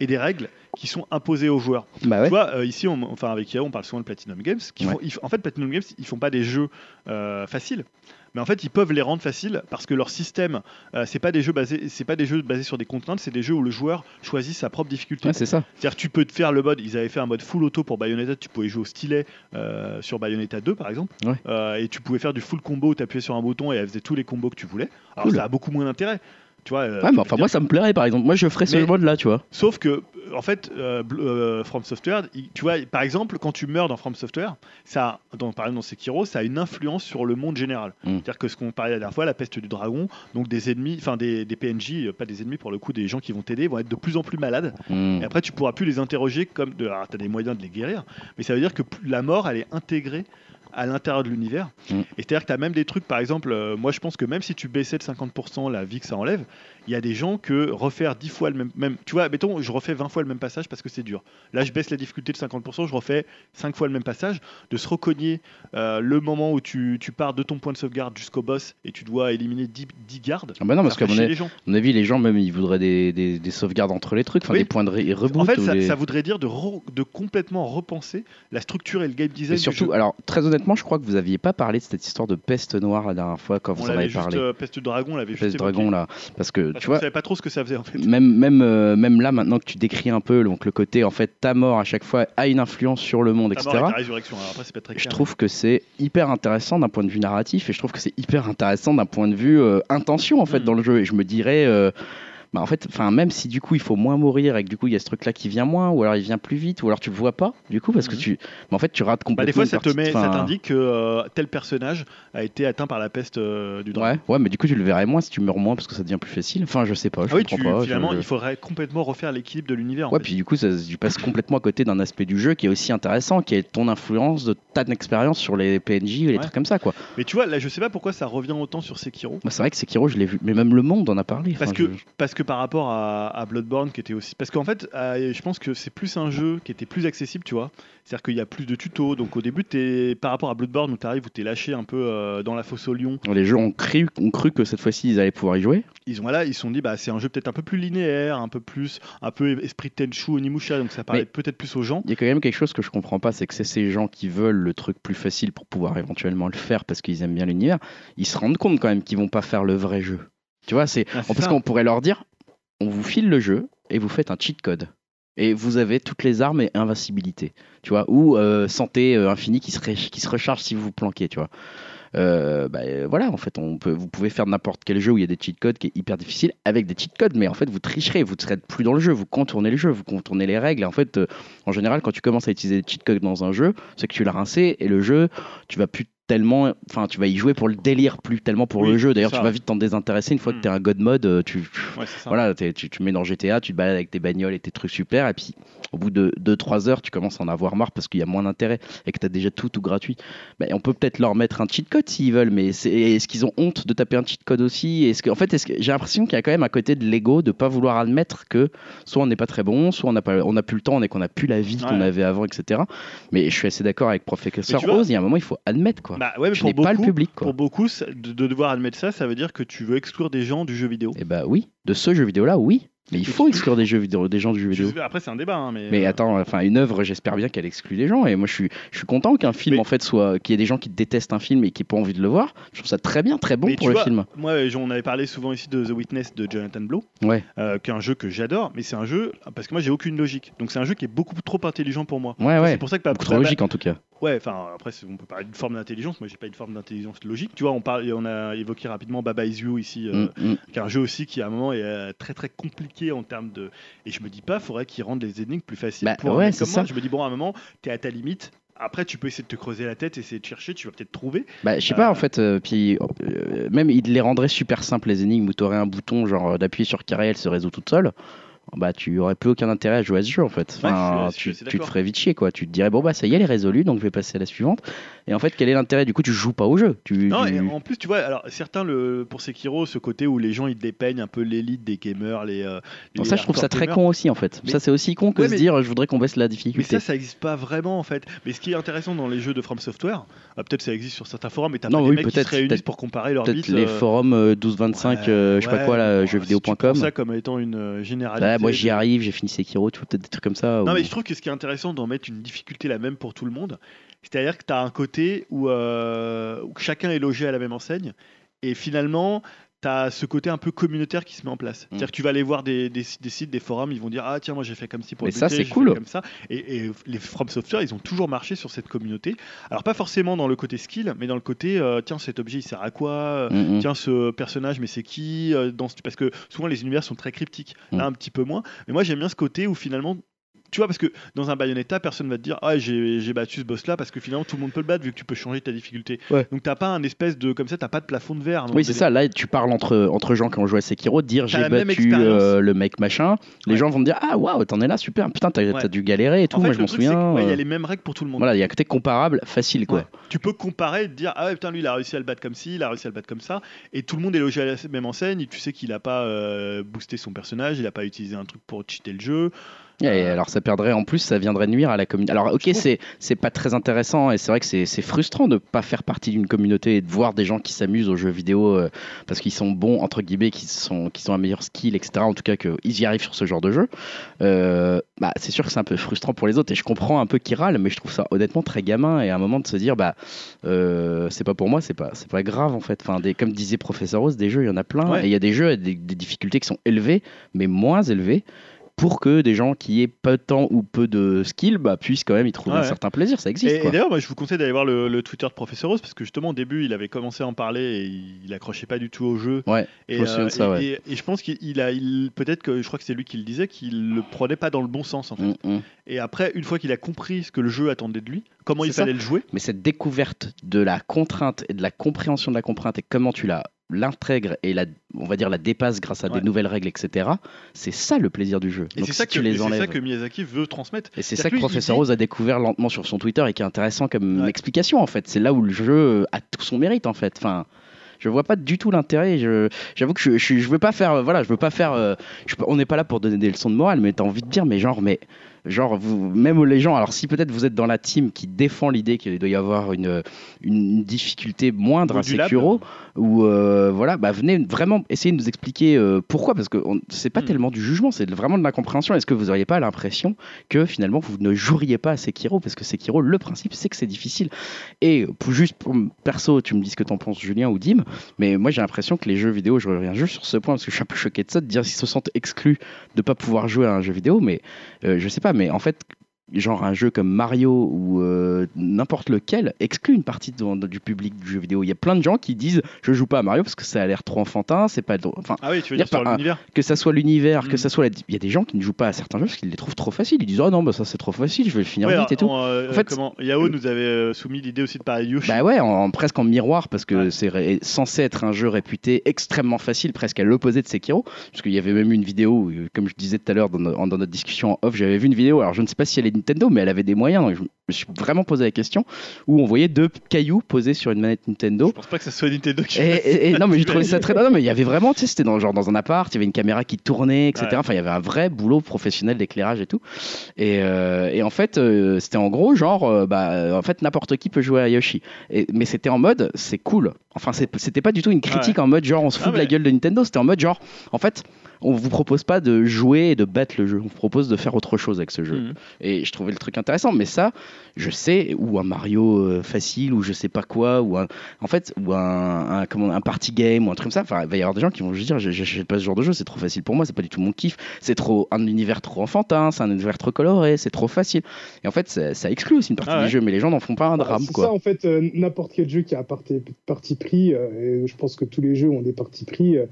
et des règles qui sont imposées aux joueurs. Bah. Tu vois, euh, ici, on- enfin, avec Yahoo, on parle souvent de Platinum Games. Qui font, ils en fait, Platinum Games, ils font pas des jeux euh, faciles. Mais en fait, ils peuvent les rendre faciles parce que leur système, euh, c'est pas des jeux basés, c'est pas des jeux basés sur des contraintes, c'est des jeux où le joueur choisit sa propre difficulté. Ouais, c'est ça. C'est-à-dire tu peux te faire le mode, ils avaient fait un mode full auto pour Bayonetta, tu pouvais jouer au stylet euh, sur Bayonetta 2 par exemple, Ouais. Euh, et tu pouvais faire du full combo où tu appuyais sur un bouton et elle faisait tous les combos que tu voulais. Alors Cool. ça a beaucoup moins d'intérêt. Tu vois, euh, Ouais, mais enfin, moi ça me plairait par exemple. Moi je ferais ce Mais- mode là, tu vois. Sauf que, en fait, euh, euh, From Software, tu vois, par exemple, quand tu meurs dans From Software, ça, dans, par exemple dans Sekiro, ça a une influence sur le monde général. Mm. C'est-à-dire que ce qu'on parlait la dernière fois, la peste du dragon, donc des ennemis, enfin des, des PNJ, euh, pas des ennemis pour le coup, des gens qui vont t'aider, vont être de plus en plus malades. Hmm. Et après, tu pourras plus les interroger comme de. Alors, t'as des moyens de les guérir, mais ça veut dire que la mort, elle est intégrée à l'intérieur de l'univers. Mm. Et c'est-à-dire que tu as même des trucs, par exemple, euh, moi je pense que même si tu baissais de 50% la vie que ça enlève, il y a des gens que refaire 10 fois le même, même. Tu vois, mettons, je refais 20 fois le même passage parce que c'est dur. Là, je baisse la difficulté de 50%, je refais 5 fois le même passage, de se recogner euh, le moment où tu, tu pars de ton point de sauvegarde jusqu'au boss et tu dois éliminer 10, 10 gardes. Ah bah non, parce qu'à mon, chier avis- les gens. à mon avis, les gens même ils voudraient des, des, des sauvegardes entre les trucs, enfin Oui. des points de re- reboot. En fait, ça, voudrait dire de, re- de complètement repenser la structure et le game design. Et du surtout, jeu. alors très honnêtement, je crois que vous aviez pas parlé de cette histoire de peste noire la dernière fois quand on vous en avez juste, parlé. euh, Peste Dragon, on l'avait Peste dragon là, parce que Parce tu vois, savait pas trop ce que ça faisait en fait. même même euh, même là maintenant que tu décris un peu donc le côté en fait ta mort à chaque fois a une influence sur le monde, Ta etc. mort et ta résurrection. Alors après, c'est pas très Je trouve que c'est hyper intéressant d'un point de vue narratif et je trouve que c'est hyper intéressant d'un point de vue euh, intention en fait Mm. dans le jeu et je me dirais euh, bah en fait enfin même si du coup il faut moins mourir et que du coup il y a ce truc là qui vient moins ou alors il vient plus vite ou alors tu le vois pas du coup parce que Mhm. tu mais en fait tu rates complètement Bah, des fois, ça te met, ça t'indique que euh, tel personnage a été atteint par la peste euh, du dragon. Ouais, ouais, mais du coup tu le verrais moins si tu meurs moins parce que ça devient plus facile. Enfin, je sais pas, je Ah oui, comprends tu, pas. finalement, je- il faudrait complètement refaire l'équilibre de l'univers. Ouais, fait. puis du coup, ça, tu passes complètement à côté d'un aspect du jeu qui est aussi intéressant, qui est ton influence de ta expérience sur les PNJ et les Ouais. trucs comme ça, quoi. Mais tu vois, là, je sais pas pourquoi ça revient autant sur Sekiro. Moi, c'est vrai que Sekiro, je l'ai vu, mais même le monde en a parlé. Parce que, je- parce que par rapport à, à Bloodborne, qui était aussi. Parce qu'en fait, euh, je pense que c'est plus un jeu qui était plus accessible, tu vois. C'est-à-dire qu'il y a plus de tutos. Donc au début, es, par rapport à Bloodborne, où tu arrives, où tu es lâché un peu euh, dans la fosse au lion, les jeux ont cru, ont cru que cette fois-ci ils allaient pouvoir y jouer. ils ont là, ils se sont dit, bah, c'est un jeu peut-être un peu plus linéaire, un peu plus, un peu esprit Tenchu, Onimusha, donc ça parlait peut-être plus aux gens. Il y a quand même quelque chose que je comprends pas, c'est que c'est ces gens qui veulent le truc plus facile pour pouvoir éventuellement le faire parce qu'ils aiment bien l'univers, ils se rendent compte quand même qu'ils vont pas faire le vrai jeu. Tu vois, c'est Ah, parce qu'on pourrait leur dire, on vous file le jeu et vous faites un cheat code. Et vous avez toutes les armes et invincibilité, tu vois, ou euh, santé euh, infinie qui se, qui se recharge si vous vous planquez, tu vois. Euh, bah, voilà, en fait, on peut, vous pouvez faire n'importe quel jeu où il y a des cheat codes qui est hyper difficile avec des cheat codes, mais en fait, vous tricherez, vous ne serez plus dans le jeu, vous contournez le jeu, vous contournez les règles. En fait, en général, quand tu commences à utiliser des cheat codes dans un jeu, c'est que tu l'as rincé et le jeu, tu vas plus tellement, enfin, tu vas y jouer pour le délire, plus tellement pour Oui, le jeu. D'ailleurs, tu vas vite t'en désintéresser une fois que Mm. t'es un god mode. euh, Tu, Ouais, voilà, tu, tu mets dans GTA, tu te balades avec tes bagnoles et tes trucs super, et puis au bout de 2-3 heures, tu commences à en avoir marre parce qu'il y a moins d'intérêt et que tu as déjà tout, tout gratuit. Ben, on peut peut-être leur mettre un cheat code s'ils veulent, mais est-ce qu'ils ont honte de taper un cheat code aussi? Est-ce que, En fait, j'ai l'impression qu'il y a quand même un côté de l'ego de pas vouloir admettre que soit on n'est pas très bon, soit on n'a pas, on a plus le temps et qu'on n'a plus la vie qu'on avait avant, etc. Mais je suis assez d'accord avec Professeur Rose, il y a un moment, il faut admettre quoi. Bah ouais, mais tu pour n'es pas le beaucoup, public quoi. pour beaucoup, ça- de, de devoir admettre ça, ça veut dire que tu veux exclure des gens du jeu vidéo. Et bah oui, de ce jeu vidéo là, oui. Mais il faut exclure des jeux vidéo, des gens du jeu Je vidéo. Après, c'est un débat, hein, mais. Mais euh, attends, enfin une œuvre, j'espère bien qu'elle exclut les gens. Et moi, je suis, je suis content qu'un film Mais- en fait soit, qu'il y ait des gens qui détestent un film et qui n'aient pas envie de le voir. Je trouve ça très bien, très bon mais pour le vois, film. Moi, j'en avais parlé souvent ici de The Witness de Jonathan Blow, Ouais, euh, qui est un jeu que j'adore, mais c'est un jeu parce que moi j'ai aucune logique. Donc c'est un jeu qui est beaucoup trop intelligent pour moi. ouais, ouais. C'est pour ça que Beaucoup trop logique en tout cas. Ouais, enfin après on peut parler d'une forme d'intelligence. Moi j'ai pas une forme d'intelligence logique. Tu vois, on parle, on a évoqué rapidement Baba Is You ici, euh, Mm, mm. qui est un jeu aussi qui à un moment est euh, très très compliqué en termes de. Et je me dis pas, faudrait qu'ils rendent les énigmes plus faciles Bah, pour ouais, c'est ça. Je me dis bon à un moment t'es à ta limite. Après, tu peux essayer de te creuser la tête, essayer de chercher, tu vas peut-être trouver. Bah, je sais pas Euh, en fait. euh, puis euh, même il les rendrait super simples les énigmes où tu aurais un bouton genre euh, d'appuyer sur carré, elle se résout toute seule. Bah, tu aurais plus aucun intérêt à jouer à ce jeu en fait. Ouais, Enfin, je suis- je suis tu, tu te ferais vite chier quoi. Tu te dirais bon bah ça y est, elle est résolue donc je vais passer à la suivante. Et en fait, quel est l'intérêt? Du coup, tu joues pas au jeu. Tu, Non, tu- et en plus, tu vois, alors certains, le, pour Sekiro, ce côté où les gens ils dépeignent un peu l'élite des gamers, les. euh, ça, je trouve ça très gamers. con aussi en fait. Mais- Ça, c'est aussi con que Ouais, se mais- dire je voudrais qu'on baisse la Mais difficulté. ça, ça existe pas vraiment en fait. Mais ce qui est intéressant dans les jeux de From Software, euh, peut-être ça existe sur certains forums, mais t'as pas des oui, mecs qui se réunissent pour comparer leurs Peut-être bits. les euh, forums euh, 12-25, ouais, euh, je sais pas quoi là, jeuxvideo.com. ça comme étant une euh, généralité. Ouais, moi j'y arrive, j'ai fini Sekiro, tu vois, peut-être des trucs comme ça. Non, ou- mais je trouve que ce qui est intéressant d'en mettre une difficulté la même pour tout le monde, c'est-à-dire que tu as un côté où, euh, où chacun est logé à la même enseigne, et finalement, tu as ce côté un peu communautaire qui se met en place. C'est-à-dire que tu vas aller voir des, des, des sites, des forums, ils vont dire Ah, tiens, moi j'ai fait comme ci pour Mais le ça, c'est j'ai fait cool. Comme ça. Et, et les From Software, ils ont toujours marché sur cette communauté. Alors, pas forcément dans le côté skill, mais dans le côté euh, Tiens, cet objet il sert à quoi Mm, mm. Tiens, ce personnage, mais c'est qui euh, dans ce- Parce que souvent les univers sont très cryptiques. Là, Mm. un petit peu moins. Mais moi, j'aime bien ce côté où finalement. Tu vois, parce que dans un Bayonetta, personne va te dire Ah, j'ai battu ce boss là, parce que finalement tout le monde peut le battre vu que tu peux changer ta difficulté. Ouais. Donc t'as pas un espèce de. Comme ça, t'as pas de plafond de verre. Oui, c'est ça. Là, tu parles entre, entre gens qui ont joué à Sekiro, dire j'ai battu euh, le mec machin. Les Ouais. gens vont me dire Ah, waouh, t'en es là, super. Putain, t'as Ouais. dû galérer et tout. En fait, Moi, je m'en souviens. Il y a euh, les mêmes règles pour tout le monde. Voilà, il y a côté comparable, facile quoi. Tu peux comparer et te dire Ah putain, lui il a réussi à le battre comme ci, il a réussi à le battre comme ça. Et tout le monde est logé à la même enseigne. Tu sais qu'il a pas euh, boosté son personnage, il a pas utilisé un truc pour cheater le jeu. Et alors ça perdrait en plus, ça viendrait nuire à la communauté. Alors ok, c'est c'est pas très intéressant et c'est vrai que c'est c'est frustrant de pas faire partie d'une communauté et de voir des gens qui s'amusent aux jeux vidéo euh, parce qu'ils sont bons entre guillemets, qui sont qui sont un meilleur skill, etc. En tout cas qu'ils y arrivent sur ce genre de jeu. Euh, bah c'est sûr que c'est un peu frustrant pour les autres et je comprends un peu qu'ils râlent, mais je trouve ça honnêtement très gamin et à un moment de se dire bah euh, c'est pas pour moi, c'est pas c'est pas grave en fait. Enfin des comme disait Professeur Rose, des jeux il y en a plein Ouais. et il y a des jeux avec des, des difficultés qui sont élevées mais moins élevées pour que des gens qui aient peu de temps ou peu de skill bah, puissent quand même y trouver Ouais, un certain plaisir. Ça existe. Et, d'ailleurs, moi, je vous conseille d'aller voir le, le Twitter de Professeur Rose parce que justement, au début, il avait commencé à en parler et il, accrochait pas du tout au jeu. Ouais, Et, je ça, et- ouais. et- et je pense qu'il il a, il, peut-être que je crois que c'est lui qui le disait, qu'il le prenait pas dans le bon sens en fait. Mm, mm. Et après, une fois qu'il a compris ce que le jeu attendait de lui, comment il ça. fallait le jouer, Mais cette découverte de la contrainte et de la compréhension de la contrainte et comment tu la l'intègres et la, on va dire la dépasses grâce à Ouais. des nouvelles règles, etc. C'est ça le plaisir du jeu. et c'est si ça, c'est ça que Miyazaki veut transmettre. Et c'est ça que Professeur dit- Rose a découvert lentement sur son Twitter et qui est intéressant comme Ouais. explication en fait. C'est là où le jeu a tout son mérite en fait. Enfin, je vois pas du tout l'intérêt. J'avoue que je, je, je veux pas faire, euh, voilà, je veux pas faire. euh, je on n'est pas là pour donner des leçons de morale, mais t'as envie de dire, mais genre, mais genre vous, même les gens. Alors si peut-être vous êtes dans la team qui défend l'idée qu'il doit y avoir une, une difficulté moindre à Modulable. Ou euh, voilà, bah venez vraiment essayer de nous expliquer euh, pourquoi, parce que c'est pas Hmm. tellement du jugement, c'est vraiment de l'incompréhension. Est-ce que vous auriez pas l'impression que finalement vous ne joueriez pas à Sekiro? Parce que Sekiro, le principe, c'est que c'est difficile. Et pour, juste pour perso, tu me dis ce que t'en penses, Julien ou Dim, mais moi j'ai l'impression que les jeux vidéo, je reviens juste sur ce point parce que je suis un peu choqué de ça, de dire qu'ils se sentent exclus de pas pouvoir jouer à un jeu vidéo, mais euh, je sais pas, mais en fait. Genre un jeu comme Mario ou euh, n'importe lequel exclut une partie de- du public du jeu vidéo. Il y a plein de gens qui disent je joue pas à Mario parce que ça a l'air trop enfantin, c'est pas drôle. enfin Ah oui, tu veux dire sur un- que ça soit l'univers, que Mm. ça soit la... il y a des gens qui ne jouent pas à certains jeux parce qu'ils les trouvent trop faciles. Ils disent oh non bah ça c'est trop facile, je vais le finir Ouais, vite et tout. en, euh, En fait- comment, Yao nous avait euh, soumis l'idée aussi de parler de Yoshi. Bah ouais, en, en- presque en miroir parce que Ouais. c'est censé être un jeu réputé extrêmement facile, presque à l'opposé de Sekiro. Parce qu'il y avait même eu une vidéo, où, comme je disais tout à l'heure dans, dans notre discussion en off, j'avais vu une vidéo. Alors je ne sais pas si elle est Nintendo, mais elle avait des moyens. Donc je me suis vraiment posé la question où on voyait deux cailloux posés sur une manette Nintendo. Je pense pas que ça soit Nintendo qui Et, et- et- non mais j'ai trouvé ça très non, mais il y avait vraiment tu sais c'était dans genre dans un appart il y avait une caméra qui tournait etc Ouais. enfin il y avait un vrai boulot professionnel d'éclairage et tout et, euh, et en fait euh, c'était en gros genre euh, bah en fait n'importe qui peut jouer à Yoshi et, mais c'était en mode c'est cool enfin c'était pas du tout une critique en mode genre on se fout Ah de la gueule de Nintendo c'était en mode genre en fait on vous propose pas de jouer et de battre le jeu. On vous propose de faire autre chose avec ce jeu. Mhm. et je trouvais le truc intéressant. Mais ça je sais ou un Mario euh, facile ou je sais pas quoi ou un en fait ou un, un comment un party game ou un truc comme ça. Enfin il va y avoir des gens qui vont juste dire j'achète pas ce genre de jeu c'est trop facile pour moi c'est pas du tout mon kiff. C'est trop un univers trop enfantin c'est un univers trop coloré c'est trop facile. Et en fait ça, ça exclut aussi une partie Ah ouais. du jeu mais les gens n'en font pas un Bah, drame c'est quoi. ça, en fait, euh, n'importe quel jeu qui a un parti, parti pris, euh, et je pense que tous les jeux ont des partis pris, euh,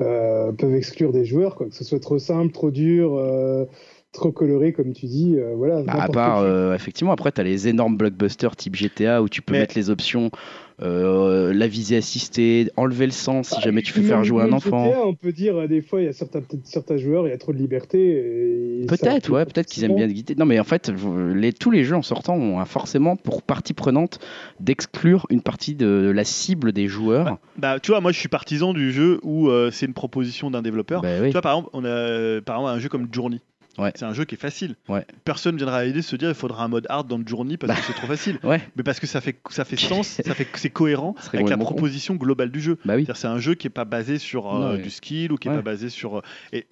euh, peuvent exclure des joueurs, quoi, que ce soit trop simple, trop dur, euh, trop coloré, comme tu dis. euh, voilà, Bah, à part, euh, effectivement, après, tu as les énormes blockbusters type GTA où tu peux Mais- mettre les options, la visée assistée, enlever le sang si Bah, jamais tu fais faire jouer un enfant. GTA, on peut dire, euh, des fois, il y a certains, peut-être certains joueurs, il y a trop de liberté. Peut-être, ouais, peut-être qu'ils aiment bien guider. Non, mais en fait, les, tous les jeux en sortant ont un- forcément pour partie prenante d'exclure une partie de la cible des joueurs. Bah, tu vois, moi je suis partisan du jeu où euh, c'est une proposition d'un développeur. Bah oui. Tu vois, par exemple, on a euh, par exemple un jeu comme Journey. Ouais. C'est un jeu qui est facile. Ouais. Personne viendra à l'idée de se dire il faudra un mode hard dans le Journey parce Bah. que c'est trop facile. Ouais, Mais parce que ça fait, ça fait sens, ça fait que c'est cohérent avec la proposition globale du jeu. bah oui. C'est un jeu qui est pas basé sur euh, du skill ou qui est Ouais. pas basé sur. euh, et,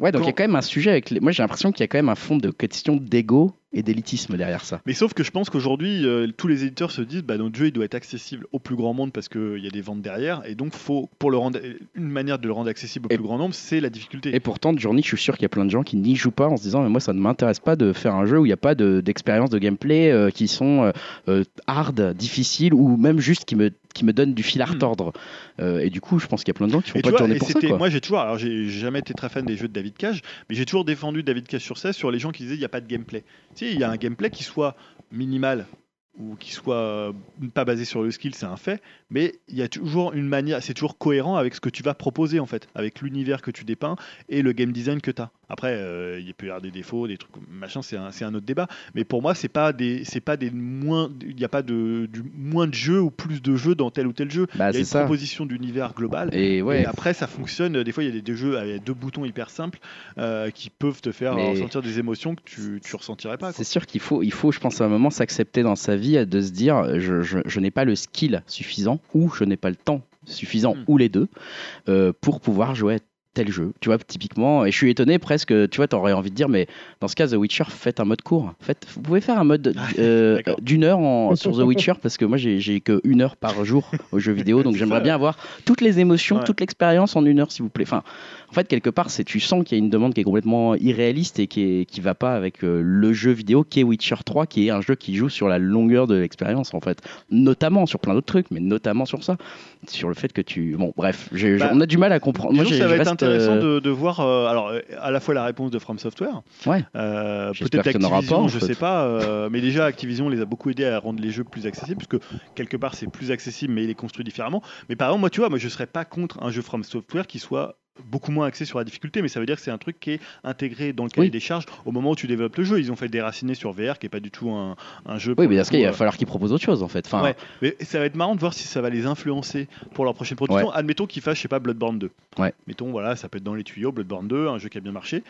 Ouais, donc il y a quand- quand même un sujet avec les... Moi, j'ai l'impression qu'il y a quand même un fond de question d'ego et d'élitisme derrière ça. Mais sauf que je pense qu'aujourd'hui, euh, tous les éditeurs se disent bah, notre jeu il doit être accessible au plus grand nombre parce qu'il y a des ventes derrière. Et donc, faut, pour le rendre, une manière de le rendre accessible au Et- plus grand nombre, c'est la difficulté. Et pourtant, de Journey, je suis sûr qu'il y a plein de gens qui n'y jouent pas en se disant mais moi ça ne m'intéresse pas de faire un jeu où il n'y a pas de- d'expériences de, gameplay euh, qui sont euh, euh, hard, difficiles ou même juste qui me qui me donnent du fil à Hmm. retordre. Euh, et du coup, je pense qu'il y a plein de gens qui font Et pas de vois, journée et pour ça. c'était- Quoi. moi j'ai toujours, alors j'ai j'ai jamais été très fan des jeux de David Cage, mais j'ai toujours défendu David Cage sur ça, sur les gens qui disaient il n'y a pas de gameplay. Il y a un gameplay qui soit minimal ou qui soit euh, pas basé sur le skill, c'est un fait, mais il y a toujours une manière, c'est toujours cohérent avec ce que tu vas proposer en fait, avec l'univers que tu dépeins et le game design que tu as. Après, euh, il peut y avoir des défauts, des trucs machin, c'est un, un autre débat, mais pour moi, c'est pas des, c'est pas des moins, il n'y a pas de, du moins de jeux ou plus de jeux dans tel ou tel jeu. Bah, il y a c'est une ça. proposition d'univers global. Et ouais. Et après, ça fonctionne. Des fois, il y a des, des jeux avec deux boutons hyper simples euh, qui peuvent te faire Mais- ressentir des émotions que tu, tu ressentirais pas. C'est sûr qu'il faut, il faut, je pense, à un moment s'accepter dans sa vie, de se dire, je, je- je n'ai pas le skill suffisant ou je n'ai pas le temps suffisant Mm. ou les deux euh, pour pouvoir jouer à tel jeu. Tu vois, typiquement, et je suis étonné presque, tu vois, t'aurais envie de dire, mais dans ce cas, The Witcher, faites un mode court. Faites, vous pouvez faire un mode euh, d'accord. d'une heure en- sur The Witcher parce que moi, j'ai que une heure par jour aux jeux vidéo, donc j'aimerais bien avoir toutes les émotions, Ouais. toute l'expérience en une heure, s'il vous plaît. Enfin, en fait, quelque part, c'est tu sens qu'il y a une demande qui est complètement irréaliste et qui est, qui va pas avec euh, le jeu vidéo qui est Witcher 3, qui est un jeu qui joue sur la longueur de l'expérience, en fait. Notamment sur plein d'autres trucs, mais notamment sur ça. Sur le fait que tu. Bon, bref, Bah, on a du mal à comprendre. Moi, ça va être intéressant euh, de, de voir euh, alors à la fois la réponse de From Software, Ouais. peut-être Activision, pas, en je sais pas, mais déjà Activision les a beaucoup aidés à rendre les jeux plus accessibles puisque quelque part c'est plus accessible mais il est construit différemment. Mais par exemple moi tu vois, moi je serais pas contre un jeu From Software qui soit beaucoup moins axé sur la difficulté, mais ça veut dire que c'est un truc qui est intégré dans le cahier Oui. des charges au moment où tu développes le jeu. Ils ont fait le déraciné sur VR, qui est pas du tout un, un jeu. Oui, mais le dans ce cas, il va euh, falloir qu'ils proposent autre chose, en fait. Enfin, Ouais, mais ça va être marrant de voir si ça va les influencer pour leur prochaine production. Admettons qu'ils fassent, je sais pas, Bloodborne 2. Ouais. Mettons, voilà, ça peut être dans les tuyaux, Bloodborne 2, un jeu qui a bien marché.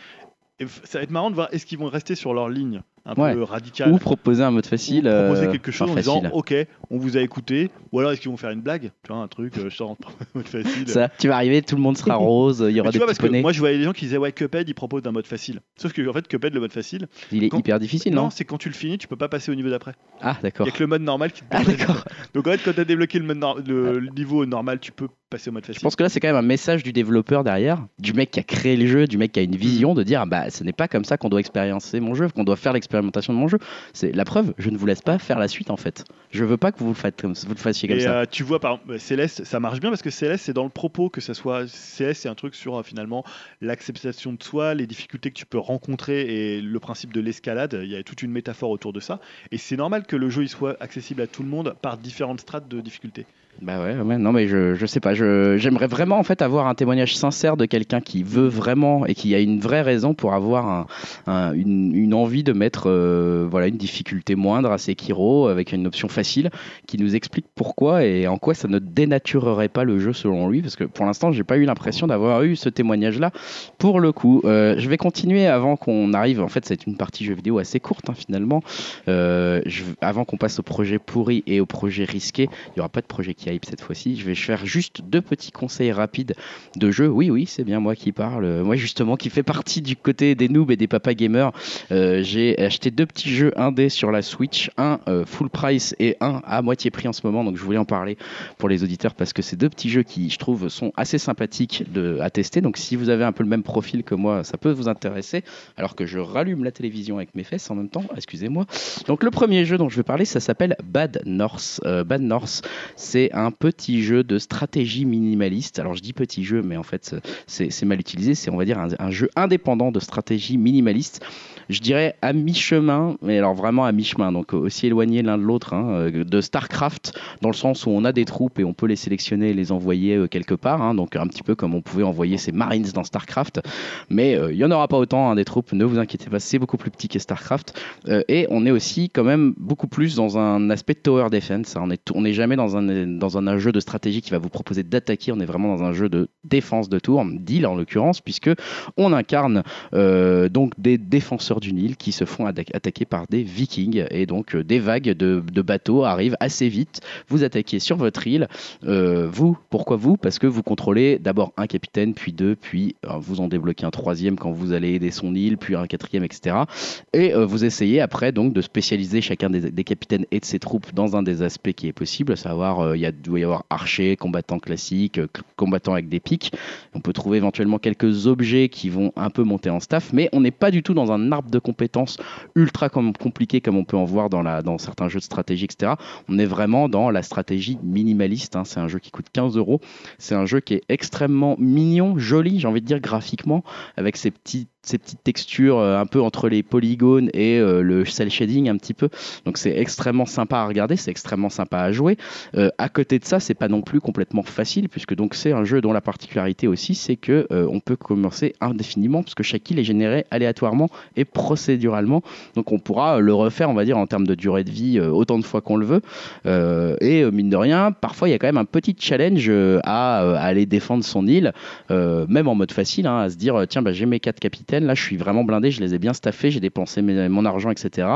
Et ça va être marrant de voir est-ce qu'ils vont rester sur leur ligne un Ouais. peu radicale. Ou proposer un mode facile. ou proposer euh, quelque chose en disant facile. ok on vous a écouté ou alors est-ce qu'ils vont faire une blague tu vois un truc euh, je sors en mode facile Ça, tu vas arriver, tout le monde sera rose, il y aura tu des vois parce que moi je voyais des gens qui disaient ouais Cuphead il propose un mode facile sauf que en fait Cuphead le mode facile Il est quand- hyper difficile, non, c'est quand tu le finis tu peux pas passer au niveau d'après Ah, il d'accord. y a que le mode normal qui te Ah, d'accord. donc en fait quand tu as débloqué le, mode niveau normal tu peux passer au mode Je facile pense que là, c'est quand même un message du développeur derrière, du mec qui a créé le jeu, du mec qui a une Mm. vision, de dire bah, ce n'est pas comme ça qu'on doit expériencer mon jeu, qu'on doit faire l'expérience l'expérimentation de mon jeu. C'est la preuve, je ne vous laisse pas faire la suite en fait. Je veux pas que vous le, faites comme, vous le fassiez comme Et ça. euh, tu vois, par exemple, Céleste, ça marche bien parce que Céleste, c'est dans le propos que ça soit. Céleste, c'est un truc sur euh, finalement l'acceptation de soi, les difficultés que tu peux rencontrer et le principe de l'escalade. Il y a toute une métaphore autour de ça. Et c'est normal que le jeu il soit accessible à tout le monde par différentes strates de difficulté. Bah ouais, non mais je, je sais pas, j'aimerais vraiment en fait avoir un témoignage sincère de quelqu'un qui veut vraiment et qui a une vraie raison pour avoir un, un- une, envie de mettre euh, voilà une difficulté moindre à Sekiro avec une option facile qui nous explique pourquoi et en quoi ça ne dénaturerait pas le jeu selon lui. Parce que pour l'instant j'ai pas eu l'impression d'avoir eu ce témoignage là pour le coup. Euh, je vais continuer avant qu'on arrive, en fait c'est une partie jeu vidéo assez courte hein, finalement, Euh, avant qu'on passe au projet pourri et au projet risqué, il n'y aura pas de projet qui cette fois-ci. Je vais faire juste deux petits conseils rapides de jeu. Oui, oui, c'est bien moi qui parle. Moi, justement, qui fait partie du côté des noobs et des papa gamers. Euh, J'ai acheté deux petits jeux indés sur la Switch. Un euh, full price et un à moitié prix en ce moment. Donc, je voulais en parler pour les auditeurs parce que c'est deux petits jeux qui, je trouve, sont assez sympathiques de, à tester. Donc, si vous avez un peu le même profil que moi, ça peut vous intéresser. Alors que je rallume la télévision avec mes fesses en même temps. Excusez-moi. Donc, le premier jeu dont je vais parler, ça s'appelle Bad North. Euh, Bad North, c'est un petit jeu de stratégie minimaliste. Alors je dis petit jeu, mais en fait c'est c'est mal utilisé. C'est on va dire un, un jeu indépendant de stratégie minimaliste. Je dirais à mi-chemin, mais alors vraiment à mi-chemin, donc aussi éloigné l'un de l'autre hein, euh, de StarCraft, dans le sens où on a des troupes et on peut les sélectionner et les envoyer euh, quelque part. hein, donc un petit peu comme on pouvait envoyer ses Marines dans StarCraft. Mais euh, il y en aura pas autant hein, des troupes, ne vous inquiétez pas, c'est beaucoup plus petit que StarCraft. Euh, et on est aussi quand même beaucoup plus dans un aspect tower defense. On on n'est jamais dans un, dans un, jeu de stratégie qui va vous proposer d'attaquer. On est vraiment dans un jeu de défense de tour, deal en l'occurrence, puisque on incarne euh, donc des défenseurs du Nil qui se font atta- attaquer par des Vikings et donc euh, des vagues de, bateaux arrivent assez vite. Vous attaquez sur votre île. Euh, vous, pourquoi vous? Parce que vous contrôlez d'abord un capitaine, puis deux, puis euh, vous en débloquez un troisième quand vous allez aider son île, puis un quatrième, etc. Et vous essayez après donc de spécialiser chacun des, capitaines et de ses troupes dans un des aspects qui est possible, à savoir il doit y avoir archer, combattant classique, euh, c- combattant avec des pics. On peut trouver éventuellement quelques objets qui vont un peu monter en staff, mais on n'est pas du tout dans un arbre de compétences ultra com- compliqué comme on peut en voir dans, certains jeux de stratégie, etc. On est vraiment dans la stratégie minimaliste. hein. C'est un jeu qui coûte 15 euros. C'est un jeu qui est extrêmement mignon, joli, j'ai envie de dire graphiquement, avec ces petits ces petites textures euh, un peu entre les polygones et euh, le cel shading un petit peu. Donc c'est extrêmement sympa à regarder, c'est extrêmement sympa à jouer. Euh, à côté de ça, c'est pas non plus complètement facile puisque donc c'est un jeu dont la particularité aussi c'est que on peut commencer indéfiniment parce que chaque île est générée aléatoirement et procéduralement. Donc on pourra le refaire, on va dire en termes de durée de vie autant de fois qu'on le veut. Et mine de rien, parfois il y a quand même un petit challenge à, aller défendre son île, même en mode facile, hein, à se dire tiens bah, j'ai mes quatre là je suis vraiment blindé, je les ai bien staffés, j'ai dépensé mon argent, etc.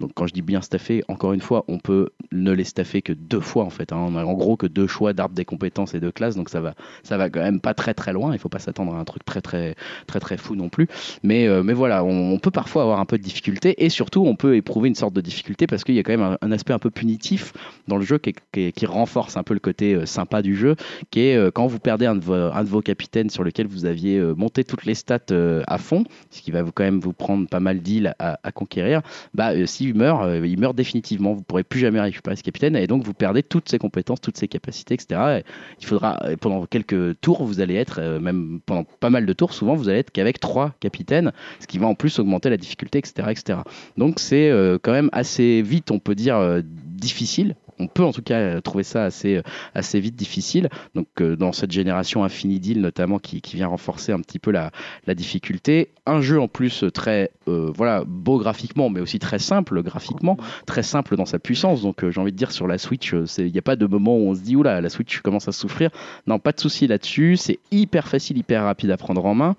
Donc quand je dis bien staffé, encore une fois, on peut ne les staffer que deux fois en fait. hein. On a en gros que deux choix d'arbres des compétences et de classes, donc ça va, ça va quand même pas très très loin. Il faut pas s'attendre à un truc très très très très fou non plus. Mais euh, mais voilà, on, peut parfois avoir un peu de difficulté et surtout on peut éprouver une sorte de difficulté parce qu'il y a quand même un, aspect un peu punitif dans le jeu qui, qui renforce un peu le côté euh, sympa du jeu, qui est euh, quand vous perdez un de, vos, un de vos capitaines sur lequel vous aviez monté toutes les stats à fond, ce qui va vous, quand même vous prendre pas mal d'îles à, à conquérir, bah euh, s'il meurt, euh, il meurt définitivement. Vous pourrez plus jamais récupérer ce capitaine et donc vous perdez toutes ses compétences, toutes ses capacités, etc. Et il faudra euh, pendant quelques tours, vous allez être euh, même pendant pas mal de tours, souvent vous allez être qu'avec trois capitaines, ce qui va en plus augmenter la difficulté, etc., etc. Donc c'est quand même assez vite, on peut dire difficile. On peut en tout cas euh, trouver ça assez, euh, assez vite difficile. Donc euh, dans cette génération Infinity notamment qui, qui vient renforcer un petit peu la, la difficulté. Un jeu en plus très voilà beau graphiquement, mais aussi très simple graphiquement, très simple dans sa puissance. Donc j'ai envie de dire sur la Switch, il n'y a pas de moment où on se dit oula la Switch commence à souffrir. Non, pas de souci là-dessus. C'est hyper facile, hyper rapide à prendre en main.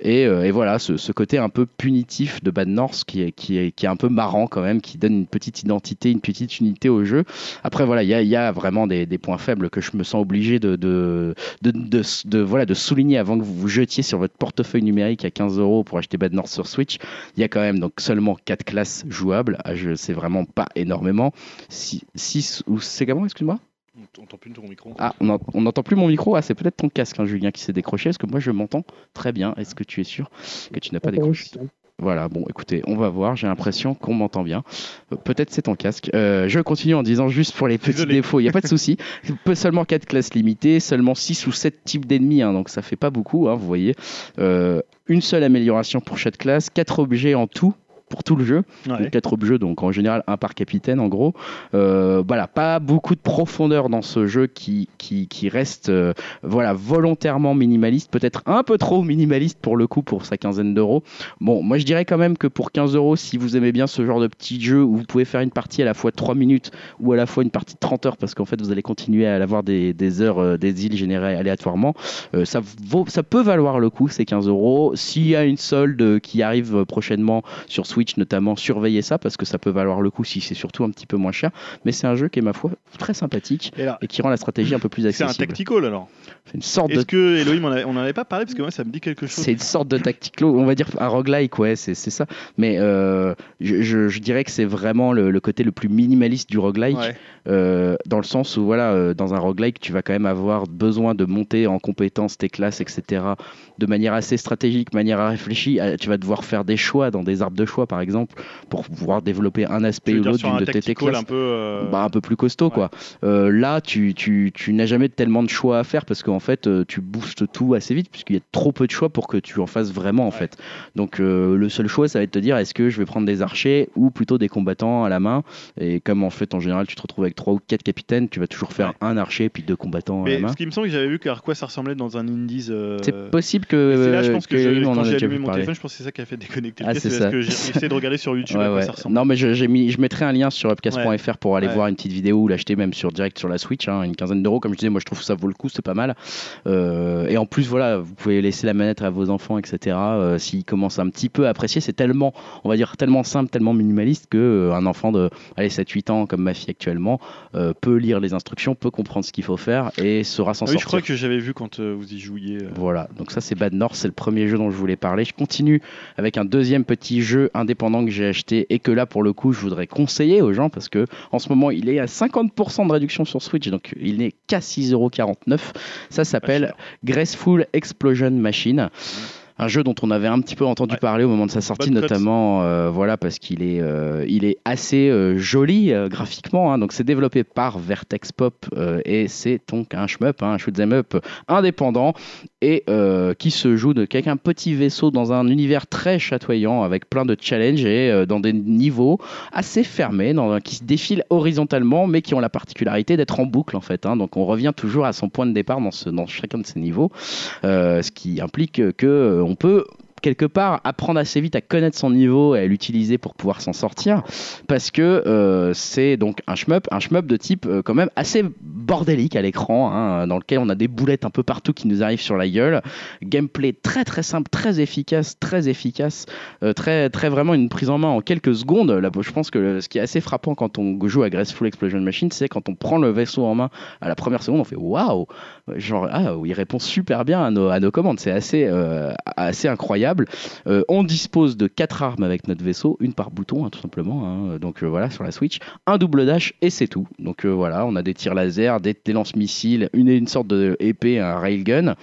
Et, et voilà, ce, ce côté un peu punitif de Bad North qui est, qui, est, qui est un peu marrant quand même, qui donne une petite identité, une petite unité au jeu. Après, voilà, il y a, il y a vraiment des, des points faibles que je me sens obligé de, de, de, de, de- voilà, de souligner avant que vous vous jetiez sur votre portefeuille numérique à 15 euros pour acheter Bad North sur Switch. Il y a quand même donc seulement 4 classes jouables. Ah, je sais vraiment pas énormément. 6 ou c'est comment, excuse-moi? On n'entend plus ton micro. ah, on n'en- on n'entend plus mon micro? Ah, c'est peut-être ton casque, hein, Julien, qui s'est décroché. Parce que moi, je m'entends très bien? Est-ce que tu es sûr que tu n'as pas Encore décroché? Voilà, bon, écoutez, on va voir. J'ai l'impression qu'on m'entend bien. Euh, Peut-être c'est ton casque. Euh, je continue en disant juste pour les petits Désolé. défauts, il n'y a pas de souci. Seulement 4 classes limitées, seulement 6 ou 7 types d'ennemis, hein, donc ça fait pas beaucoup, hein, vous voyez. Euh, une seule amélioration pour chaque classe, 4 objets en tout pour tout le jeu. Ouais. Quatre objets, donc en général un par capitaine en gros. Euh, voilà, pas beaucoup de profondeur dans ce jeu qui, qui, qui reste euh, voilà, volontairement minimaliste, peut-être un peu trop minimaliste pour le coup pour sa quinzaine d'euros. Bon, moi je dirais quand même que pour 15 euros, si vous aimez bien ce genre de petit jeu où vous pouvez faire une partie à la fois de 3 minutes ou à la fois une partie de 30 heures parce qu'en fait vous allez continuer à avoir des, des heures, euh, des îles générées aléatoirement, ça, vaut, ça peut valoir le coup ces 15 euros. S'il y a une solde qui arrive prochainement sur Switch notamment, surveillez ça parce que ça peut valoir le coup si c'est surtout un petit peu moins cher. Mais c'est un jeu qui est ma foi très sympathique Et là, et qui rend la stratégie un peu plus c'est un accessible. tactical alors. C'est une sorte de Est-ce que Elohim, on n'en avait pas parlé? Parce que moi ça me dit quelque chose. c'est une sorte de tacticlo, on va dire un roguelike, ouais, c'est c'est ça. Mais euh, je, je- je dirais que c'est vraiment le, le côté le plus minimaliste du roguelike, Ouais. Euh, dans le sens où, voilà, euh, dans un roguelike, tu vas quand même avoir besoin de monter en compétences tes classes, etc., de manière assez stratégique, manière réfléchie. Euh, Tu vas devoir faire des choix dans des arbres de choix, par exemple, pour pouvoir développer un aspect ou l'autre d'une un de tes classes un peu. euh, bah, un peu plus costaud ouais. quoi. Là, tu, tu, tu n'as jamais tellement de choix à faire parce qu'en fait, tu boostes tout assez vite puisqu'il y a trop peu de choix pour que tu en fasses vraiment en Ouais. fait. Donc le seul choix, ça va être de te dire est-ce que je vais prendre des archers ou plutôt des combattants à la main? Et comme en fait en général, tu te retrouves avec trois ou quatre capitaines, tu vas toujours faire Ouais. un archer puis deux combattants à Mais main. ce qui me semble que j'avais vu à quoi ça ressemblait dans un Indies. euh, C'est possible que, C'est là, je pense que, que je- quand j'ai allumé mon parler. téléphone, je pense que c'est ça qui a fait déconnecter Ah, c'est casque. ça. parce que j'ai essayé de regarder sur YouTube Ouais, à quoi ouais. ça ressemble. Non, mais je, mis, je mettrai un lien sur upcast.fr pour aller voir une petite vidéo ou l'acheter même sur direct sur la Switch, hein, une quinzaine d'euros. Comme je disais, moi je trouve que ça vaut le coup, c'est pas mal. Euh, et en plus, voilà, vous pouvez laisser la manette à vos enfants, etc. euh, S'ils commencent un petit peu à apprécier, c'est tellement, on va dire, tellement simple, tellement minimaliste que un enfant de allez, 7-8 ans, comme ma fille actuellement, euh, peut lire les instructions, peut comprendre ce qu'il faut faire et saura s'en Ah oui, sortir. je crois que j'avais vu quand euh, vous y jouiez. euh. Voilà, donc ça c'est Bad North, c'est le premier jeu dont je voulais parler. Je continue avec un deuxième petit jeu indépendant que j'ai acheté et que là pour le coup je voudrais conseiller aux gens parce que en ce moment il est à 50% de réduction sur Switch, donc il n'est qu'à 6,49€. Ça s'appelle. Graceful Explosion Machine. Un jeu dont on avait un petit peu entendu Ouais. parler au moment de sa sortie, Bonne notamment euh, voilà parce qu'il est, euh, il est assez euh, joli graphiquement. hein. donc c'est développé par Vertex Pop et c'est donc un shmup, hein, un shoot 'em up indépendant et euh, qui se joue de quelqu'un petit vaisseau dans un univers très chatoyant avec plein de challenges et euh, dans des niveaux assez fermés, qui se défilent horizontalement mais qui ont la particularité d'être en boucle en fait. hein. donc on revient toujours à son point de départ dans, chacun de ces niveaux, euh, ce qui implique que on peut quelque part apprendre assez vite à connaître son niveau et à l'utiliser pour pouvoir s'en sortir parce que euh, c'est donc un shmup, un shmup de type euh, quand même assez bordélique à l'écran, hein, dans lequel on a des boulettes un peu partout qui nous arrivent sur la gueule. Gameplay très très simple, très efficace, très efficace, euh, très très vraiment une prise en main en quelques secondes. Là, je pense que ce qui est assez frappant quand on joue à Graceful Explosion Machine, c'est quand on prend le vaisseau en main à la première seconde, on fait waouh, genre ah, il répond super bien à nos, à nos commandes. C'est assez assez incroyable. Euh, on dispose de quatre armes avec notre vaisseau, une par bouton hein, tout simplement. hein. Donc euh, voilà sur la Switch, un double dash et c'est tout. Donc euh, voilà, on a des tirs laser, des, des lance-missiles, une, une sorte de épée, un railgun.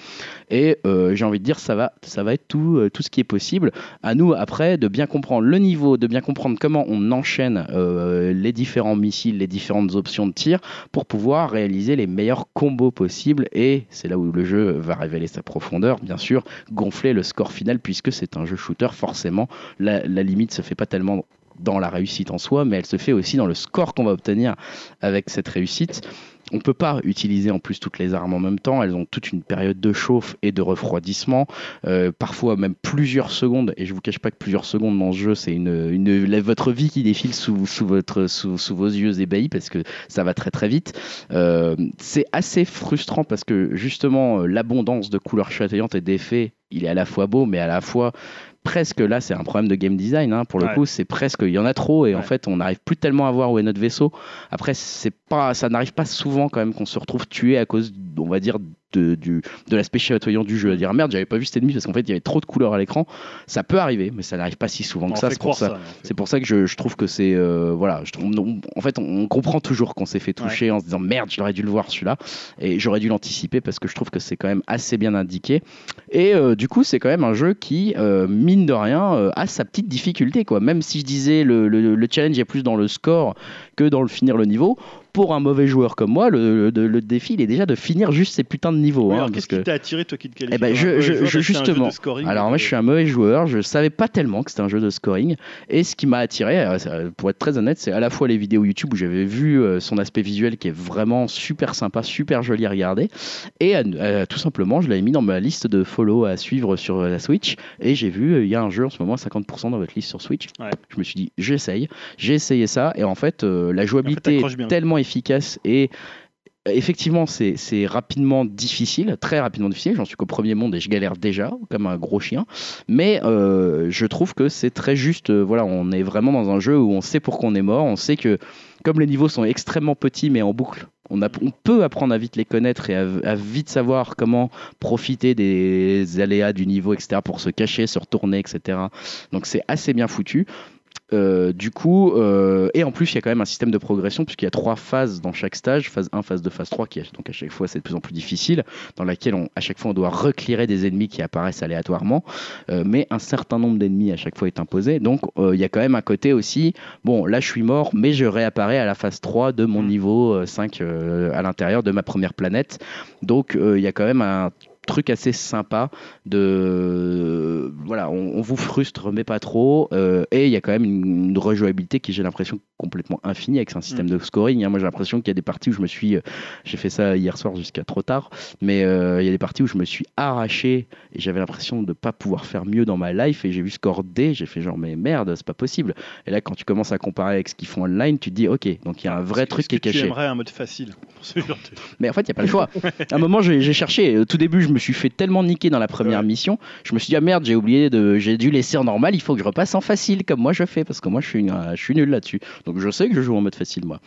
Et euh, j'ai envie de dire ça va, ça va être tout, euh, tout ce qui est possible. À nous après de bien comprendre le niveau, de bien comprendre comment on enchaîne euh, les différents missiles, les différentes options de tir pour pouvoir réaliser les meilleurs combos possibles. Et c'est là où le jeu va révéler sa profondeur, bien sûr, gonfler le score final puisque c'est un jeu shooter. Forcément, la, la limite se fait pas tellement dans la réussite en soi, mais elle se fait aussi dans le score qu'on va obtenir avec cette réussite. On peut pas utiliser en plus toutes les armes en même temps. Elles ont toute une période de chauffe et de refroidissement, euh, parfois même plusieurs secondes. Et je vous cache pas que plusieurs secondes dans ce jeu, c'est une, votre vie qui défile sous vos yeux ébahis parce que ça va très très vite. Euh, c'est assez frustrant parce que justement euh, l'abondance de couleurs chatoyantes et d'effets, il est à la fois beau, mais à la fois presque là c'est un problème de game design hein. pour le Ouais. coup c'est presque il y en a trop et en fait on n'arrive plus tellement à voir où est notre vaisseau après c'est pas ça n'arrive pas souvent quand même qu'on se retrouve tué à cause on va dire de, du, de l'aspect chatoyant du jeu, à dire ah, merde, j'avais pas vu cet ennemi parce qu'en fait il y avait trop de couleurs à l'écran. Ça peut arriver, mais ça n'arrive pas si souvent On que ça. C'est pour ça. C'est pour ça que je, je trouve que c'est euh, voilà, je on- en fait on comprend toujours qu'on s'est fait toucher en se disant merde, j'aurais dû le voir celui-là et j'aurais dû l'anticiper parce que je trouve que c'est quand même assez bien indiqué et euh, du coup c'est quand même un jeu qui euh, mine de rien a sa petite difficulté quoi. Même si je disais le, le, le challenge est plus dans le score que dans le finir le niveau. Pour un mauvais joueur comme moi, le, le, le défi il est déjà de finir juste ces putains de niveaux. Oui, hein, Qu'est-ce que qui t'a attiré, toi qui te qualifies Eh ben, je- je- je- justement. scoring, Alors moi donc, je suis un mauvais joueur, je savais pas tellement que c'était un jeu de scoring et ce qui m'a attiré, euh, pour être très honnête, c'est à la fois les vidéos YouTube où j'avais vu euh, son aspect visuel qui est vraiment super sympa, super joli à regarder et euh, euh, tout simplement je l'avais mis dans ma liste de follow à suivre sur euh, la Switch et j'ai vu euh, il y a un jeu en ce moment à 50% dans votre liste sur Switch. Ouais. Je me suis dit j'essaye, j'ai essayé ça et en fait euh, la jouabilité t'accroches est bien. tellement efficace et Effectivement, c'est c'est rapidement difficile, très rapidement difficile. J'en suis qu'au premier monde et je galère déjà comme un gros chien. Mais euh, je trouve que c'est très juste. euh, voilà, on est vraiment dans un jeu où on sait pourquoi on est mort. On sait que comme les niveaux sont extrêmement petits mais en boucle, on, a- on peut apprendre à vite les connaître et à, à vite savoir comment profiter des aléas du niveau, etc. pour se cacher, se retourner, etc. Donc c'est assez bien foutu. Euh, du coup, euh, et en plus, il y a quand même un système de progression, puisqu'il y a trois phases dans chaque stage phase 1, phase 2, phase 3, qui donc à chaque fois c'est de plus en plus difficile, dans laquelle on, à chaque fois on doit reclirer des ennemis qui apparaissent aléatoirement, euh, mais un certain nombre d'ennemis à chaque fois est imposé. Donc il y a quand même un côté aussi, bon là je suis mort, mais je réapparais à la phase 3 de mon niveau euh, 5 euh, à l'intérieur de ma première planète. Donc il y a quand même un truc assez sympa de voilà on, on vous frustre mais pas trop euh, et il y a quand même une, une rejouabilité qui j'ai l'impression complètement infinie avec un système de scoring hein. moi j'ai l'impression qu'il y a des parties où je me suis euh, j'ai fait ça hier soir jusqu'à trop tard mais euh, il y a des parties où je me suis arraché et j'avais l'impression de pas pouvoir faire mieux dans ma life et j'ai vu score D j'ai fait genre mais merde c'est pas possible et là quand tu commences à comparer avec ce qu'ils font online tu te dis ok donc il y a un vrai truc qui est Tu caché aimerais un mode facile pour ce genre de- mais en fait, il n'y a pas le choix. À un moment, j'ai j'ai cherché. Au tout début, je me suis fait tellement niquer dans la première Ouais. mission. Je me suis dit, ah merde, j'ai oublié de. J'ai dû laisser en normal. Il faut que je repasse en facile, comme moi je fais. Parce que moi, je suis, je suis nul là-dessus. Donc, je sais que je joue en mode facile, moi.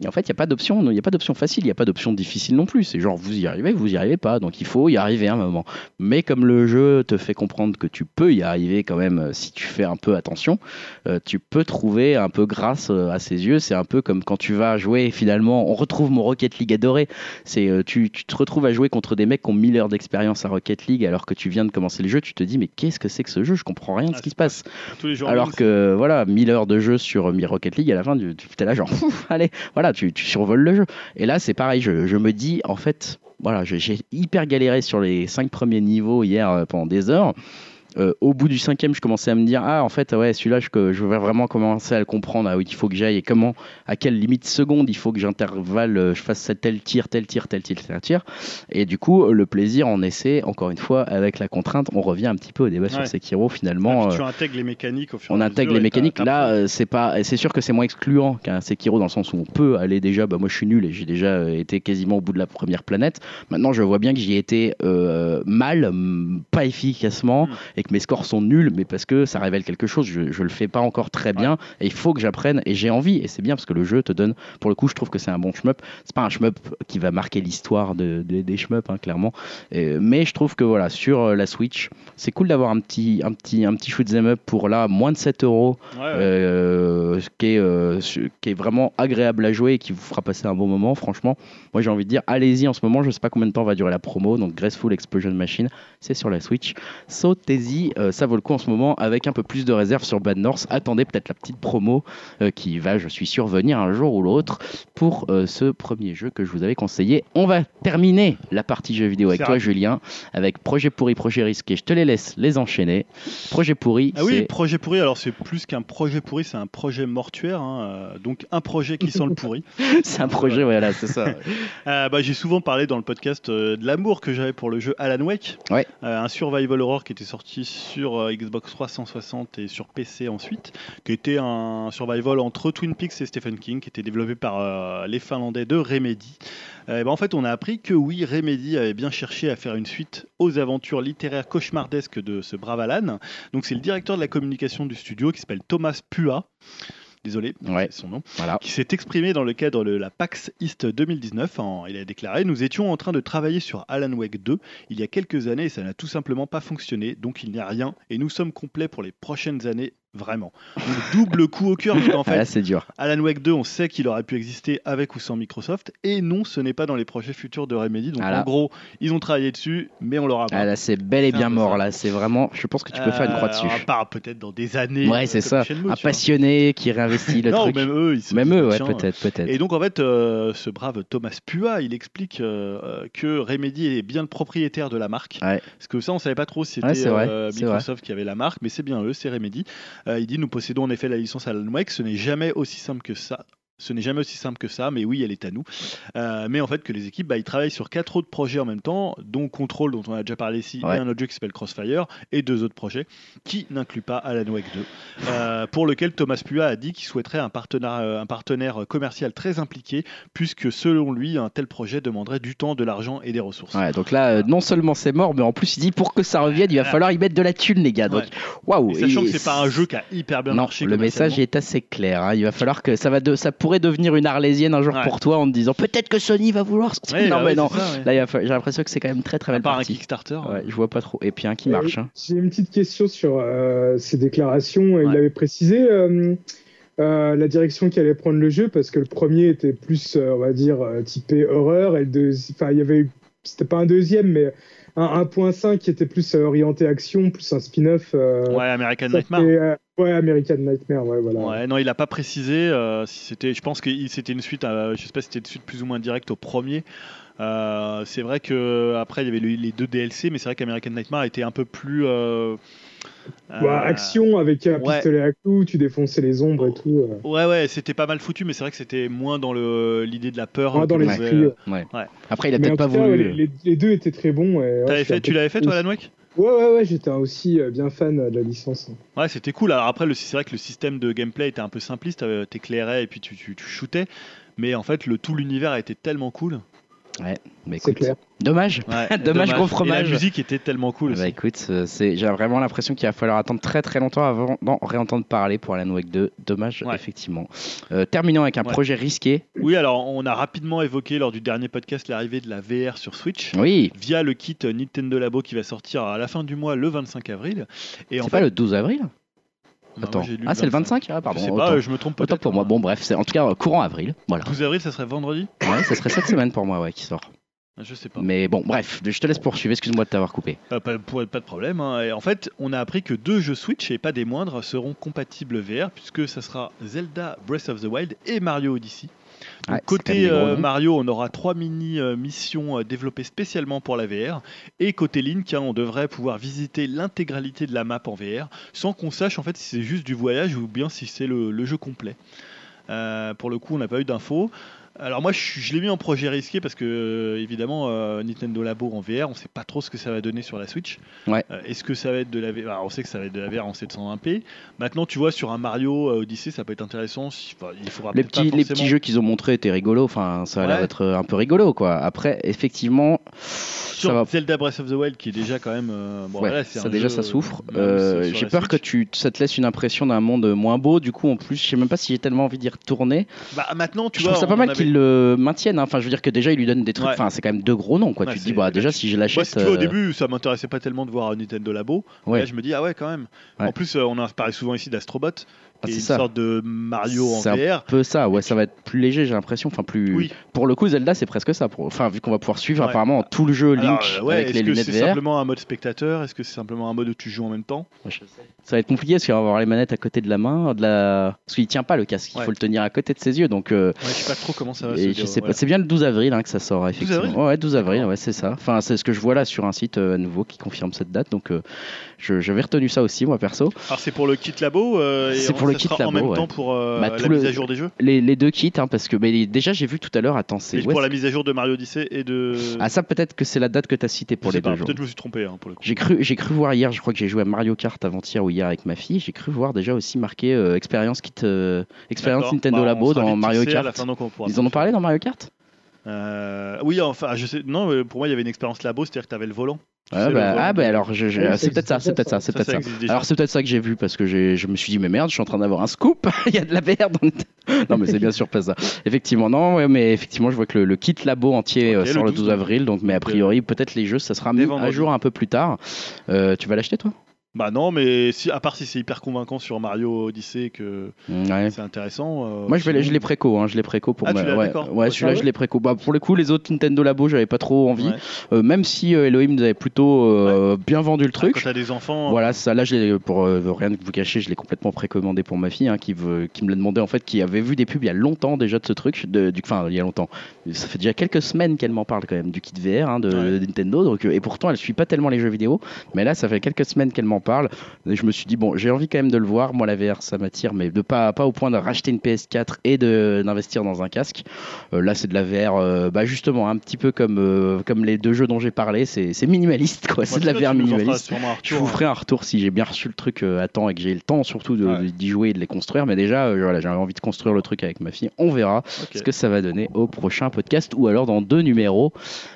Et en fait, il n'y a pas d'option, il n'y a pas d'option facile, il n'y a pas d'option difficile non plus. C'est genre vous y arrivez, vous y arrivez pas. Donc il faut y arriver à un moment. Mais comme le jeu te fait comprendre que tu peux y arriver quand même euh, si tu fais un peu attention, euh, tu peux trouver un peu grâce euh, à ses yeux. C'est un peu comme quand tu vas jouer finalement, on retrouve mon Rocket League adoré. C'est euh, tu, tu te retrouves à jouer contre des mecs qui ont 1000 heures d'expérience à Rocket League alors que tu viens de commencer le jeu. Tu te dis mais qu'est-ce que c'est que ce jeu? Je comprends rien de Ah, ce qui se passe. tous les jours. Alors que voilà, 1000 heures de jeu sur Mi Rocket League, à la fin, tu es là genre, allez, voilà, tu, tu survoles le jeu. Et là, c'est pareil, je, je me dis, en fait, voilà, j'ai hyper galéré sur les 5 premiers niveaux hier euh, pendant des heures. Euh, au bout du cinquième, je commençais à me dire ah en fait ouais celui-là je, je vais vraiment commencer à le comprendre ah oui il faut que j'aille et comment à quelle limite seconde il faut que j'intervalle euh, je fasse tel tir tel tir tel tir tel tir et du coup le plaisir en essaie encore une fois avec la contrainte on revient un petit peu au débat sur Ouais. Sekiro Ah, finalement puis euh, tu intègres les mécaniques au fur et on intègre les mécaniques. Là, c'est pas, c'est sûr que c'est moins excluant qu'un Sekiro dans le sens où on peut aller déjà. Bah moi, je suis nul et j'ai déjà été quasiment au bout de la première planète. Maintenant, je vois bien que j'y ai été euh, mal, pas efficacement, Mm. et que mes scores sont nuls, mais parce que ça révèle quelque chose. Je, le fais pas encore très bien, et il faut que j'apprenne. Et j'ai envie, et c'est bien parce que le jeu te donne. Pour le coup, je trouve que c'est un bon shmup. C'est pas un shmup qui va marquer l'histoire de, de- des shmups, hein, clairement. Euh, mais je trouve que voilà, sur euh, la Switch, c'est cool d'avoir un petit, un petit, un petit shoot 'em up pour là moins de 7 euros Ouais, ouais. euh, qui, est, qui est vraiment agréable à jouer et qui vous fera passer un bon moment. Franchement, moi j'ai envie de dire, allez-y en ce moment. Je sais pas combien de temps va durer la promo. Donc Graceful Explosion Machine, c'est sur la Switch. Sautez-y, euh, ça vaut le coup en ce moment avec un peu plus de réserve sur Bad North. Attendez peut-être la petite promo euh, qui va, je suis sûr, venir un jour ou l'autre pour euh, ce premier jeu que je vous avais conseillé. On va terminer la partie jeu vidéo avec toi, rapide. Julien, avec Projet pourri, Projet risqué. Je te les laisse les enchaîner. Projet pourri, Ah oui, projet pourri, alors c'est plus qu'un projet pourri, c'est un projet mortuaire, hein, donc un projet qui sent le pourri. c'est un projet, voilà, c'est ça. Bah, J'ai souvent parlé dans le podcast de l'amour que j'avais pour le jeu Alan Wake, Ouais. Un survival horror qui était sorti sur euh, Xbox 360 et sur PC ensuite, qui était un survival entre Twin Peaks et Stephen King, qui était développé par euh, les Finlandais de Remedy. Euh, bah, en fait, on a appris que oui, Remedy avait bien cherché à faire une suite aux aventures littéraires cauchemardesques de ce brave Alan. Donc c'est le directeur de la communication du studio qui s'appelle Thomas Pua. Désolé, Ouais. son nom, Voilà. qui s'est exprimé dans le cadre de la PAX East 2019. En- il a déclaré Nous étions en train de travailler sur Alan Wake 2 il y a quelques années et ça n'a tout simplement pas fonctionné, donc il n'y a rien et nous sommes complets pour les prochaines années. Vraiment. Donc, double coup au cœur, parce qu'en Ah, fait, c'est dur. Alan Wake 2, on sait qu'il aurait pu exister avec ou sans Microsoft, et non, ce n'est pas dans les projets futurs de Remedy. Donc en gros, ils ont travaillé dessus, mais on l'aura pas. Ah, là, c'est bel et bien mort. Là, c'est vraiment. Je pense que tu peux faire une croix Euh, dessus. À part peut-être dans des années. Ouais, euh, c'est ça. Shenmue, Un vois. passionné qui réinvestit le non, truc. même eux, ils se Même eux, ouais, peut-être, peut-être. Et donc en fait, euh, ce brave Thomas Pua, il explique euh, que Remedy est bien le propriétaire de la marque. Ouais. Parce que ça, on savait pas trop si c'était Ouais, euh, Microsoft qui avait la marque, mais c'est bien eux, c'est Remedy. Euh, il dit nous possédons en effet la licence Alan Wake. Ce n'est jamais aussi simple que ça. Ce n'est jamais aussi simple que ça, mais oui, elle est à nous. Euh, mais en fait, que les équipes, bah, ils travaillent sur quatre autres projets en même temps, dont Control, dont on a déjà parlé ici, Ouais. et un autre jeu qui s'appelle Crossfire, et deux autres projets qui n'incluent pas Alan Wake 2, euh, pour lequel Thomas Pua a dit qu'il souhaiterait un partenaire, euh, un partenaire commercial très impliqué, puisque selon lui, un tel projet demanderait du temps, de l'argent et des ressources. Ouais, donc là, euh, non seulement c'est mort, mais en plus, il dit pour que ça revienne, il va falloir y mettre de la thune, les gars. Donc, waouh. Sachant et que c'est pas un jeu qui a hyper bien non, marché. le message est assez clair. hein. Il va falloir que ça va, de... ça pourrait devenir une arlésienne un jour Ouais. pour toi en te disant peut-être que Sony va vouloir. sortir. Ouais, non, bah mais non. ça, ouais. Là, j'ai l'impression que c'est quand même très très mal part un parti. Kickstarter. Ouais, je vois pas trop. Et puis un qui marche. hein. J'ai une petite question sur euh, ces déclarations. Il avait précisé euh, euh, la direction qui allait prendre le jeu parce que le premier était plus, euh, on va dire, euh, typé horreur et le deuxième, enfin, il y avait eu, c'était pas un deuxième, mais un 1.5 qui était plus euh, orienté action, plus un spin-off. euh, Ouais, American Nightmare. fait, euh, ouais, American Nightmare, ouais, voilà. Ouais, non, il a pas précisé euh, si c'était. Je pense que c'était une suite. à- je sais pas si c'était une suite plus ou moins directe au premier. Euh, c'est vrai que après il y avait le- les deux DLC, mais c'est vrai qu'American Nightmare était un peu plus. Euh, euh, action avec un ouais. pistolet à clous, tu défonçais les ombres et tout. euh. Ouais, ouais, c'était pas mal foutu, mais c'est vrai que c'était moins dans le l'idée de la peur. Ouais, dans que l'esprit, ouais. Ouais. Après, il a peut-être pas cas, voulu. les, les deux étaient très bons. fait, tu l'avais fait toi, Alan Wake? Ouais, ouais, ouais, j'étais aussi euh, bien fan de la licence. Ouais, c'était cool. Alors après, le- c'est vrai que le système de gameplay était un peu simpliste. T'éclairais et puis tu, tu, tu shootais. Mais en fait, le tout l'univers était tellement cool. Mais C'est écoute, clair. Dommage. Ouais, Dommage, gros Et fromage. la musique était tellement cool. Bah écoute, euh, c'est, j'ai vraiment l'impression qu'il va falloir attendre très très longtemps avant d'en réentendre parler pour Alan Wake 2. Dommage, Ouais. effectivement. Euh, terminons avec un Ouais. projet risqué. Oui, alors on a rapidement évoqué lors du dernier podcast l'arrivée de la VR sur Switch. Oui, Via le kit Nintendo Labo qui va sortir à la fin du mois le 25 avril. Et en c'est fait, pas le 12 avril? bah, Attends. Ah, c'est le 25 Ah, pardon. Je sais autant, pas, je me trompe autant peut-être. pour moi. Bon, bref, c'est en tout cas euh, courant avril. Voilà. 12 avril, ça serait vendredi? Ouais, ça serait cette semaine pour moi, ouais, qui sort. Je sais pas. Mais bon, bref, je te laisse poursuivre. Excuse-moi de t'avoir coupé. Euh, pas, pas de problème. hein. Et en fait, on a appris que deux jeux Switch, et pas des moindres, seront compatibles VR, puisque ça sera Zelda Breath of the Wild et Mario Odyssey. Donc, Ouais, côté euh. Mario, on aura trois mini-missions euh, développées spécialement pour la VR. Et côté Link, hein, on devrait pouvoir visiter l'intégralité de la map en VR, sans qu'on sache en fait si c'est juste du voyage ou bien si c'est le, le jeu complet. Euh, pour le coup, on n'a pas eu d'infos. Alors moi, je, l'ai mis en projet risqué parce que euh, évidemment, euh, Nintendo Labo en VR, on sait pas trop ce que ça va donner sur la Switch. Ouais. Euh, Est-ce que ça va être de la VR Alors, On sait que ça va être de la VR en 720p. Maintenant, tu vois, sur un Mario Odyssey, ça peut être intéressant. enfin, il faudra Les pas petits, les petits jeux qu'ils ont montrés étaient rigolos. Enfin, ça a l'air Ouais. d'être un peu rigolo, quoi. Après, effectivement, sur ça va. Zelda Breath of the Wild, qui est déjà quand même. bon, Ouais, ça déjà jeu, ça souffre. j'ai peur que tu, ça te laisse une impression d'un monde moins beau. Du coup, en plus, je sais même pas si j'ai tellement envie d'y retourner. Bah, maintenant, tu je vois, ça pas mal qu'ils le maintiennent. hein. Enfin, je veux dire que déjà, ils lui donnent des trucs. Ouais. Enfin, c'est quand même deux gros noms, quoi. Ouais, tu te dis, bah, déjà, si je l'achète. si au euh, début, ça m'intéressait pas tellement de voir Nintendo Labo. ouais. Là, je me dis, ah ouais, quand même. En plus, euh, on en parlé souvent ici d'Astrobot, Ah, c'est une ça. sorte de Mario en C'est un VR. peu ça, ouais, ça va être plus léger, j'ai l'impression. Enfin, plus. Oui. Pour le coup, Zelda, c'est presque ça. Pour... Enfin, vu qu'on va pouvoir suivre Ouais. apparemment tout le jeu Link Alors, euh, ouais, avec est-ce les que lunettes c'est VR. simplement un mode spectateur? Est-ce que c'est simplement un mode où tu joues en même temps? Ça va être compliqué parce qu'il va avoir les manettes à côté de la main, de la... parce qu'il tient pas le casque, il Ouais. faut le tenir à côté de ses yeux. Donc, euh, Ouais, je sais pas trop comment ça va se je sais pas, c'est bien le 12 avril hein, que ça sort effectivement. avril? Ouais, 12 avril, ouais, c'est ça. Enfin, c'est ce que je vois là sur un site euh, à nouveau qui confirme cette date. Donc, euh, je j'avais retenu ça aussi moi perso. Alors, c'est pour le kit labo euh, C'est pour le ça kit sera en labo, même ouais. temps pour euh, Bah, la le- mise à jour des jeux Les, les deux kits, hein, parce que mais déjà j'ai vu tout à l'heure. Attends, c'est pour la mise à jour de Mario Odyssey et de. Ah ça peut-être que c'est la date que tu as citée pour Je les deux. Peut-être je me suis trompé hein, pour le coup. J'ai cru, voir hier, je crois que j'ai joué à Mario Kart avant-hier ou hier avec ma fille, j'ai cru voir déjà aussi marqué euh, expérience kit, euh, expérience. Nintendo Bah, Labo dans Mario Kart. Ils en ont parlé dans Mario Kart? Euh, oui, enfin, je sais. Non, pour moi, il y avait une expérience labo, c'est-à-dire que tu avais le volant. Ah sais, le bah, ah bah alors je- je- Ouais, ça c'est peut-être ça, c'est peut-être ça, c'est Ça, peut-être ça. Alors c'est peut-être ça que j'ai vu parce que j'ai- je me suis dit mais merde, je suis en train d'avoir un scoop, il y a de la VR dans le... Non mais c'est bien sûr pas ça. Effectivement non, ouais, mais effectivement je vois que le, le kit labo entier euh, sort le le 12 12, avril, donc mais a priori peut-être les jeux ça sera mis à jour un peu plus tard. Euh, tu vas l'acheter toi? Bah non, mais si, à part si c'est hyper convaincant sur Mario Odyssey que Ouais. c'est intéressant. euh, Moi je vais les- je préco, hein, je l'ai préco pour Ah, ma- ouais, celui-là Ah je l'ai préco. Bah, pour le coup les autres Nintendo Labo j'avais pas trop envie, Ouais. Euh, même si euh, Elohim nous avait plutôt bien vendu le Ah, truc. Quand t'as des enfants. Voilà, ça là, je l'ai- pour rien que vous cacher, je l'ai complètement précommandé pour ma fille, hein, qui, veut, qui me l'a demandé en fait, qui avait vu des pubs il y a longtemps déjà de ce truc, de, du, enfin il y a longtemps. Ça fait déjà quelques semaines qu'elle m'en parle quand même du kit VR hein, de, Nintendo, donc, et pourtant elle suit pas tellement les jeux vidéo, mais là ça fait quelques semaines qu'elle m'en parle. Et je me suis dit bon, j'ai envie quand même de le voir. Moi la VR ça m'attire, mais de pas pas au point de racheter une PS4 et d'investir dans un casque. Euh, là c'est de la VR, euh, bah justement un petit peu comme euh, comme les deux jeux dont j'ai parlé, c'est minimaliste quoi, c'est de la VR minimaliste. Je vous ferai un retour si j'ai bien reçu le truc à temps et que j'ai le temps surtout Ouais. d'y jouer et de les construire. Mais déjà, voilà, j'avais envie de construire le truc avec ma fille. On verra ce que ça va donner au prochain podcast ou alors dans deux numéros.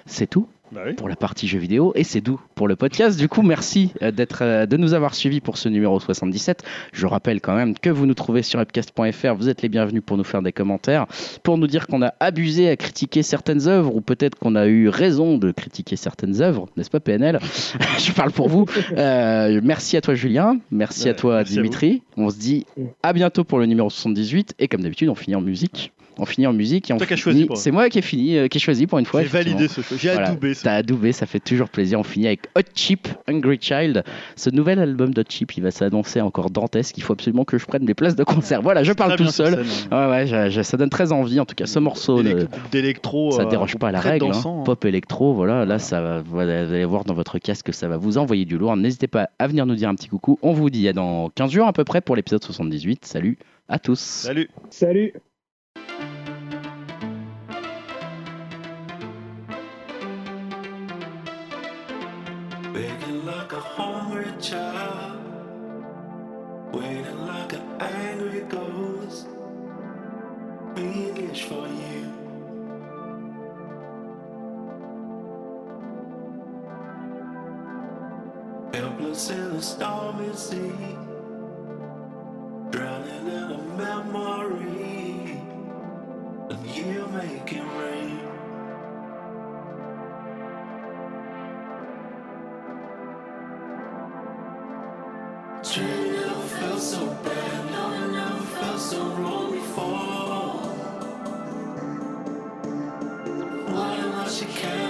C'est tout Bah oui. pour la partie jeux vidéo et c'est doux pour le podcast. Du coup, merci euh, d'être, euh, de nous avoir suivis pour ce numéro 77. Je rappelle quand même que vous nous trouvez sur upcast.fr. Vous êtes les bienvenus pour nous faire des commentaires, pour nous dire qu'on a abusé à critiquer certaines œuvres ou peut-être qu'on a eu raison de critiquer certaines œuvres, n'est-ce pas PNL Je parle pour vous. Euh, merci à toi Julien, merci à toi merci à Dimitri. On se dit à bientôt pour le numéro 78 et comme d'habitude, on finit en musique. On finit en musique et on finit- C'est moi qui ai fini, euh, qui ai choisi pour une fois. J'ai validé ce choix. J'ai Voilà, adoubé ce T'as adoubé, ça fait toujours plaisir. On finit avec Hot Chip, Hungry Child. Ce nouvel album d'Hot Chip, il va s'annoncer encore dantesque. Il faut absolument que je prenne des places de concert. Voilà, je parle tout seul. scène, Ouais, ouais, ça donne très envie. En tout cas, ce morceau, d'électro. ça euh, déroge pas à la règle. hein. dansant, hein. Pop électro, voilà. Là, ça va, vous allez voir dans votre casque, ça va vous envoyer du lourd. N'hésitez pas à venir nous dire un petit coucou. On vous dit à dans 15 jours à peu près pour l'épisode 78. Salut à tous. Salut. Salut waiting like an angry ghost. Being for you. Helpless in a stormy sea, drowning in a memory, and you make it rain. So bad, no, I never felt so wrong before. Wondering what she cannot